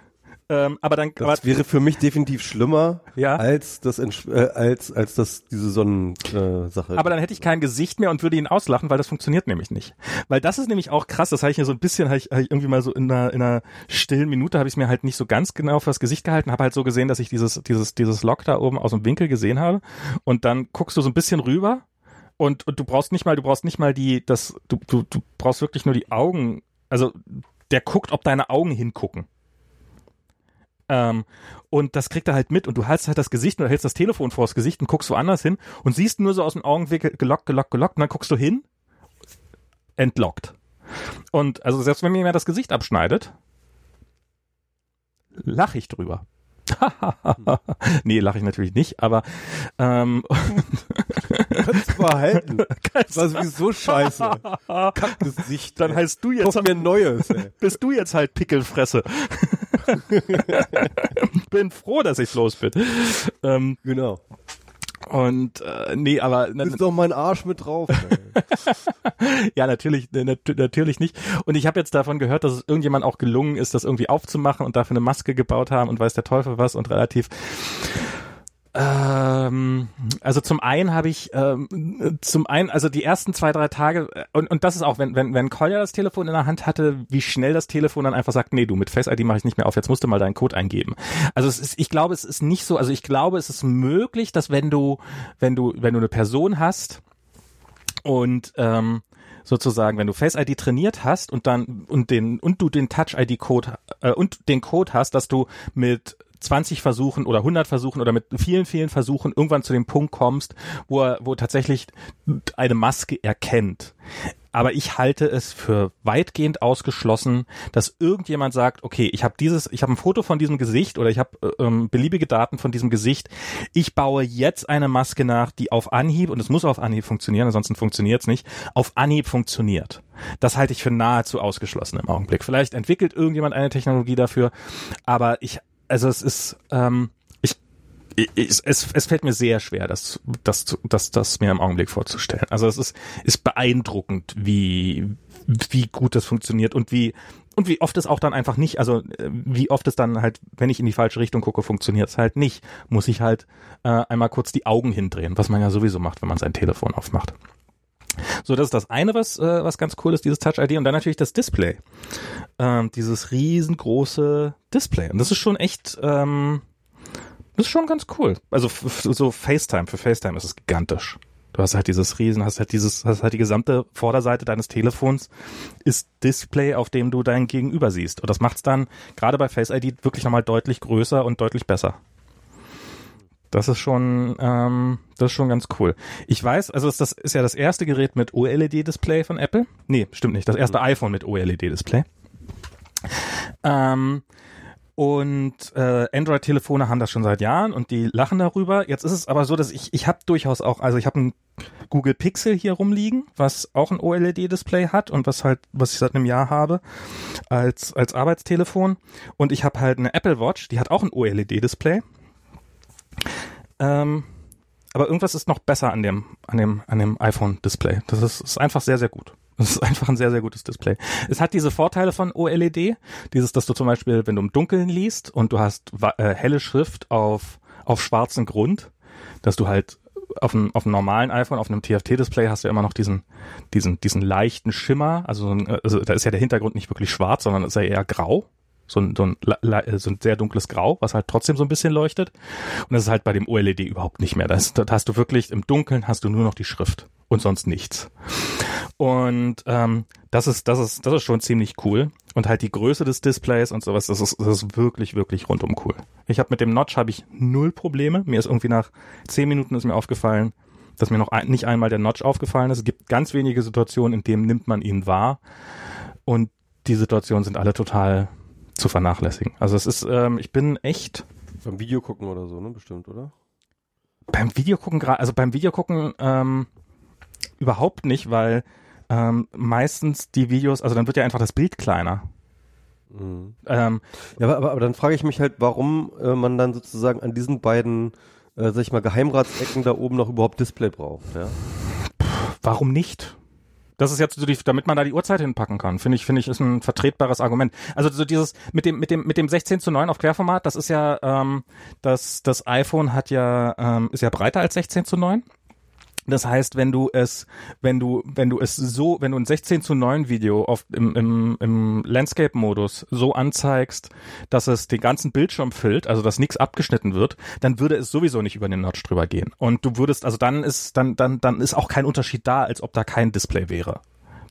Ähm, aber dann das aber, wäre für mich definitiv schlimmer ja? als das äh, als als das diese Sonnensache. Äh, aber dann hätte ich kein Gesicht mehr und würde ihn auslachen, weil das funktioniert nämlich nicht. Weil das ist nämlich auch krass. Das habe ich mir so ein bisschen habe ich, hab ich irgendwie mal so in einer in einer stillen Minute habe ich mir halt nicht so ganz genau fürs Gesicht gehalten, habe halt so gesehen, dass ich dieses dieses dieses Lock da oben aus dem Winkel gesehen habe und dann guckst du so ein bisschen rüber und, und du brauchst nicht mal, du brauchst nicht mal die, das, du, du, du brauchst wirklich nur die Augen. Also der guckt, ob deine Augen hingucken. Ähm, und das kriegt er halt mit und du hältst halt das Gesicht und hältst das Telefon vors Gesicht und guckst woanders hin und siehst nur so aus dem Augenwinkel gelockt, gelockt, gelockt und dann guckst du hin, entlockt. Und also selbst wenn mir das Gesicht abschneidet, lache ich drüber. nee, lache ich natürlich nicht, aber ähm, kannst du behalten. Das war sowieso scheiße. Kackgesicht. Dann heißt du jetzt Kauf mir Neues. Ey. Bist du jetzt halt Pickelfresse. bin froh, dass ich los bin. Ähm, genau. Und äh, nee, aber ist doch mein Arsch mit drauf. ja, natürlich, nat natürlich nicht. Und ich habe jetzt davon gehört, dass es irgendjemand auch gelungen ist, das irgendwie aufzumachen und dafür eine Maske gebaut haben und weiß der Teufel was und relativ ähm, also zum einen habe ich ähm, zum einen, also die ersten zwei, drei Tage, äh, und, und das ist auch, wenn, wenn, wenn Kolja das Telefon in der Hand hatte, wie schnell das Telefon dann einfach sagt, nee, du, mit Face ID mache ich nicht mehr auf, jetzt musst du mal deinen Code eingeben. Also es ist, ich glaube, es ist nicht so, also ich glaube, es ist möglich, dass wenn du, wenn du, wenn du eine Person hast und ähm, sozusagen, wenn du Face ID trainiert hast und dann und den und du den Touch ID Code äh, und den Code hast, dass du mit 20 Versuchen oder 100 Versuchen oder mit vielen, vielen Versuchen irgendwann zu dem Punkt kommst, wo er, wo tatsächlich eine Maske erkennt. Aber ich halte es für weitgehend ausgeschlossen, dass irgendjemand sagt, okay, ich habe dieses, ich habe ein Foto von diesem Gesicht oder ich habe äh, ähm, beliebige Daten von diesem Gesicht. Ich baue jetzt eine Maske nach, die auf Anhieb und es muss auf Anhieb funktionieren, ansonsten funktioniert es nicht. Auf Anhieb funktioniert. Das halte ich für nahezu ausgeschlossen im Augenblick. Vielleicht entwickelt irgendjemand eine Technologie dafür, aber ich also es ist, ähm, ich, ich, es, es fällt mir sehr schwer, das, das, das, das mir im Augenblick vorzustellen. Also es ist, ist beeindruckend, wie, wie gut das funktioniert und wie, und wie oft es auch dann einfach nicht, also äh, wie oft es dann halt, wenn ich in die falsche Richtung gucke, funktioniert es halt nicht. Muss ich halt äh, einmal kurz die Augen hindrehen, was man ja sowieso macht, wenn man sein Telefon aufmacht. So, das ist das eine, was, äh, was ganz cool ist, dieses Touch-ID und dann natürlich das Display. Ähm, dieses riesengroße Display. Und das ist schon echt, ähm, das ist schon ganz cool. Also so FaceTime, für FaceTime ist es gigantisch. Du hast halt dieses Riesen, hast halt dieses, hast halt die gesamte Vorderseite deines Telefons ist Display, auf dem du dein Gegenüber siehst. Und das macht's dann gerade bei Face ID wirklich nochmal deutlich größer und deutlich besser. Das ist schon, ähm, das ist schon ganz cool. Ich weiß, also das ist ja das erste Gerät mit OLED-Display von Apple. Nee, stimmt nicht. Das erste mhm. iPhone mit OLED-Display. Ähm, und äh, Android-Telefone haben das schon seit Jahren und die lachen darüber. Jetzt ist es aber so, dass ich, ich habe durchaus auch, also ich habe ein Google Pixel hier rumliegen, was auch ein OLED-Display hat und was halt, was ich seit einem Jahr habe als als Arbeitstelefon. Und ich habe halt eine Apple Watch, die hat auch ein OLED-Display. Ähm, aber irgendwas ist noch besser an dem, an dem, an dem iPhone-Display. Das ist, ist einfach sehr, sehr gut. Das ist einfach ein sehr, sehr gutes Display. Es hat diese Vorteile von OLED. Dieses, dass du zum Beispiel, wenn du im Dunkeln liest und du hast äh, helle Schrift auf, auf schwarzem Grund, dass du halt auf einem, auf einem normalen iPhone, auf einem TFT-Display hast du ja immer noch diesen, diesen, diesen leichten Schimmer. Also, so ein, also da ist ja der Hintergrund nicht wirklich schwarz, sondern ist ja eher grau. So ein, so, ein, so ein sehr dunkles Grau, was halt trotzdem so ein bisschen leuchtet. Und das ist halt bei dem OLED überhaupt nicht mehr. Das, das hast du wirklich, im Dunkeln hast du nur noch die Schrift und sonst nichts. Und ähm, das ist, das ist, das ist schon ziemlich cool. Und halt die Größe des Displays und sowas, das ist, das ist wirklich, wirklich rundum cool. Ich habe mit dem Notch habe ich null Probleme. Mir ist irgendwie nach zehn Minuten ist mir aufgefallen, dass mir noch ein, nicht einmal der Notch aufgefallen ist. Es gibt ganz wenige Situationen, in denen nimmt man ihn wahr. Und die Situationen sind alle total zu vernachlässigen. Also es ist, ähm, ich bin echt. Beim Video gucken oder so, ne? Bestimmt, oder? Beim Video gucken gerade, also beim Video gucken ähm, überhaupt nicht, weil ähm, meistens die Videos, also dann wird ja einfach das Bild kleiner. Mhm. Ähm, ja, aber, aber, dann frage ich mich halt, warum äh, man dann sozusagen an diesen beiden, äh, sag ich mal, Geheimratsecken da oben noch überhaupt Display braucht, ja? Warum nicht? Das ist jetzt die, damit man da die Uhrzeit hinpacken kann, finde ich, finde ich, ist ein vertretbares Argument. Also so dieses mit dem mit dem mit dem 16 zu 9 auf Querformat, das ist ja ähm, das das iPhone hat ja ähm, ist ja breiter als 16 zu 9. Das heißt, wenn du es, wenn du, wenn du es so, wenn du ein 16 zu 9 Video auf, im, im, im Landscape-Modus so anzeigst, dass es den ganzen Bildschirm füllt, also dass nichts abgeschnitten wird, dann würde es sowieso nicht über den Notch drüber gehen. Und du würdest, also dann ist, dann, dann, dann ist auch kein Unterschied da, als ob da kein Display wäre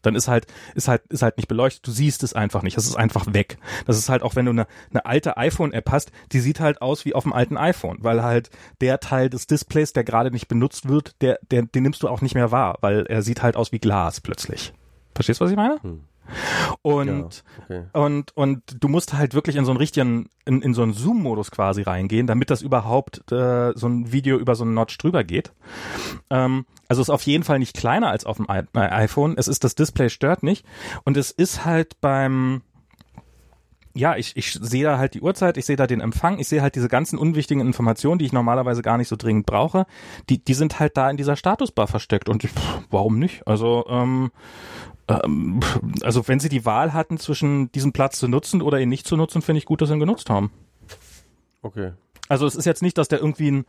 dann ist halt, ist halt, ist halt nicht beleuchtet. Du siehst es einfach nicht. Es ist einfach weg. Das ist halt auch, wenn du eine, eine alte iPhone-App hast, die sieht halt aus wie auf dem alten iPhone, weil halt der Teil des Displays, der gerade nicht benutzt wird, der, der, den nimmst du auch nicht mehr wahr, weil er sieht halt aus wie Glas plötzlich. Verstehst du, was ich meine? Hm. Und, ja, okay. und, und du musst halt wirklich in so einen richtigen, in, in so einen Zoom-Modus quasi reingehen, damit das überhaupt äh, so ein Video über so einen Notch drüber geht. Ähm, also ist auf jeden Fall nicht kleiner als auf dem I äh, iPhone. Es ist, das Display stört nicht. Und es ist halt beim, ja, ich, ich sehe da halt die Uhrzeit, ich sehe da den Empfang, ich sehe halt diese ganzen unwichtigen Informationen, die ich normalerweise gar nicht so dringend brauche, die, die sind halt da in dieser Statusbar versteckt und ich, pff, warum nicht? Also ähm, ähm, also wenn sie die Wahl hatten zwischen diesem Platz zu nutzen oder ihn nicht zu nutzen, finde ich gut, dass sie ihn genutzt haben. Okay. Also es ist jetzt nicht, dass der irgendwie einen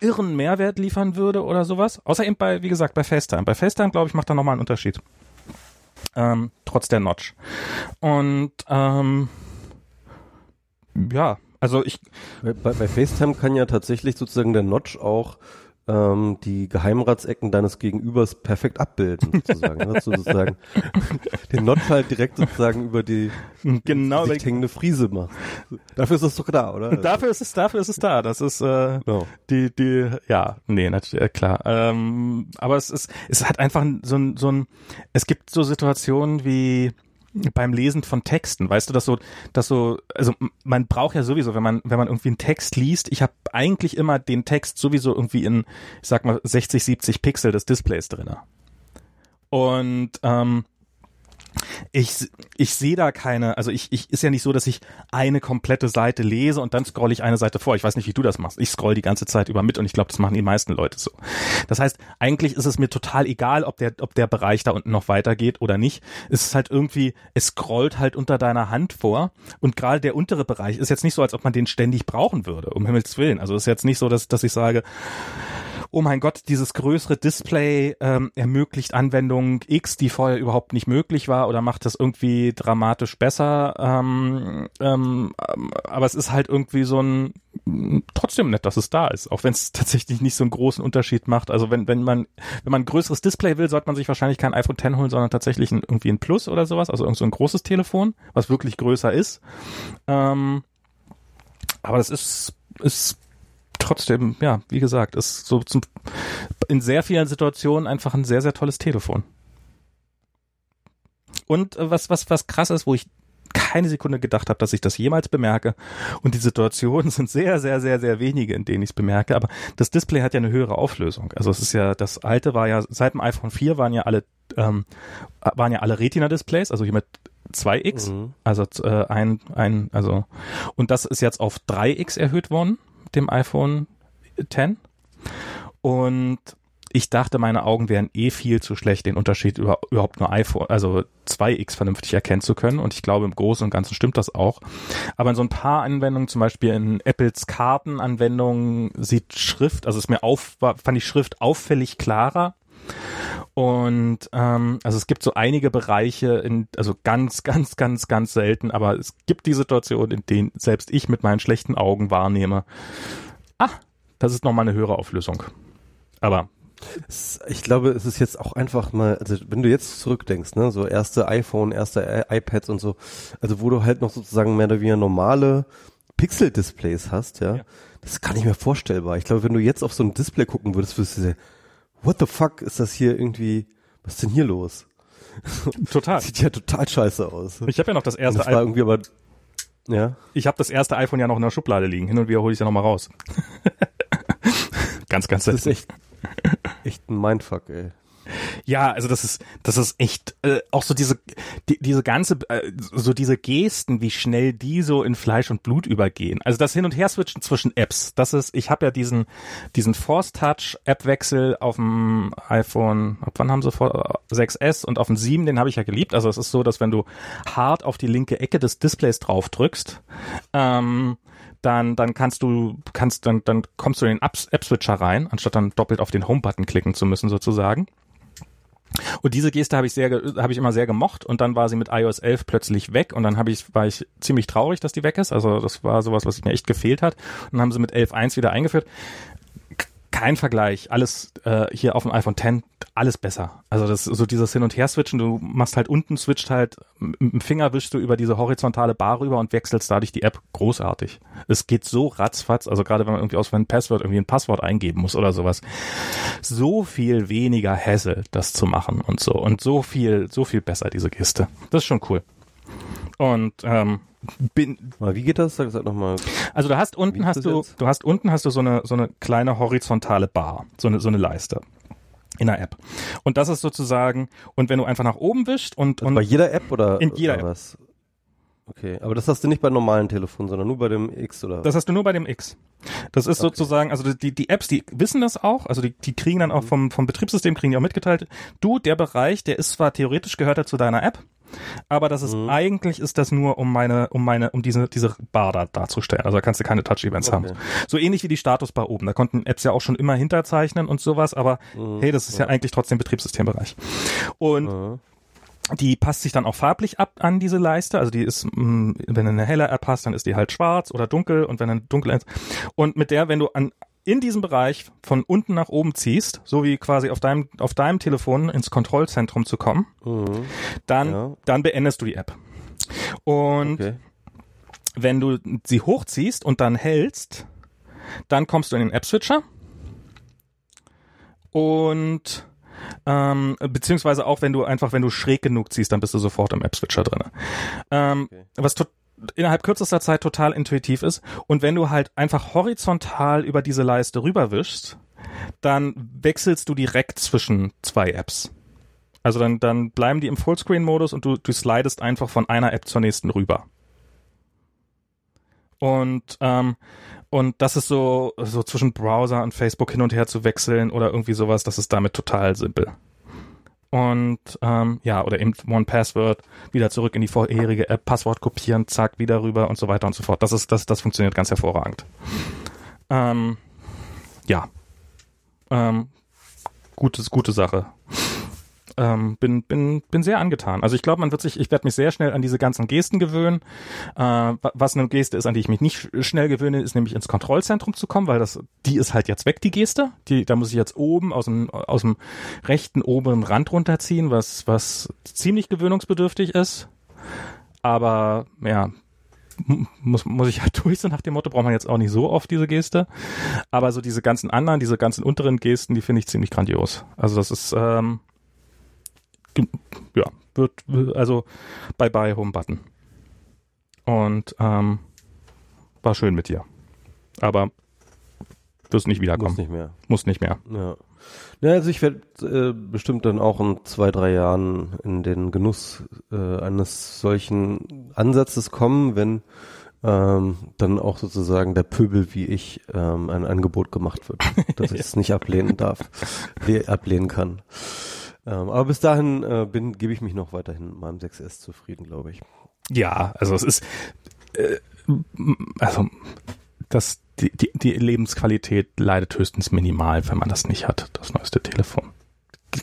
irren Mehrwert liefern würde oder sowas. Außer eben bei, wie gesagt, bei FaceTime. Bei FaceTime, glaube ich, macht er nochmal einen Unterschied. Ähm, trotz der Notch. Und ähm, ja, also ich. Bei, bei FaceTime kann ja tatsächlich sozusagen der Notch auch ähm, die Geheimratsecken deines Gegenübers perfekt abbilden, sozusagen. ne? sozusagen den Notch halt direkt sozusagen über die genau, die hängende Friese macht. Dafür ist es doch da, oder? Dafür ist es, dafür ist es da. Das ist äh, no. die, die, ja, nee, natürlich, äh, klar. Ähm, aber es ist, es hat einfach so ein, so ein, es gibt so Situationen wie beim Lesen von Texten, weißt du, dass so, dass so, also man braucht ja sowieso, wenn man, wenn man irgendwie einen Text liest, ich habe eigentlich immer den Text sowieso irgendwie in, ich sag mal, 60, 70 Pixel des Displays drinne. Und ähm, ich, ich sehe da keine, also ich, ich ist ja nicht so, dass ich eine komplette Seite lese und dann scroll ich eine Seite vor. Ich weiß nicht, wie du das machst. Ich scroll die ganze Zeit über mit und ich glaube, das machen die meisten Leute so. Das heißt, eigentlich ist es mir total egal, ob der, ob der Bereich da unten noch weitergeht oder nicht. Es ist halt irgendwie, es scrollt halt unter deiner Hand vor und gerade der untere Bereich ist jetzt nicht so, als ob man den ständig brauchen würde, um Himmels Willen. Also ist jetzt nicht so, dass, dass ich sage, oh mein Gott, dieses größere Display ähm, ermöglicht Anwendung X, die vorher überhaupt nicht möglich war oder macht das irgendwie dramatisch besser. Ähm, ähm, aber es ist halt irgendwie so ein trotzdem nett, dass es da ist, auch wenn es tatsächlich nicht so einen großen Unterschied macht. Also wenn wenn man wenn man ein größeres Display will, sollte man sich wahrscheinlich kein iPhone X holen, sondern tatsächlich ein, irgendwie ein Plus oder sowas, also irgend so ein großes Telefon, was wirklich größer ist. Ähm, aber das ist ist trotzdem, ja, wie gesagt, ist so zum, in sehr vielen Situationen einfach ein sehr, sehr tolles Telefon. Und äh, was, was, was krass ist, wo ich keine Sekunde gedacht habe, dass ich das jemals bemerke. Und die Situationen sind sehr, sehr, sehr, sehr wenige, in denen ich es bemerke. Aber das Display hat ja eine höhere Auflösung. Also es ist ja, das alte war ja, seit dem iPhone 4 waren ja alle, ähm, waren ja alle Retina-Displays, also hier mit 2x, mhm. also äh, ein, ein, also und das ist jetzt auf 3x erhöht worden dem iPhone 10. Und ich dachte, meine Augen wären eh viel zu schlecht, den Unterschied über, überhaupt nur iPhone, also 2x vernünftig erkennen zu können. Und ich glaube, im Großen und Ganzen stimmt das auch. Aber in so ein paar Anwendungen, zum Beispiel in Apples Kartenanwendungen, sieht Schrift, also ist mir auf, fand ich Schrift auffällig klarer. Und ähm, also es gibt so einige Bereiche, in, also ganz, ganz, ganz, ganz selten, aber es gibt die Situation, in denen selbst ich mit meinen schlechten Augen wahrnehme, ah, das ist nochmal eine höhere Auflösung. Aber ich glaube, es ist jetzt auch einfach mal, also wenn du jetzt zurückdenkst, ne, so erste iPhone, erste iPads und so, also wo du halt noch sozusagen mehr oder weniger normale Pixel-Displays hast, ja, ja, das ist gar nicht mehr vorstellbar. Ich glaube, wenn du jetzt auf so ein Display gucken würdest, würdest du sagen, what the fuck ist das hier irgendwie, was ist denn hier los? Total. Sieht ja total scheiße aus. Ich habe ja noch das erste das war irgendwie aber, ja. Ich habe das erste iPhone ja noch in der Schublade liegen. Hin und wieder hole ich es ja noch mal raus. ganz, ganz Das ist echt Echt ein Mindfuck, ey. Ja, also das ist das ist echt äh, auch so diese die, diese ganze äh, so diese Gesten, wie schnell die so in Fleisch und Blut übergehen. Also das hin und her switchen zwischen Apps. Das ist ich habe ja diesen diesen Force Touch App Wechsel auf dem iPhone, ab wann haben sie vor 6S und auf dem 7, den habe ich ja geliebt. Also es ist so, dass wenn du hart auf die linke Ecke des Displays drauf drückst, ähm, dann, dann kannst du, kannst, dann, dann kommst du in den App-Switcher rein, anstatt dann doppelt auf den Home-Button klicken zu müssen, sozusagen. Und diese Geste habe ich sehr, habe ich immer sehr gemocht und dann war sie mit iOS 11 plötzlich weg und dann habe ich, war ich ziemlich traurig, dass die weg ist. Also das war sowas, was mir echt gefehlt hat. Und dann haben sie mit 11.1 wieder eingeführt kein Vergleich. Alles äh, hier auf dem iPhone X, alles besser. Also das so dieses Hin- und Her-Switchen, du machst halt unten, switcht halt, mit dem Finger wischst du über diese horizontale Bar rüber und wechselst dadurch die App. Großartig. Es geht so ratzfatz, also gerade wenn man irgendwie aus ein Passwort irgendwie ein Passwort eingeben muss oder sowas. So viel weniger Hassel, das zu machen und so. Und so viel, so viel besser, diese Kiste. Das ist schon cool. Und ähm, bin. Wie geht das? Sag das halt nochmal. Also du hast unten hast du, jetzt? du hast unten hast du so eine so eine kleine horizontale Bar, so eine so eine Leiste in der App. Und das ist sozusagen und wenn du einfach nach oben wischst und, und bei jeder App oder in jeder oder App. was? Okay, aber das hast du nicht bei normalen Telefonen, sondern nur bei dem X oder? Das hast du nur bei dem X. Das ist okay. sozusagen, also die, die Apps, die wissen das auch, also die, die kriegen dann auch mhm. vom, vom Betriebssystem, kriegen die auch mitgeteilt, du, der Bereich, der ist zwar theoretisch gehört er zu deiner App, aber das ist mhm. eigentlich ist das nur um meine um meine um diese diese Bar da darzustellen. Also da kannst du keine Touch Events okay. haben. So ähnlich wie die Statusbar oben. Da konnten Apps ja auch schon immer hinterzeichnen und sowas, aber mhm. hey, das ist ja. ja. eigentlich trotzdem Betriebssystembereich. Und mhm. Die passt sich dann auch farblich ab an diese Leiste. Also die ist, mm, wenn du eine helle App hast, dann ist die halt schwarz oder dunkel und wenn eine dunkle ist. Und mit der, wenn du an in diesem Bereich von unten nach oben ziehst, so wie quasi auf deinem, auf deinem Telefon ins Kontrollzentrum zu kommen, mhm. dann, ja. dann beendest du die App. Und okay. wenn du sie hochziehst und dann hältst, dann kommst du in den App-Switcher und ähm, beziehungsweise auch wenn du einfach, wenn du schräg genug ziehst, dann bist du sofort im App-Switcher drin. Ähm, okay. Was total innerhalb kürzester Zeit total intuitiv ist. Und wenn du halt einfach horizontal über diese Leiste rüberwischst, dann wechselst du direkt zwischen zwei Apps. Also dann, dann bleiben die im Fullscreen-Modus und du, du slidest einfach von einer App zur nächsten rüber. Und, ähm, und das ist so, so zwischen Browser und Facebook hin und her zu wechseln oder irgendwie sowas, das ist damit total simpel und ähm, ja, oder eben One Password, wieder zurück in die vorherige App, Passwort kopieren, zack, wieder rüber und so weiter und so fort. Das ist, das, das funktioniert ganz hervorragend. Ähm, ja. Ähm, gutes, gute Sache ähm, bin, bin, bin sehr angetan. Also ich glaube, man wird sich, ich werde mich sehr schnell an diese ganzen Gesten gewöhnen. Äh, was eine Geste ist, an die ich mich nicht schnell gewöhne, ist nämlich ins Kontrollzentrum zu kommen, weil das, die ist halt jetzt weg, die Geste. Die, da muss ich jetzt oben aus dem, aus dem rechten oberen Rand runterziehen, was, was ziemlich gewöhnungsbedürftig ist. Aber ja, muss, muss ich halt durch, so nach dem Motto, braucht man jetzt auch nicht so oft diese Geste. Aber so diese ganzen anderen, diese ganzen unteren Gesten, die finde ich ziemlich grandios. Also das ist, ähm, ja, wird, also bye bye Home Button. Und ähm, war schön mit dir. Aber wirst nicht wiederkommen. Muss nicht mehr. Muss nicht mehr. Ja. Ja, also ich werde äh, bestimmt dann auch in zwei, drei Jahren in den Genuss äh, eines solchen Ansatzes kommen, wenn ähm, dann auch sozusagen der Pöbel wie ich ähm, ein Angebot gemacht wird, dass ich es nicht ablehnen darf, le- ablehnen kann. Ähm, aber bis dahin äh, bin gebe ich mich noch weiterhin mit meinem 6S zufrieden, glaube ich. Ja, also es ist, äh, also das, die, die, die Lebensqualität leidet höchstens minimal, wenn man das nicht hat, das neueste Telefon.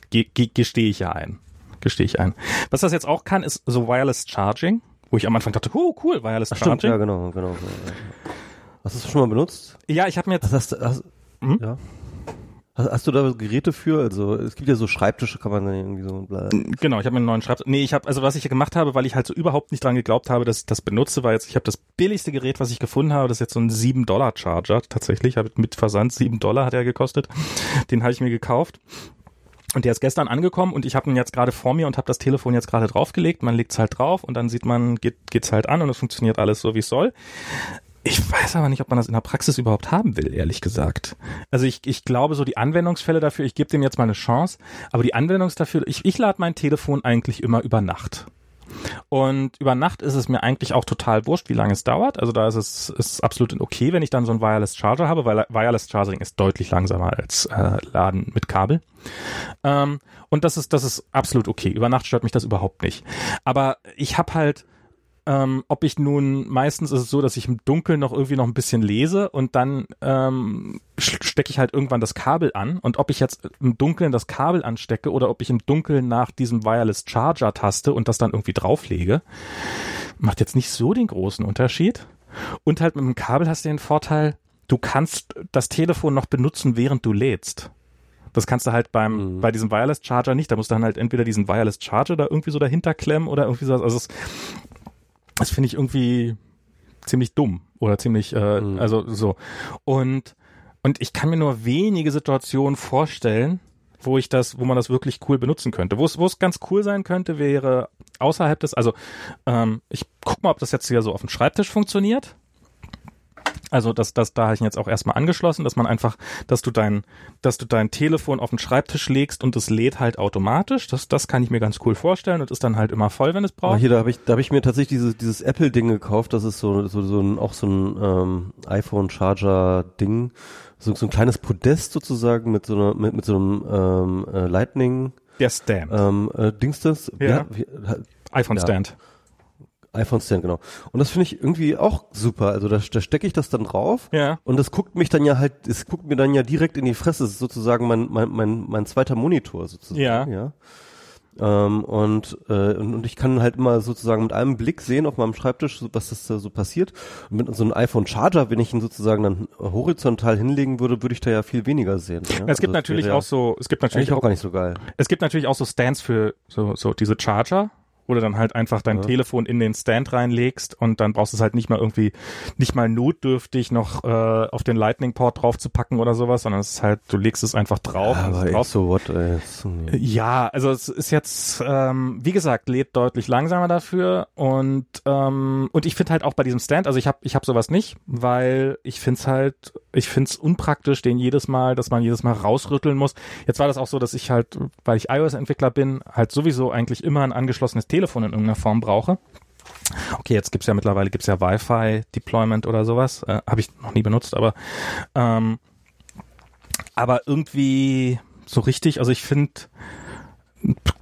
Ge ge gestehe ich ja ein. Gestehe ich ein. Was das jetzt auch kann, ist so Wireless Charging, wo ich am Anfang dachte, oh cool, Wireless Ach, stimmt, Charging. ja genau, genau. ja. Hast du es schon mal benutzt? Ja, ich habe mir jetzt Hast, hast, hast, Hm? ja. Hast, du da Geräte für? Also es gibt ja so Schreibtische, kann man dann irgendwie so bla. Genau, ich habe mir einen neuen Schreibtisch. Nee, ich habe also was ich gemacht habe, weil ich halt so überhaupt nicht dran geglaubt habe, dass ich das benutze, war jetzt ich habe das billigste Gerät, was ich gefunden habe, das ist jetzt so ein 7 Dollar Charger tatsächlich, habe mit Versand 7 Dollar hat er gekostet. Den habe ich mir gekauft. Und der ist gestern angekommen und ich habe ihn jetzt gerade vor mir und habe das Telefon jetzt gerade draufgelegt. Man legt es halt drauf und dann sieht man, geht geht's halt an und es funktioniert alles so, wie es soll. Ich weiß aber nicht, ob man das in der Praxis überhaupt haben will, ehrlich gesagt. Also ich, ich glaube, so die Anwendungsfälle dafür, ich gebe dem jetzt mal eine Chance, aber die Anwendungs dafür, ich, ich lade mein Telefon eigentlich immer über Nacht. Und über Nacht ist es mir eigentlich auch total wurscht, wie lange es dauert. Also da ist es ist absolut okay, wenn ich dann so einen Wireless Charger habe, weil Wireless Charging ist deutlich langsamer als äh, Laden mit Kabel. Ähm, und das ist das ist absolut okay. Über Nacht stört mich das überhaupt nicht. Aber ich habe halt ähm, ob ich nun, meistens ist es so, dass ich im Dunkeln noch irgendwie noch ein bisschen lese und dann ähm, stecke ich halt irgendwann das Kabel an und ob ich jetzt im Dunkeln das Kabel anstecke oder ob ich im Dunkeln nach diesem Wireless Charger taste und das dann irgendwie drauflege, macht jetzt nicht so den großen Unterschied. Und halt mit dem Kabel hast du den Vorteil, du kannst das Telefon noch benutzen, während du lädst. Das kannst du halt beim, Mhm. bei diesem Wireless Charger nicht. Da musst du dann halt entweder diesen Wireless Charger da irgendwie so dahinter klemmen oder irgendwie so. Also es, das finde ich irgendwie ziemlich dumm oder ziemlich, äh, Mhm. also so. Und, und ich kann mir nur wenige Situationen vorstellen, wo ich das, wo man das wirklich cool benutzen könnte. Wo es, wo es ganz cool sein könnte, wäre außerhalb des, also ähm, ich guck mal, ob das jetzt hier so auf dem Schreibtisch funktioniert. Also das, das, da habe ich ihn jetzt auch erstmal angeschlossen, dass man einfach, dass du dein, dass du dein Telefon auf den Schreibtisch legst und es lädt halt automatisch. Das, das kann ich mir ganz cool vorstellen und ist dann halt immer voll, wenn es Aber braucht. hier, da habe ich, da habe ich mir tatsächlich dieses, dieses Apple-Ding gekauft. Das ist so, so, so ein, auch so ein ähm, iPhone-Charger-Ding. So, so ein kleines Podest sozusagen mit so einer, mit, mit so einem ähm, äh, Lightning Der Stand. ähm, äh, Dings das. Ja. Wie, wie, iPhone ja. IPhone Stand, genau. Und das finde ich irgendwie auch super. Also da, da stecke ich das dann drauf. Ja. Und das guckt mich dann ja halt, es guckt mir dann ja direkt in die Fresse. Das ist sozusagen mein, mein, mein, mein zweiter Monitor sozusagen. Ja. ja. Ähm, und, äh, und, und ich kann halt immer sozusagen mit einem Blick sehen auf meinem Schreibtisch, was das da so passiert. Und mit so einem iPhone Charger, wenn ich ihn sozusagen dann horizontal hinlegen würde, würde ich da ja viel weniger sehen. Ja? Es gibt Also das natürlich auch so, es gibt natürlich auch auch, gar nicht so geil. es gibt natürlich auch so Stands für so, so diese Charger, du dann halt einfach dein Ja. Telefon in den Stand reinlegst und dann brauchst du es halt nicht mal irgendwie, nicht mal notdürftig noch äh, auf den Lightning-Port drauf zu packen oder sowas, sondern es ist halt, du legst es einfach drauf. es aber drauf. so what, nee. Ja, also es ist jetzt, ähm, wie gesagt, lädt deutlich langsamer dafür und ähm, und ich finde halt auch bei diesem Stand, also ich habe ich hab sowas nicht, weil ich finde es halt, ich finde es unpraktisch, den jedes Mal, dass man jedes Mal rausrütteln muss. Jetzt war das auch so, dass ich halt, weil ich iOS-Entwickler bin, halt sowieso eigentlich immer ein angeschlossenes Telefon in irgendeiner Form brauche. Okay, jetzt gibt's ja mittlerweile gibt's ja Wi-Fi-Deployment oder sowas, äh, habe ich noch nie benutzt, aber ähm, aber irgendwie so richtig, also ich finde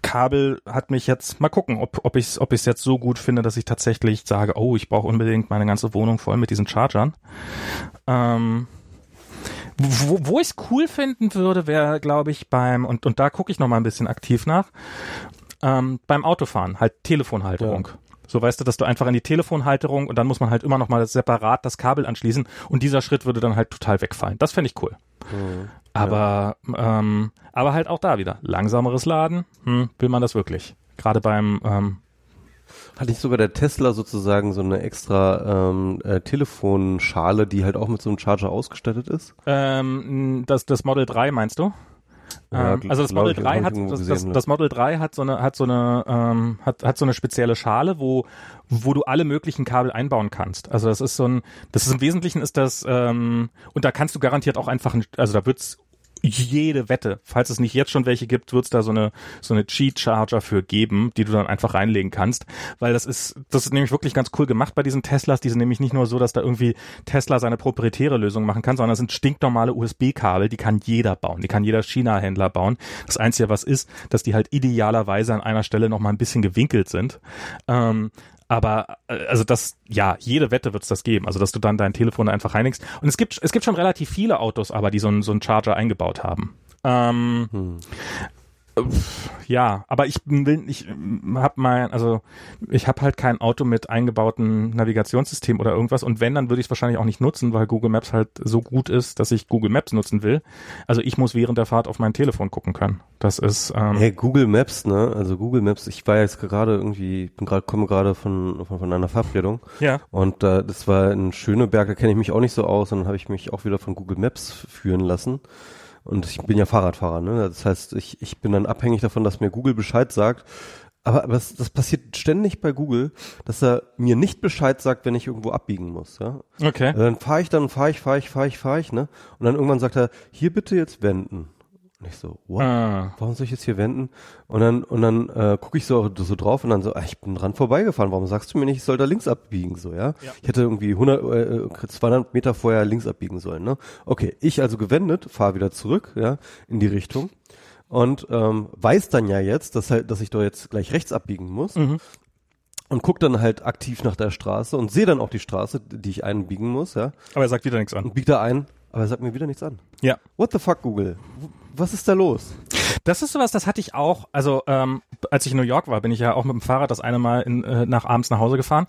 Kabel hat mich jetzt mal gucken, ob ob ich ob es jetzt so gut finde, dass ich tatsächlich sage, oh, ich brauche unbedingt meine ganze Wohnung voll mit diesen Chargern. Ähm, wo, wo ich es cool finden würde, wäre, glaube ich, beim und und da gucke ich noch mal ein bisschen aktiv nach. Ähm, beim Autofahren halt Telefonhalterung. So weißt du, dass du einfach in die Telefonhalterung und dann muss man halt immer noch mal separat das Kabel anschließen und dieser Schritt würde dann halt total wegfallen. Das fände ich cool. Mhm. Aber, ähm, aber halt auch da wieder. Langsameres Laden, hm, will man das wirklich? Gerade beim, ähm, Hat nicht sogar der Tesla sozusagen so eine extra ähm, äh, Telefonschale, die halt auch mit so einem Charger ausgestattet ist? ähm, das, das Model 3 meinst du? Ja, ähm, also das Model ich, 3 hab hat ich das, das, das Model 3 hat so eine hat so eine ähm, hat hat so eine spezielle Schale, wo wo du alle möglichen Kabel einbauen kannst. Also das ist so ein das ist im Wesentlichen ist das ähm, und da kannst du garantiert auch einfach ein, also da wird's jede Wette, falls es nicht jetzt schon welche gibt, wird es da so eine so eine Cheat Charger für geben, die du dann einfach reinlegen kannst, weil das ist das ist nämlich wirklich ganz cool gemacht bei diesen Teslas, die sind nämlich nicht nur so, dass da irgendwie Tesla seine proprietäre Lösung machen kann, sondern das sind stinknormale USB-Kabel, die kann jeder bauen, die kann jeder China-Händler bauen. Das einzige was ist, dass die halt idealerweise an einer Stelle noch mal ein bisschen gewinkelt sind. Ähm, aber äh, also das, ja, jede Wette wird es das geben. Also dass du dann dein Telefon einfach reinigst. Und es gibt, es gibt schon relativ viele Autos, aber die so, einen so einen Charger eingebaut haben. Ähm, hm. Ja, aber ich will, ich habe mal, also ich habe halt kein Auto mit eingebautem Navigationssystem oder irgendwas und wenn, dann würde ich es wahrscheinlich auch nicht nutzen, weil Google Maps halt so gut ist, dass ich Google Maps nutzen will. Also ich muss während der Fahrt auf mein Telefon gucken können. Das ist ähm, Hey, Google Maps, ne? Also Google Maps, ich war jetzt gerade irgendwie, bin gerade komme gerade von, von von einer Verabredung. Ja. Und äh, das war in Schöneberg, da kenne ich mich auch nicht so aus, und dann habe ich mich auch wieder von Google Maps führen lassen. Und ich bin ja Fahrradfahrer, ne? Das heißt, ich, ich bin dann abhängig davon, dass mir Google Bescheid sagt. Aber, aber das, das passiert ständig bei Google, dass er mir nicht Bescheid sagt, wenn ich irgendwo abbiegen muss. Ja? Okay. Also dann fahre ich, dann fahre ich, fahre ich, fahre ich, fahre ich, ne? Und dann irgendwann sagt er, hier bitte jetzt wenden. Und ich so, what? Ah. Warum soll ich jetzt hier wenden? Und dann, und dann äh, gucke ich so, so drauf und dann so, ah, ich bin dran vorbeigefahren. Warum sagst du mir nicht, ich soll da links abbiegen? So, ja. ja. Ich hätte irgendwie 100, äh, 200 Meter vorher links abbiegen sollen. Ne? Okay, ich also gewendet, fahre wieder zurück, ja, in die Richtung und ähm, weiß dann ja jetzt, dass halt, dass ich doch jetzt gleich rechts abbiegen muss. Mhm. Und guck dann halt aktiv nach der Straße und sehe dann auch die Straße, die ich einbiegen muss, ja. Aber er sagt wieder nichts an. Und biegt da ein, aber er sagt mir wieder nichts an. Ja. What the fuck, Google? Was ist da los? Das ist sowas, das hatte ich auch. Also ähm, als ich in New York war, bin ich ja auch mit dem Fahrrad das eine Mal in, äh, nach abends nach Hause gefahren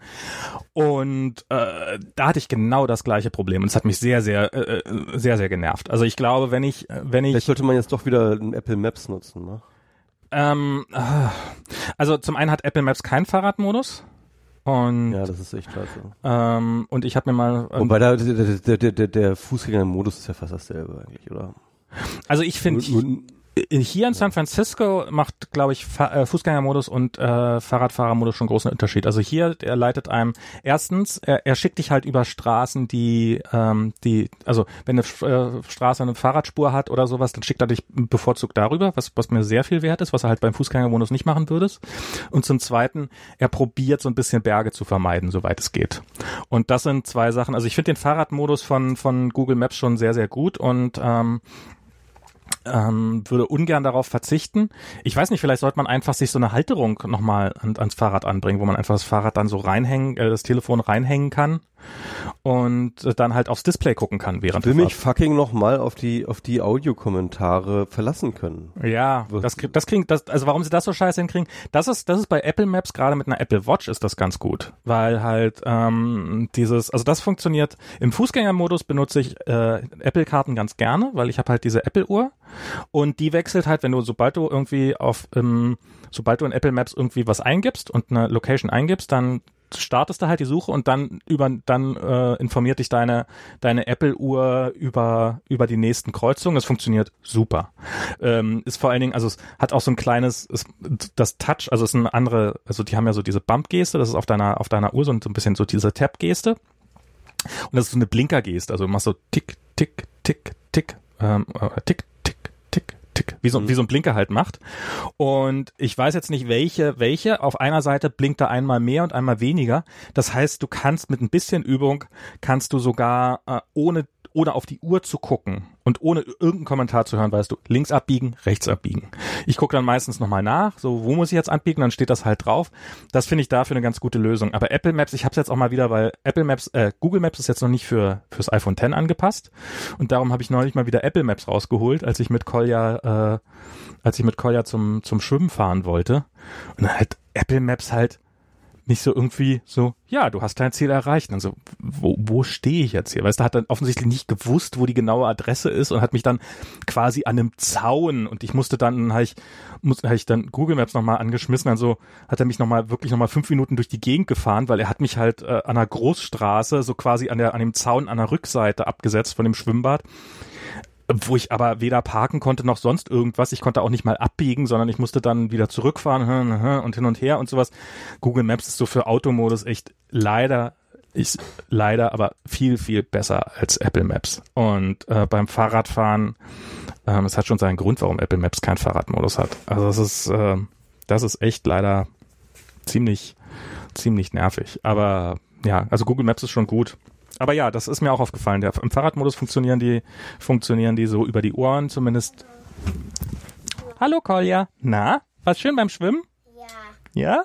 und äh, da hatte ich genau das gleiche Problem und es hat mich sehr, sehr, äh, äh sehr, sehr genervt. Also ich glaube, wenn ich, wenn ich, vielleicht sollte man jetzt doch wieder Apple Maps nutzen, ne? Ähm, äh, also zum einen hat Apple Maps keinen Fahrradmodus. Und, ja, das ist echt scheiße. Ähm, und ich habe mir mal. Ähm, Wobei der, der, der, der, der Fußgängermodus ist ja fast dasselbe eigentlich, oder? Also ich finde hier in San Francisco macht, glaube ich, äh, Fußgängermodus und äh, Fahrradfahrermodus schon großen Unterschied. Also hier, er leitet einem erstens, er, er schickt dich halt über Straßen, die, ähm, die, also wenn eine äh, Straße eine Fahrradspur hat oder sowas, dann schickt er dich bevorzugt darüber, was, was mir sehr viel wert ist, was er halt beim Fußgängermodus nicht machen würdest. Und zum Zweiten, er probiert so ein bisschen Berge zu vermeiden, soweit es geht. Und das sind zwei Sachen. Also ich finde den Fahrradmodus von von Google Maps schon sehr sehr gut und ähm, ähm, würde ungern darauf verzichten. Ich weiß nicht, vielleicht sollte man einfach sich so eine Halterung nochmal an, ans Fahrrad anbringen, wo man einfach das Fahrrad dann so reinhängen, äh, das Telefon reinhängen kann und äh, dann halt aufs Display gucken kann während ich will mich fucking nochmal auf die auf die Audiokommentare verlassen können. Ja, das das klingt das also warum sie das so scheiße hinkriegen, das ist das ist bei Apple Maps gerade mit einer Apple Watch ist das ganz gut, weil halt ähm, dieses also das funktioniert im Fußgängermodus benutze ich äh, Apple Karten ganz gerne, weil ich habe halt diese Apple Uhr und die wechselt halt, wenn du sobald du irgendwie auf ähm, sobald du in Apple Maps irgendwie was eingibst und eine Location eingibst, dann startest du halt die Suche und dann über dann äh, informiert dich deine deine Apple Uhr über über die nächsten Kreuzungen. Es funktioniert super. Ähm, ist vor allen Dingen also es hat auch so ein kleines ist, das Touch also es ist eine andere also die haben ja so diese Bump Geste. Das ist auf deiner auf deiner Uhr so ein, so ein bisschen so diese Tap Geste und das ist so eine Blinker Geste. Also du machst so tick tick tick tick ähm, äh, tick tick, wie so, mhm. wie so ein Blinker halt macht. Und ich weiß jetzt nicht, welche, welche. Auf einer Seite blinkt er einmal mehr und einmal weniger. Das heißt, du kannst mit ein bisschen Übung, kannst du sogar äh, ohne ohne auf die Uhr zu gucken und ohne irgendeinen Kommentar zu hören, weißt du, links abbiegen, rechts abbiegen. Ich gucke dann meistens nochmal nach, so wo muss ich jetzt abbiegen, dann steht das halt drauf. Das finde ich dafür eine ganz gute Lösung. Aber Apple Maps, ich habe es jetzt auch mal wieder, weil Apple Maps, äh, Google Maps ist jetzt noch nicht für fürs iPhone X angepasst und darum habe ich neulich mal wieder Apple Maps rausgeholt, als ich mit Kolja, äh, als ich mit Kolja zum zum Schwimmen fahren wollte und dann halt Apple Maps halt nicht so irgendwie so, ja, du hast dein Ziel erreicht. Und so, wo, wo stehe ich jetzt hier? Weißt du, hat dann offensichtlich nicht gewusst, wo die genaue Adresse ist und hat mich dann quasi an einem Zaun und ich musste dann, habe ich, muss, hab ich dann Google Maps nochmal angeschmissen, also hat er mich nochmal, wirklich nochmal fünf Minuten durch die Gegend gefahren, weil er hat mich halt äh, an einer Großstraße, so quasi an der, an dem Zaun an der Rückseite abgesetzt von dem Schwimmbad wo ich aber weder parken konnte noch sonst irgendwas. Ich konnte auch nicht mal abbiegen, sondern ich musste dann wieder zurückfahren hm, hm, hm, und hin und her und sowas. Google Maps ist so für Automodus echt leider ist leider aber viel viel besser als Apple Maps und äh, beim Fahrradfahren Ähm, es hat schon seinen Grund, warum Apple Maps keinen Fahrradmodus hat. Also das ist, äh, das ist echt leider ziemlich, ziemlich nervig. Aber ja, also Google Maps ist schon gut. Aber ja, das ist mir auch aufgefallen. Der, Im Fahrradmodus funktionieren die, funktionieren die so über die Ohren zumindest. Hallo Kolja. Na, war's schön beim Schwimmen? Ja. Ja?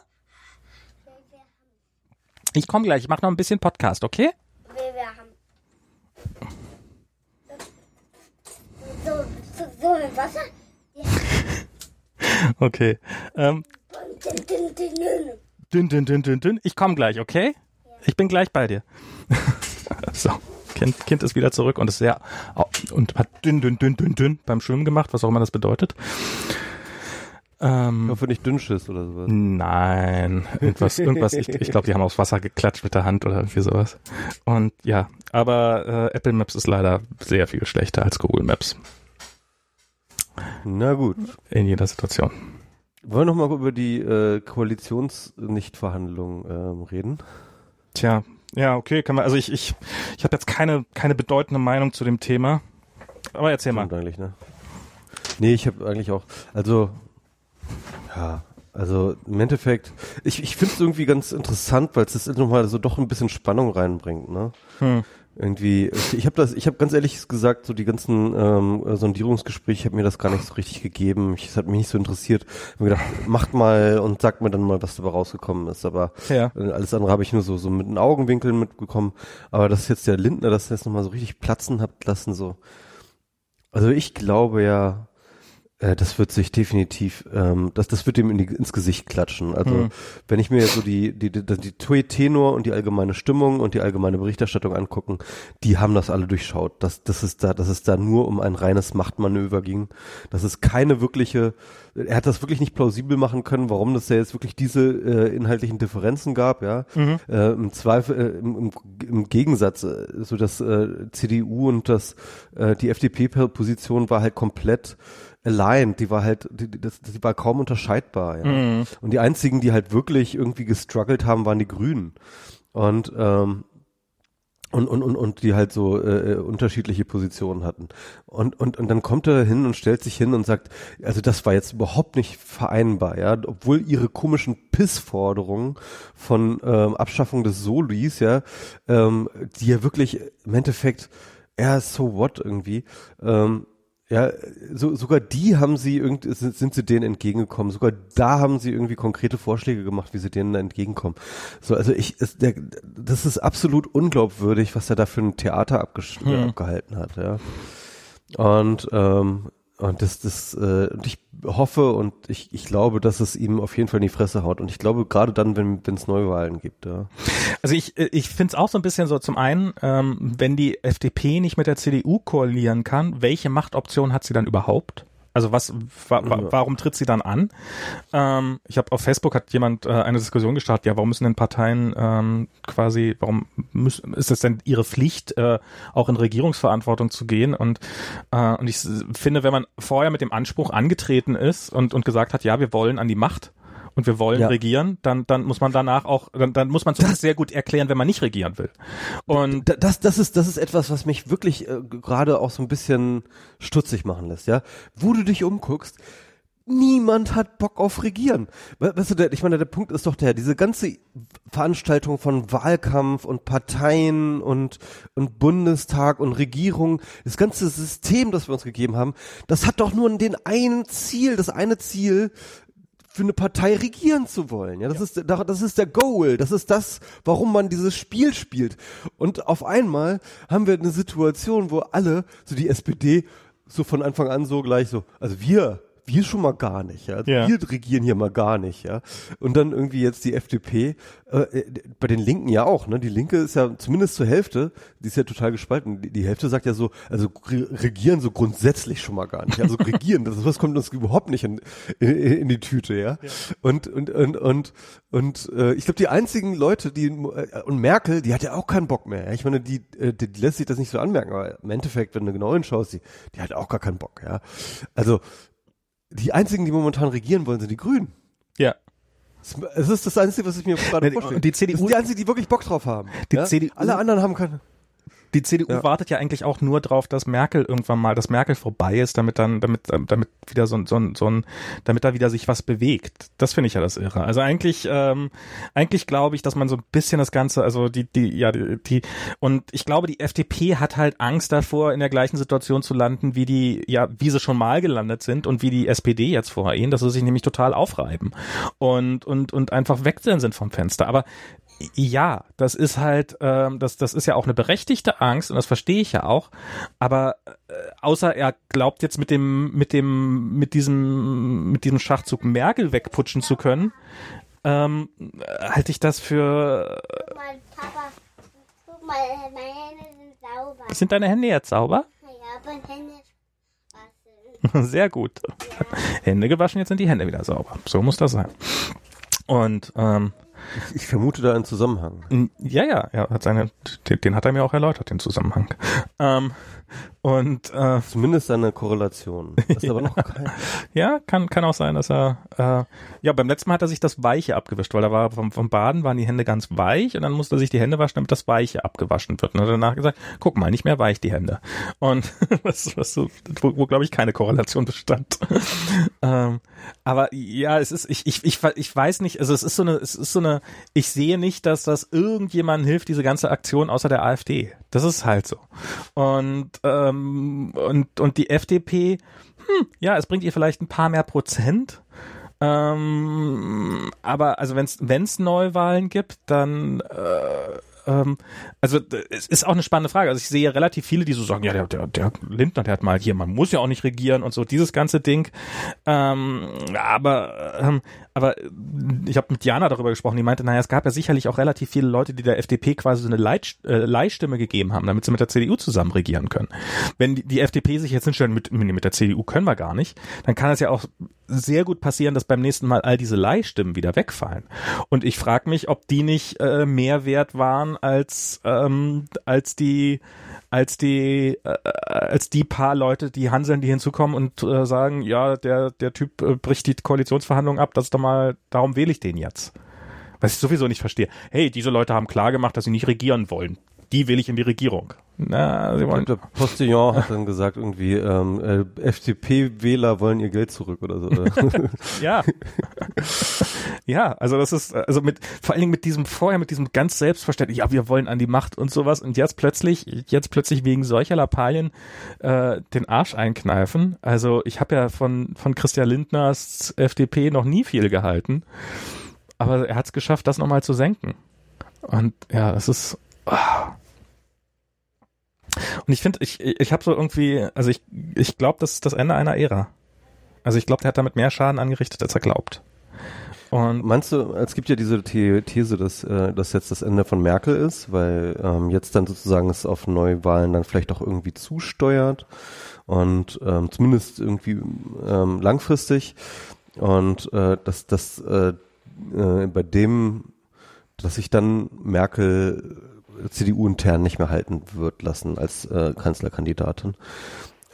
Ich komme gleich, ich mache noch ein bisschen Podcast, okay? So, so, so im Wasser. Okay. Ähm, Dün, dün, dün, dün. dünn, dünn, dünn, dünn, dünn. Ich komme gleich, okay? Ich bin gleich bei dir. so. Kind, kind ist wieder zurück und ist sehr und hat dünn, dünn, dünn, dünn, dünn beim Schwimmen gemacht, was auch immer das bedeutet. Ich Ähm, hoffe nicht Dünnschiss oder sowas. Nein, irgendwas, irgendwas. Ich, ich glaube, die haben aufs Wasser geklatscht mit der Hand oder irgendwie sowas. Und ja, aber äh, Apple Maps ist leider sehr viel schlechter als Google Maps Na gut. in jeder Situation. Wollen wir noch mal über die äh, Koalitionsnichtverhandlungen ähm, reden? Tja, ja, okay, kann man. Also ich, ich, ich habe jetzt keine, keine bedeutende Meinung zu dem Thema. Aber erzähl mal. Stimmt eigentlich, ne? Nee, ich habe eigentlich auch, also, ja, also im Endeffekt, ich, ich finde es irgendwie ganz interessant, weil es das nochmal so doch ein bisschen Spannung reinbringt, ne? Hm. Irgendwie, ich, habe das, ich habe ganz ehrlich gesagt, so die ganzen ähm, Sondierungsgespräche, habe mir das gar nicht so richtig gegeben. Ich, es hat mich nicht so interessiert. Ich hab mir gedacht, macht mal und sagt mir dann mal, was dabei rausgekommen ist. Aber Ja. äh, alles andere habe ich nur so so mit den Augenwinkeln mitbekommen. Aber dass jetzt der Lindner das jetzt nochmal so richtig platzen hat lassen, so. Also ich glaube ja, das wird sich definitiv, ähm, das, das wird dem in die, ins Gesicht klatschen. Also Hm. wenn ich mir so die, die, die, die Tenor und die allgemeine Stimmung und die allgemeine Berichterstattung angucken, die haben das alle durchschaut. Dass, dass, es da, dass es da nur um ein reines Machtmanöver ging. Dass es keine wirkliche, er hat das wirklich nicht plausibel machen können, warum das ja jetzt wirklich diese äh, inhaltlichen Differenzen gab, ja. Äh, Im Zweifel, äh, im, im, im Gegensatz, äh, so dass äh, CDU und das äh, die FDP-Position war halt komplett aligned, die war halt, die, die- das, die war kaum unterscheidbar, ja. Und die einzigen, die halt wirklich irgendwie gestruggelt haben, waren die Grünen. Und ähm, und, und, und, und die halt so äh, äh, unterschiedliche Positionen hatten. Und, und, und dann kommt er hin und stellt sich hin und sagt, also das war jetzt überhaupt nicht vereinbar, ja, obwohl ihre komischen Pissforderungen von ähm, Abschaffung des Solis, ja, ähm, die ja wirklich im Endeffekt, ja, so what irgendwie, ähm, ja, so, sogar die haben sie irgendwie, sind, sind sie denen entgegengekommen. Sogar da haben sie irgendwie konkrete Vorschläge gemacht, wie sie denen da entgegenkommen. So, also ich, es, der, das ist absolut unglaubwürdig, was er da für ein Theater Hm. abgehalten hat, ja. Und, ähm, und das, das, äh, ich hoffe und ich, ich glaube, dass es ihm auf jeden Fall in die Fresse haut. Und ich glaube, gerade dann, wenn es Neuwahlen gibt, ja. Also ich, äh, ich finde es auch so ein bisschen so, zum einen, ähm, wenn die FDP nicht mit der CDU koalieren kann, welche Machtoption hat sie dann überhaupt? Also was, wa, wa, warum tritt sie dann an? Ähm, ich habe auf Facebook hat jemand äh, eine Diskussion gestartet, ja, warum müssen denn Parteien ähm, quasi, warum müssen, ist es denn ihre Pflicht, äh, auch in Regierungsverantwortung zu gehen? Und, äh, und ich finde, wenn man vorher mit dem Anspruch angetreten ist und, und gesagt hat, ja, wir wollen an die Macht und wir wollen Ja. regieren, dann, dann muss man danach auch, dann, dann muss man zumindest sehr gut erklären, wenn man nicht regieren will. Und Da- das, das ist, das ist etwas, was mich wirklich äh, gerade auch so ein bisschen stutzig machen lässt, ja. Wo du dich umguckst, niemand hat Bock auf Regieren. We- Weißt du, der, ich meine, der Punkt ist doch der, diese ganze Veranstaltung von Wahlkampf und Parteien und, und Bundestag und Regierung, das ganze System, das wir uns gegeben haben, das hat doch nur den einen Ziel, das eine Ziel, für eine Partei regieren zu wollen. Ja, das ist da- das ist der Goal, das ist das, warum man dieses Spiel spielt. Und auf einmal haben wir eine Situation, wo alle, so die SPD, so von Anfang an so gleich so, also wir wir schon mal gar nicht, ja. Also Ja. Wir regieren hier mal gar nicht, ja. Und dann irgendwie jetzt die FDP, äh, äh, bei den Linken ja auch, ne? Die Linke ist ja zumindest zur Hälfte, die ist ja total gespalten. Die, die Hälfte sagt ja so, also re regieren so grundsätzlich schon mal gar nicht. Also regieren, das, das kommt uns überhaupt nicht in, in, in die Tüte, ja. Und und und und und äh, ich glaube, die einzigen Leute, die äh, und Merkel, die hat ja auch keinen Bock mehr. Ja? Ich meine, die, äh, die, die lässt sich das nicht so anmerken, aber im Endeffekt, wenn du genau hinschaust, die, die hat auch gar keinen Bock, ja. Also die einzigen, die momentan regieren wollen, sind die Grünen. ja, Es ist das Einzige, was ich mir gerade vorstelle. die CDU das sind die einzigen, die wirklich Bock drauf haben. Die ja? CDU Alle anderen haben keine. Die CDU Ja. wartet ja eigentlich auch nur drauf, dass Merkel irgendwann mal, dass Merkel vorbei ist, damit dann, damit, damit wieder so ein, so ein, so ein damit da wieder sich was bewegt. Das finde ich ja das Irre. Also eigentlich, ähm, eigentlich glaube ich, dass man so ein bisschen das Ganze, also die, die, ja, die, die, und ich glaube, die FDP hat halt Angst davor, in der gleichen Situation zu landen, wie die, ja, wie sie schon mal gelandet sind und wie die SPD jetzt vor ihnen, dass sie sich nämlich total aufreiben und, und, und einfach wechseln sind vom Fenster. Aber ja, das ist halt, ähm, das, das ist ja auch eine berechtigte Angst und das verstehe ich ja auch. Aber äh, außer er glaubt jetzt mit dem, mit dem, mit diesem, mit diesem Schachzug Merkel wegputschen zu können, ähm, halte ich das für. Guck mal, Papa, guck mal, meine Hände sind sauber. Sind deine Hände jetzt sauber? Ja, aber Hände waschen. Sehr gut. Hände gewaschen, jetzt sind die Hände wieder sauber. So muss das sein. Und ähm, Ich, vermute da einen Zusammenhang. ja, ja, er hat seine, den, den hat er mir auch erläutert, den Zusammenhang. Ähm, und äh, Zumindest eine Korrelation. Das ist aber noch kein. Ja, kann, kann auch sein, dass er, äh, ja, beim letzten Mal hat er sich das Weiche abgewischt, weil da war vom, vom Baden waren die Hände ganz weich und dann musste er sich die Hände waschen, damit das Weiche abgewaschen wird. Und hat danach gesagt, guck mal, nicht mehr weich die Hände. Und was, was so, wo, wo glaube ich keine Korrelation bestand. ähm, aber ja, es ist, ich, ich, ich, ich weiß nicht, also es ist so eine, es ist so eine, ich sehe nicht, dass das irgendjemandem hilft, diese ganze Aktion außer der AfD. Das ist halt so. Und, ähm, und, und die FDP, hm, ja, es bringt ihr vielleicht ein paar mehr Prozent. Ähm, aber also wenn es Neuwahlen gibt, dann äh, ähm, also es ist auch eine spannende Frage. Also ich sehe relativ viele, die so sagen, ja, der, der, der Lindner, der hat mal hier, man muss ja auch nicht regieren und so, dieses ganze Ding. Ähm, aber ähm, aber ich habe mit Jana darüber gesprochen, die meinte, naja, es gab ja sicherlich auch relativ viele Leute, die der FDP quasi so eine Leit, äh, Leihstimme gegeben haben, damit sie mit der CDU zusammen regieren können. Wenn die, die FDP sich jetzt hinstellen, mit, mit der CDU können wir gar nicht, dann kann es ja auch sehr gut passieren, dass beim nächsten Mal all diese Leihstimmen wieder wegfallen. Und ich frage mich, ob die nicht äh, mehr wert waren als ähm, als die als die äh, als die paar Leute, die Hanseln, die hinzukommen und äh, sagen, ja, der der Typ äh, bricht die Koalitionsverhandlungen ab, das ist doch mal, darum wähle ich den jetzt. Was ich sowieso nicht verstehe. Hey, diese Leute haben klar gemacht, dass sie nicht regieren wollen. Die will ich in die Regierung. Na, sie wollen. Der Postillon hat dann gesagt irgendwie, ähm, äh, FDP-Wähler wollen ihr Geld zurück oder so. Ja. ja, also das ist, also mit, vor allen Dingen mit diesem vorher, mit diesem ganz selbstverständlich, ja, wir wollen an die Macht und sowas und jetzt plötzlich, jetzt plötzlich wegen solcher Lappalien äh, den Arsch einkneifen. Also ich habe ja von, von Christian Lindners FDP noch nie viel gehalten, aber er hat es geschafft, das nochmal zu senken. Und ja, es ist. ah. Und ich finde, ich, ich habe so irgendwie, also ich, ich glaube, das ist das Ende einer Ära. Also ich glaube, der hat damit mehr Schaden angerichtet, als er glaubt. Und Meinst du, es gibt ja diese The These, dass äh, das jetzt das Ende von Merkel ist, weil ähm, jetzt dann sozusagen es auf Neuwahlen dann vielleicht auch irgendwie zusteuert und ähm, zumindest irgendwie ähm, langfristig und äh, dass das äh, äh, bei dem, dass sich dann Merkel CDU intern nicht mehr halten wird lassen als äh, Kanzlerkandidatin.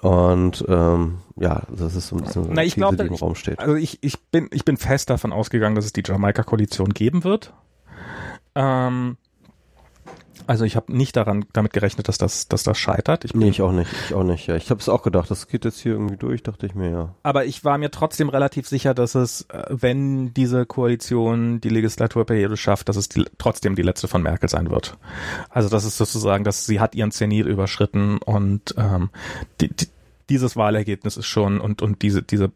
Und ähm, ja, das ist so ein bisschen so Na, ich These, glaub, im Raum steht. also ich, ich bin ich bin fest davon ausgegangen, dass es die Jamaika-Koalition geben wird. Ähm, also ich habe nicht daran damit gerechnet, dass das dass das scheitert. Ich bin, Nee, ich auch nicht, ich auch nicht. Ja, ich habe es auch gedacht, das geht jetzt hier irgendwie durch, dachte ich mir, ja. aber ich war mir trotzdem relativ sicher, dass es, äh, wenn diese Koalition die Legislaturperiode schafft, dass es die, trotzdem die letzte von Merkel sein wird. Also das ist sozusagen, dass sie hat ihren Zenit überschritten und ähm, die, die, dieses Wahlergebnis ist schon und und diese diese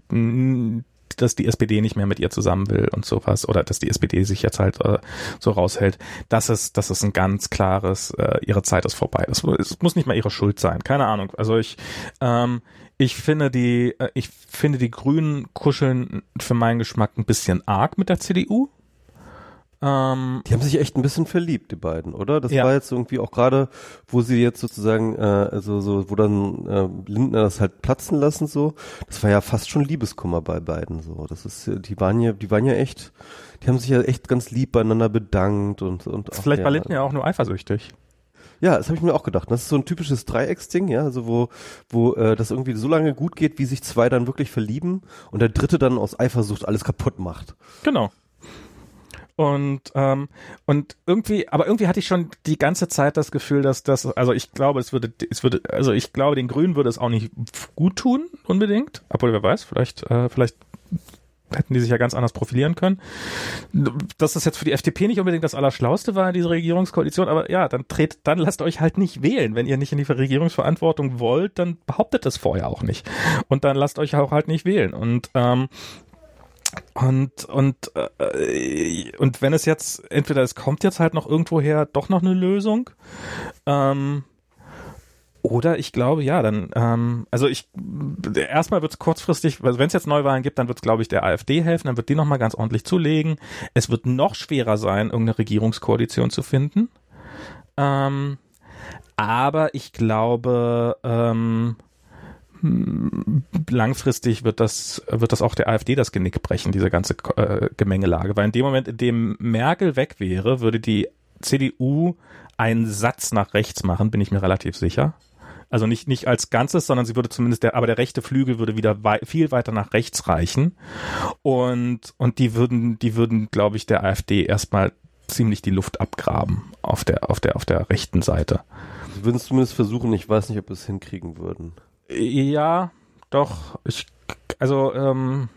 dass die SPD nicht mehr mit ihr zusammen will und sowas oder dass die SPD sich jetzt halt äh, so raushält, das ist das ist ein ganz klares äh, ihre Zeit ist vorbei. Mu- es muss nicht mal ihre Schuld sein, keine Ahnung. Also ich ähm, ich finde die äh, ich finde die Grünen kuscheln für meinen Geschmack ein bisschen arg mit der CDU. Ähm, Die haben sich echt ein bisschen verliebt, die beiden, oder? Das Ja. war jetzt irgendwie auch gerade, wo sie jetzt sozusagen, äh, also so, wo dann äh, Lindner das halt platzen lassen, so, das war ja fast schon Liebeskummer bei beiden, so. Das ist, äh, die waren ja, die waren ja echt, die haben sich ja echt ganz lieb beieinander bedankt und und auch, vielleicht ja, war Lindner ja auch nur eifersüchtig. Ja, das habe ich mir auch gedacht. Das ist so ein typisches Dreiecksding, ja, also wo, wo äh, das irgendwie so lange gut geht, wie sich zwei dann wirklich verlieben und der dritte dann aus Eifersucht alles kaputt macht. Genau. Und ähm, und irgendwie, aber irgendwie hatte ich schon die ganze Zeit das Gefühl, dass das, also ich glaube, es würde, es würde, also ich glaube, den Grünen würde es auch nicht gut tun unbedingt. Obwohl wer weiß, vielleicht, äh, vielleicht hätten die sich ja ganz anders profilieren können. Dass das jetzt für die FDP nicht unbedingt das Allerschlauste war in dieser Regierungskoalition, aber ja, dann tretet, dann lasst euch halt nicht wählen. Wenn ihr nicht in die Regierungsverantwortung wollt, dann behauptet das vorher auch nicht. Und dann lasst euch auch halt nicht wählen. Und ähm, und und äh, und wenn es jetzt entweder es kommt jetzt halt noch irgendwoher doch noch eine Lösung, ähm, oder ich glaube, ja, dann, ähm, also ich, erstmal wird es kurzfristig, also wenn es jetzt Neuwahlen gibt, dann wird es, glaube ich, der AfD helfen, dann wird die nochmal ganz ordentlich zulegen. Es wird noch schwerer sein, irgendeine Regierungskoalition zu finden. Ähm, aber ich glaube, ähm, langfristig wird das, wird das auch der AfD das Genick brechen, diese ganze äh, Gemengelage. Weil in dem Moment, in dem Merkel weg wäre, würde die CDU einen Satz nach rechts machen, bin ich mir relativ sicher. Also nicht, nicht als Ganzes, sondern sie würde zumindest der, aber der rechte Flügel würde wieder wei viel weiter nach rechts reichen. Und, und die würden, die würden, glaube ich, der AfD erstmal ziemlich die Luft abgraben auf der, auf der, auf der rechten Seite. Sie würden es zumindest versuchen, ich weiß nicht, ob wir es hinkriegen würden. Ja, doch. Ich, also, ähm,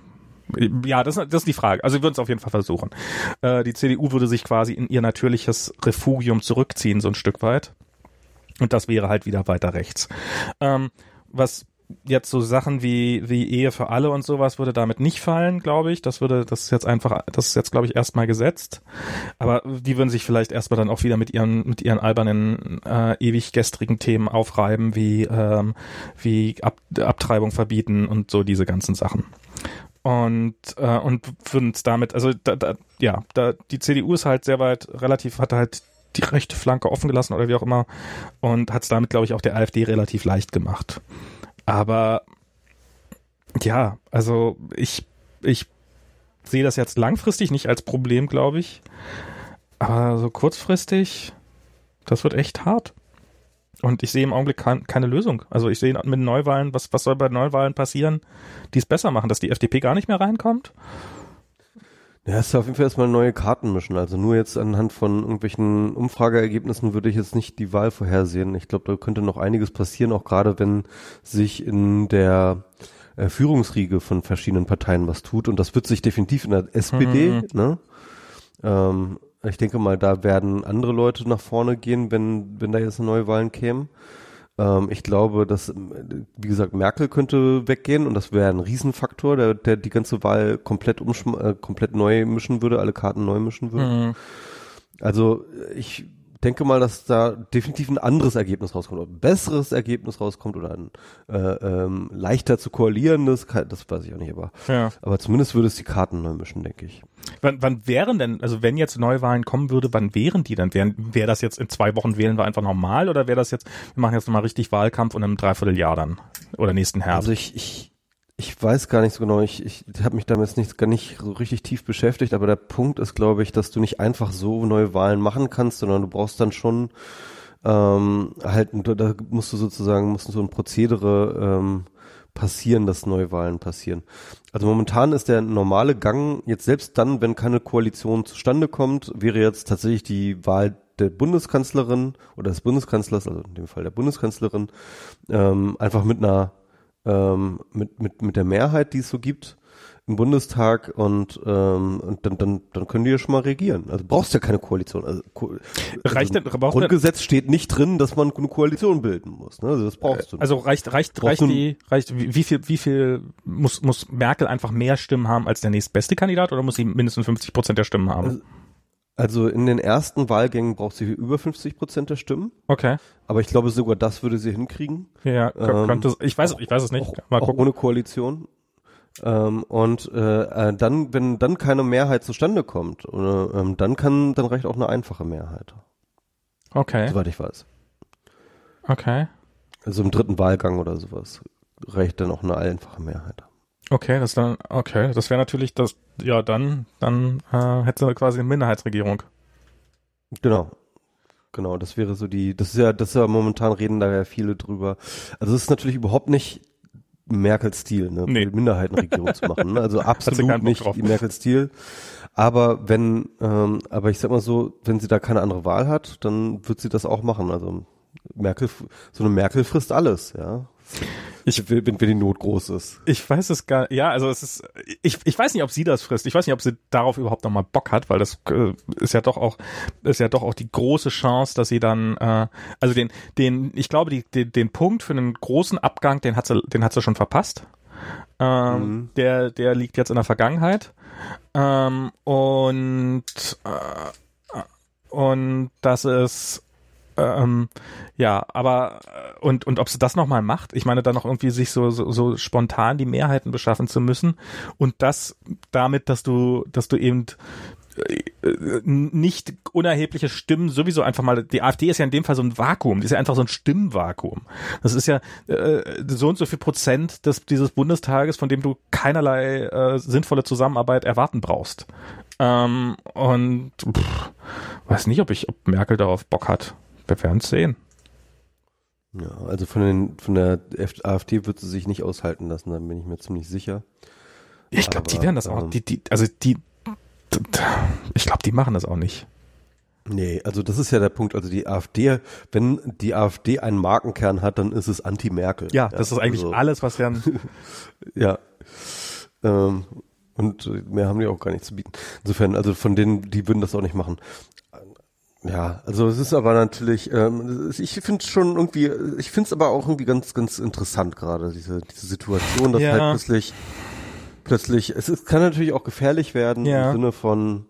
ja, das, das ist die Frage. Also sie würden es auf jeden Fall versuchen. Äh, die CDU würde sich quasi in ihr natürliches Refugium zurückziehen, so ein Stück weit. Und das wäre halt wieder weiter rechts. Ähm, was jetzt so Sachen wie wie Ehe für alle und sowas würde damit nicht fallen, glaube ich. Das würde das ist jetzt einfach das ist jetzt glaube ich erstmal gesetzt. Aber die würden sich vielleicht erstmal dann auch wieder mit ihren mit ihren albernen äh, ewig gestrigen Themen aufreiben, wie ähm, wie Ab Abtreibung verbieten und so diese ganzen Sachen. Und äh, und würden es damit also da, da, ja, da die CDU ist halt sehr weit relativ hat halt die rechte Flanke offen gelassen oder wie auch immer und hat es damit, glaube ich, auch der AfD relativ leicht gemacht. Aber ja, also ich, ich sehe das jetzt langfristig nicht als Problem, glaube ich. Aber so kurzfristig, das wird echt hart. Und ich sehe im Augenblick kein, keine Lösung. Also ich sehe mit Neuwahlen, was, was soll bei Neuwahlen passieren, die es besser machen, dass die FDP gar nicht mehr reinkommt? Ja, es ist auf jeden Fall erstmal neue Karten mischen. Also nur jetzt anhand von irgendwelchen Umfrageergebnissen würde ich jetzt nicht die Wahl vorhersehen. Ich glaube, da könnte noch einiges passieren, auch gerade wenn sich in der äh, Führungsriege von verschiedenen Parteien was tut. Und das wird sich definitiv in der SPD, mhm. ne? Ähm, ich denke mal, da werden andere Leute nach vorne gehen, wenn, wenn da jetzt neue Wahlen kämen. Ähm, ich glaube, dass, wie gesagt, Merkel könnte weggehen und das wäre ein Riesenfaktor, der, der die ganze Wahl komplett umschm äh, komplett neu mischen würde, alle Karten neu mischen würde. Mhm. Also ich denke mal, dass da definitiv ein anderes Ergebnis rauskommt, oder ein besseres Ergebnis rauskommt oder ein äh, ähm, leichter zu koalierendes, das weiß ich auch nicht, aber, ja. aber zumindest würde es die Karten neu mischen, denke ich. Wann, wann wären denn, also wenn jetzt Neuwahlen kommen würde, wann wären die dann? Wäre das jetzt in zwei Wochen wählen wir einfach normal oder wäre das jetzt, wir machen jetzt nochmal richtig Wahlkampf und im Dreivierteljahr dann? Oder nächsten Herbst? Also ich, ich, ich weiß gar nicht so genau, ich, ich habe mich damit nicht, gar nicht so richtig tief beschäftigt, aber der Punkt ist, glaube ich, dass du nicht einfach so neue Wahlen machen kannst, sondern du brauchst dann schon ähm, halt, da musst du sozusagen, musst du so ein Prozedere ähm, passieren, dass Neuwahlen passieren. Also momentan ist der normale Gang jetzt selbst dann, wenn keine Koalition zustande kommt, wäre jetzt tatsächlich die Wahl der Bundeskanzlerin oder des Bundeskanzlers, also in dem Fall der Bundeskanzlerin, ähm, einfach mit einer ähm, mit mit mit der Mehrheit, die es so gibt, im Bundestag und, ähm, und dann, dann, dann können die ja schon mal regieren. Also brauchst ja keine Koalition. Also, Ko reicht also denn, Grundgesetz denn, steht nicht drin, dass man eine Koalition bilden muss. Ne? Also das brauchst du. Nicht. Also reicht reicht reicht die reicht wie viel wie viel muss muss Merkel einfach mehr Stimmen haben als der nächstbeste Kandidat oder muss sie mindestens 50 Prozent der Stimmen haben? Also, also in den ersten Wahlgängen braucht sie über 50 Prozent der Stimmen. Okay. Aber ich glaube sogar das würde sie hinkriegen. Ja, könnte, ähm, ich weiß, ich weiß es nicht. Auch, Mal gucken. Auch ohne Koalition. Ähm, und äh, äh, dann, wenn dann keine Mehrheit zustande kommt, oder, ähm, dann kann, dann reicht auch eine einfache Mehrheit. Okay. Soweit ich weiß. Okay. Also im dritten Wahlgang oder sowas reicht dann auch eine einfache Mehrheit. Okay, das dann, okay, das wäre natürlich das, ja, dann, dann äh, hätte quasi eine Minderheitsregierung. Genau. Genau, das wäre so die, das ist ja, das ist ja momentan reden da ja viele drüber. Also es ist natürlich überhaupt nicht Merkel-Stil, ne? Nee. Minderheitenregierung zu machen. Ne? Also absolut nicht die Merkel-Stil. Aber wenn, ähm, aber ich sag mal so, wenn sie da keine andere Wahl hat, dann wird sie das auch machen. Also Merkel, so eine Merkel frisst alles, ja. Ich will, wenn, wenn die Not groß ist. Ich weiß es gar, ja, also es ist, ich, ich weiß nicht, ob sie das frisst. Ich weiß nicht, ob sie darauf überhaupt nochmal Bock hat, weil das äh, ist ja doch auch, ist ja doch auch die große Chance, dass sie dann, äh, also den, den, ich glaube, die, den, den Punkt für einen großen Abgang, den hat sie, den hat sie schon verpasst. Ähm, Mhm. Der, der liegt jetzt in der Vergangenheit. Ähm, und äh, und das ist ähm, ja, aber äh, und und ob sie das nochmal macht, ich meine, dann noch irgendwie sich so, so so spontan die Mehrheiten beschaffen zu müssen und das damit, dass du dass du eben äh, äh, nicht unerhebliche Stimmen sowieso einfach mal die AfD ist ja in dem Fall so ein Vakuum die ist ja einfach so ein Stimmvakuum. Das ist ja äh, so und so viel Prozent des dieses Bundestages von dem du keinerlei äh, sinnvolle Zusammenarbeit erwarten brauchst. Ähm, und pff, weiß nicht ob ich ob Merkel darauf Bock hat wir werden es sehen Ja, also von den, von der AfD wird sie sich nicht aushalten lassen, da bin ich mir ziemlich sicher. ich glaube die werden das auch ähm, die die also die ich glaube die machen das auch nicht Nee, also das ist ja der Punkt. Also die AfD, wenn die AfD einen Markenkern hat, dann ist es Anti-Merkel. ja das ist eigentlich also, alles was wir Ja. Ähm, und mehr haben die auch gar nicht zu bieten. Insofern, also von denen, die würden das auch nicht machen. Ja, also es ist aber natürlich, ähm, ich finde es schon irgendwie, ich finde es aber auch irgendwie ganz, ganz interessant gerade, diese, diese Situation, dass Ja. halt plötzlich, plötzlich, es ist, kann natürlich auch gefährlich werden Ja. im Sinne von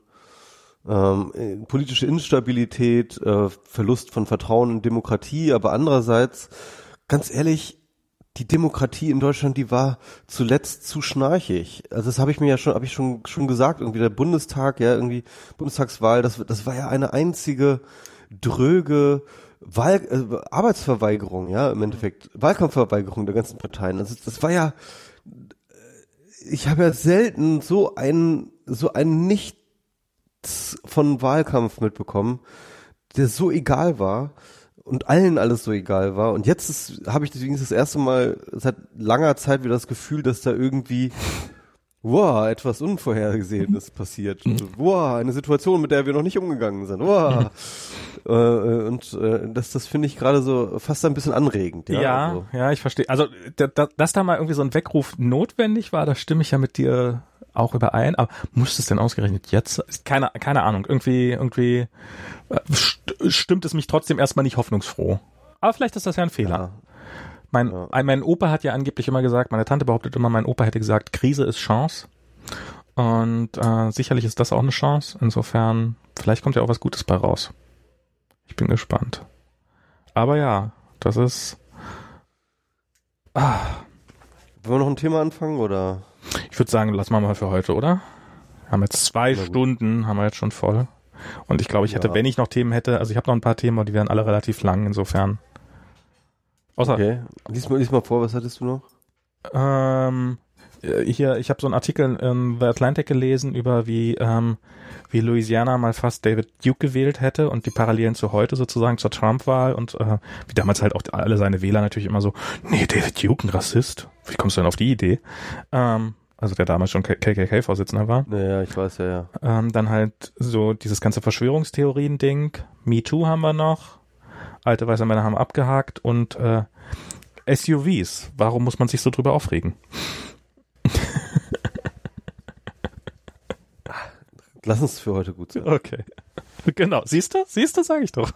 ähm, äh, politische Instabilität, äh, Verlust von Vertrauen in Demokratie, aber andererseits, ganz ehrlich, die Demokratie in Deutschland, die war zuletzt zu schnarchig. Also das habe ich mir ja schon, habe ich schon schon gesagt. Irgendwie der Bundestag, ja irgendwie Bundestagswahl, das das war ja eine einzige dröge Wahl, äh, Arbeitsverweigerung, ja im Endeffekt Wahlkampfverweigerung der ganzen Parteien. Also das war ja, ich habe ja selten so einen so einen Nichts von Wahlkampf mitbekommen, der so egal war und allen alles so egal war. Und jetzt habe ich deswegen das erste Mal seit langer Zeit wieder das Gefühl, dass da irgendwie wow, etwas Unvorhergesehenes passiert. Wow, eine Situation, mit der wir noch nicht umgegangen sind. Wow. äh, äh, und äh, das, das finde ich gerade so fast ein bisschen anregend. Ja, Ja, Also, ja, ich verstehe. Also, da, da, dass da mal irgendwie so ein Weckruf notwendig war, da stimme ich ja mit dir auch überein. Aber muss es denn ausgerechnet jetzt? Keine, keine Ahnung. Irgendwie, irgendwie äh, st stimmt es mich trotzdem erstmal nicht hoffnungsfroh. Aber vielleicht ist das ja ein Fehler. ja. Mein, Ja. ein, mein Opa hat ja angeblich immer gesagt, meine Tante behauptet immer, mein Opa hätte gesagt, Krise ist Chance. Und äh, sicherlich ist das auch eine Chance. Insofern, vielleicht kommt ja auch was Gutes bei raus. Ich bin gespannt. Aber ja, das ist. Ah, Wollen wir noch ein Thema anfangen oder? ich würde sagen, lassen wir mal für heute, oder? Wir haben jetzt zwei. Stunden, haben wir jetzt schon voll. Und ich glaube, ich hätte, Ja. wenn ich noch Themen hätte, also ich habe noch ein paar Themen, aber die wären alle relativ lang, insofern. Außer, Okay. Lies mal, lies mal vor, was hattest du noch? Ähm, äh, hier, ich habe so einen Artikel in The Atlantic gelesen über wie ähm, wie Louisiana mal fast David Duke gewählt hätte und die Parallelen zu heute sozusagen zur Trump-Wahl und äh, wie damals halt auch alle seine Wähler natürlich immer so, nee, David Duke, ein Rassist. Wie kommst du denn auf die Idee? Ähm, also der damals schon KKK-Vorsitzender war. Naja, ich weiß ja, ja. Ähm, dann halt so dieses ganze Verschwörungstheorien-Ding. Me Too haben wir noch. Alte weiße Männer haben abgehakt und äh, SUVs. Warum muss man sich so drüber aufregen? Lass uns für heute gut sein. Okay. Genau. Siehst du? Siehst du, sag ich doch.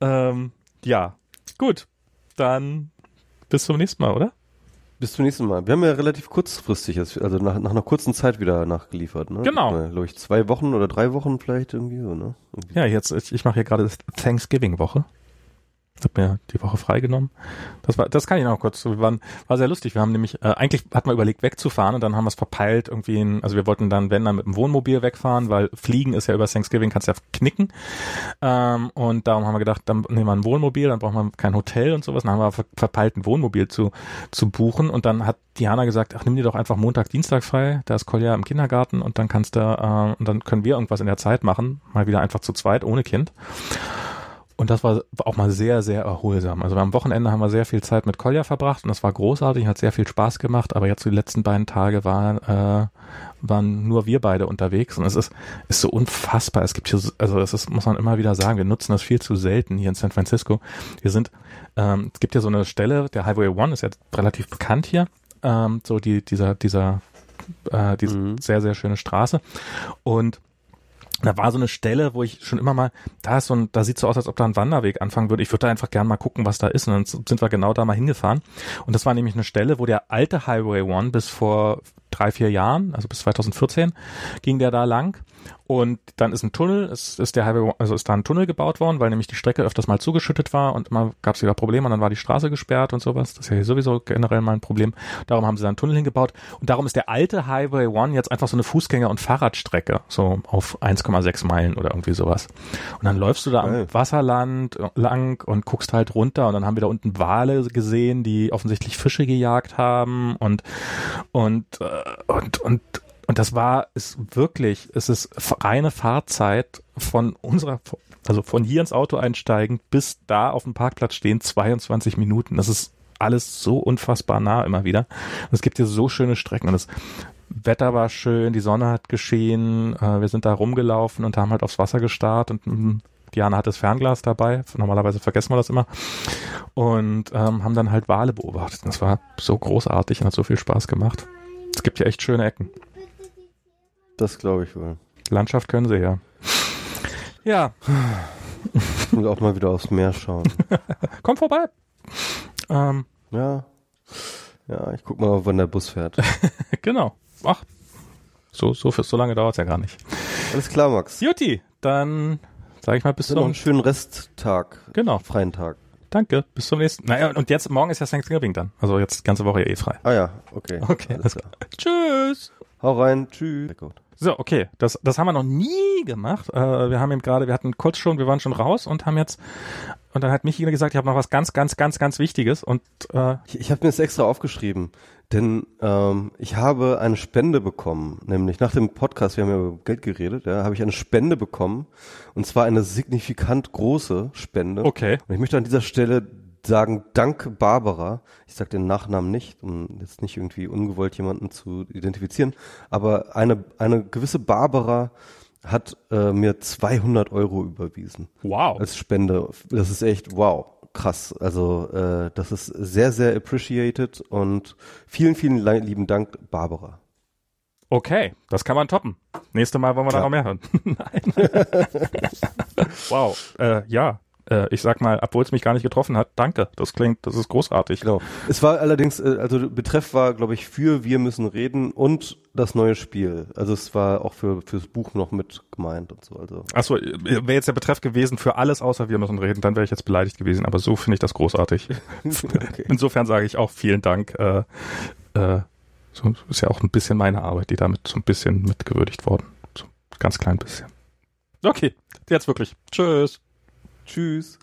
ähm, ja. Gut. Dann bis zum nächsten Mal, oder? Bis zum nächsten Mal. Wir haben ja relativ kurzfristig, also nach, nach einer kurzen Zeit wieder nachgeliefert, ne? Genau. Glaube ich, zwei Wochen oder drei Wochen vielleicht irgendwie so, ne? Irgendwie. Ja, jetzt, ich, ich mache hier gerade Thanksgiving-Woche. Hab mir die Woche freigenommen. Das war, das kann ich noch kurz. Wir waren, war sehr lustig. Wir haben nämlich, äh, eigentlich hat man überlegt wegzufahren und dann haben wir es verpeilt irgendwie in, also wir wollten dann, wenn dann mit dem Wohnmobil wegfahren, weil Fliegen ist ja über Thanksgiving, kannst ja knicken. Ähm, und darum haben wir gedacht, dann nehmen wir ein Wohnmobil, dann brauchen wir kein Hotel und sowas. Dann haben wir ver verpeilt, ein Wohnmobil zu, zu buchen und dann hat Diana gesagt, ach, nimm dir doch einfach Montag, Dienstag frei. Da ist Kolja im Kindergarten und dann kannst du, äh, und dann können wir irgendwas in der Zeit machen. Mal wieder einfach zu zweit, ohne Kind. Und das war auch mal sehr, sehr erholsam. Also am Wochenende haben wir sehr viel Zeit mit Kolja verbracht und das war großartig, hat sehr viel Spaß gemacht, aber jetzt die letzten beiden Tage waren, äh, waren nur wir beide unterwegs und es ist, ist so unfassbar. Es gibt hier, so- also es ist, muss man immer wieder sagen, wir nutzen das viel zu selten hier in San Francisco. Wir sind, ähm, es gibt hier so eine Stelle, der Highway One ist ja relativ bekannt hier, ähm, so die, dieser, dieser, äh, diese Mhm. sehr, sehr schöne Straße und da war so eine Stelle, wo ich schon immer mal, da ist so ein, da sieht so aus, als ob da ein Wanderweg anfangen würde. Ich würde da einfach gerne mal gucken, was da ist. Und dann sind wir genau da mal hingefahren. Und das war nämlich eine Stelle, wo der alte Highway One bis vor drei, vier Jahren, also bis 2014, ging der da lang. Und dann ist ein Tunnel, es ist der Highway, also ist da ein Tunnel gebaut worden, weil nämlich die Strecke öfters mal zugeschüttet war und immer gab es wieder Probleme und dann war die Straße gesperrt und sowas. Das ist ja hier sowieso generell mal ein Problem. Darum haben sie da einen Tunnel hingebaut und darum ist der alte Highway One jetzt einfach so eine Fußgänger- und Fahrradstrecke, so auf 1,6 Meilen oder irgendwie sowas. Und dann läufst du da Geil. am Wasserland lang und guckst halt runter und dann haben wir da unten Wale gesehen, die offensichtlich Fische gejagt haben und und äh, und und und das war ist wirklich, es ist reine Fahrzeit von unserer, also von hier ins Auto einsteigen bis da auf dem Parkplatz stehen, 22 Minuten. Das ist alles so unfassbar nah immer wieder. Und es gibt hier so schöne Strecken und das Wetter war schön, die Sonne hat geschehen, äh, wir sind da rumgelaufen und haben halt aufs Wasser gestarrt und mm, Diana hat das Fernglas dabei, normalerweise vergessen wir das immer und ähm, haben dann halt Wale beobachtet. Das war so großartig und hat so viel Spaß gemacht. Es gibt hier echt schöne Ecken. Das glaube ich wohl. Landschaft können sie ja. Ja, Ich muss auch mal wieder aufs Meer schauen. komm vorbei. Ähm, Ja. Ja, ich guck mal, wann der Bus fährt. genau. Ach, so, so, für, so lange dauert's ja gar nicht. Alles klar, Max. Juti, dann sage ich mal bis Noch einen zum... schönen Resttag. Genau, Freien Tag. danke, bis zum nächsten... Naja, und jetzt, morgen ist ja Thanksgiving dann. Also jetzt die ganze Woche ja eh frei. Ah ja, okay. Okay, alles klar. Tschüss. Hau rein. Tschüss. So, okay, das, das haben wir noch nie gemacht. Äh, wir haben eben gerade, wir hatten kurz schon, wir waren schon raus und haben jetzt, und dann hat Michi gesagt, ich habe noch was ganz, ganz, ganz, ganz Wichtiges und äh, Ich, ich habe mir das extra aufgeschrieben, denn ähm, ich habe eine Spende bekommen, nämlich nach dem Podcast, wir haben ja über Geld geredet, ja, habe ich eine Spende bekommen und zwar eine signifikant große Spende. okay. Und ich möchte an dieser Stelle sagen, dank Barbara, ich sage den Nachnamen nicht, um jetzt nicht irgendwie ungewollt jemanden zu identifizieren, aber eine, eine gewisse Barbara hat äh, mir 200 Euro überwiesen Wow. als Spende. Das ist echt wow, krass. Also äh, das ist sehr, sehr appreciated und vielen, vielen li- lieben Dank, Barbara. Okay, das kann man toppen. Nächste Mal wollen wir da noch mehr hören. Nein. wow. Äh, ja, äh, ich sag mal, obwohl es mich gar nicht getroffen hat, danke. Das klingt, das ist großartig. Genau. Es war allerdings, äh, also Betreff war, glaube ich, für Wir müssen reden und das neue Spiel. Also es war auch für fürs Buch noch mit gemeint und so. Also Achso, wäre jetzt der Betreff gewesen für alles außer wir müssen reden, dann wäre ich jetzt beleidigt gewesen, aber so finde ich das großartig. okay. Insofern sage ich auch vielen Dank. Äh, äh, so ist ja auch ein bisschen meine Arbeit, die damit so ein bisschen mitgewürdigt worden. So ein ganz klein bisschen. Okay, jetzt wirklich. Tschüss. Tschüss.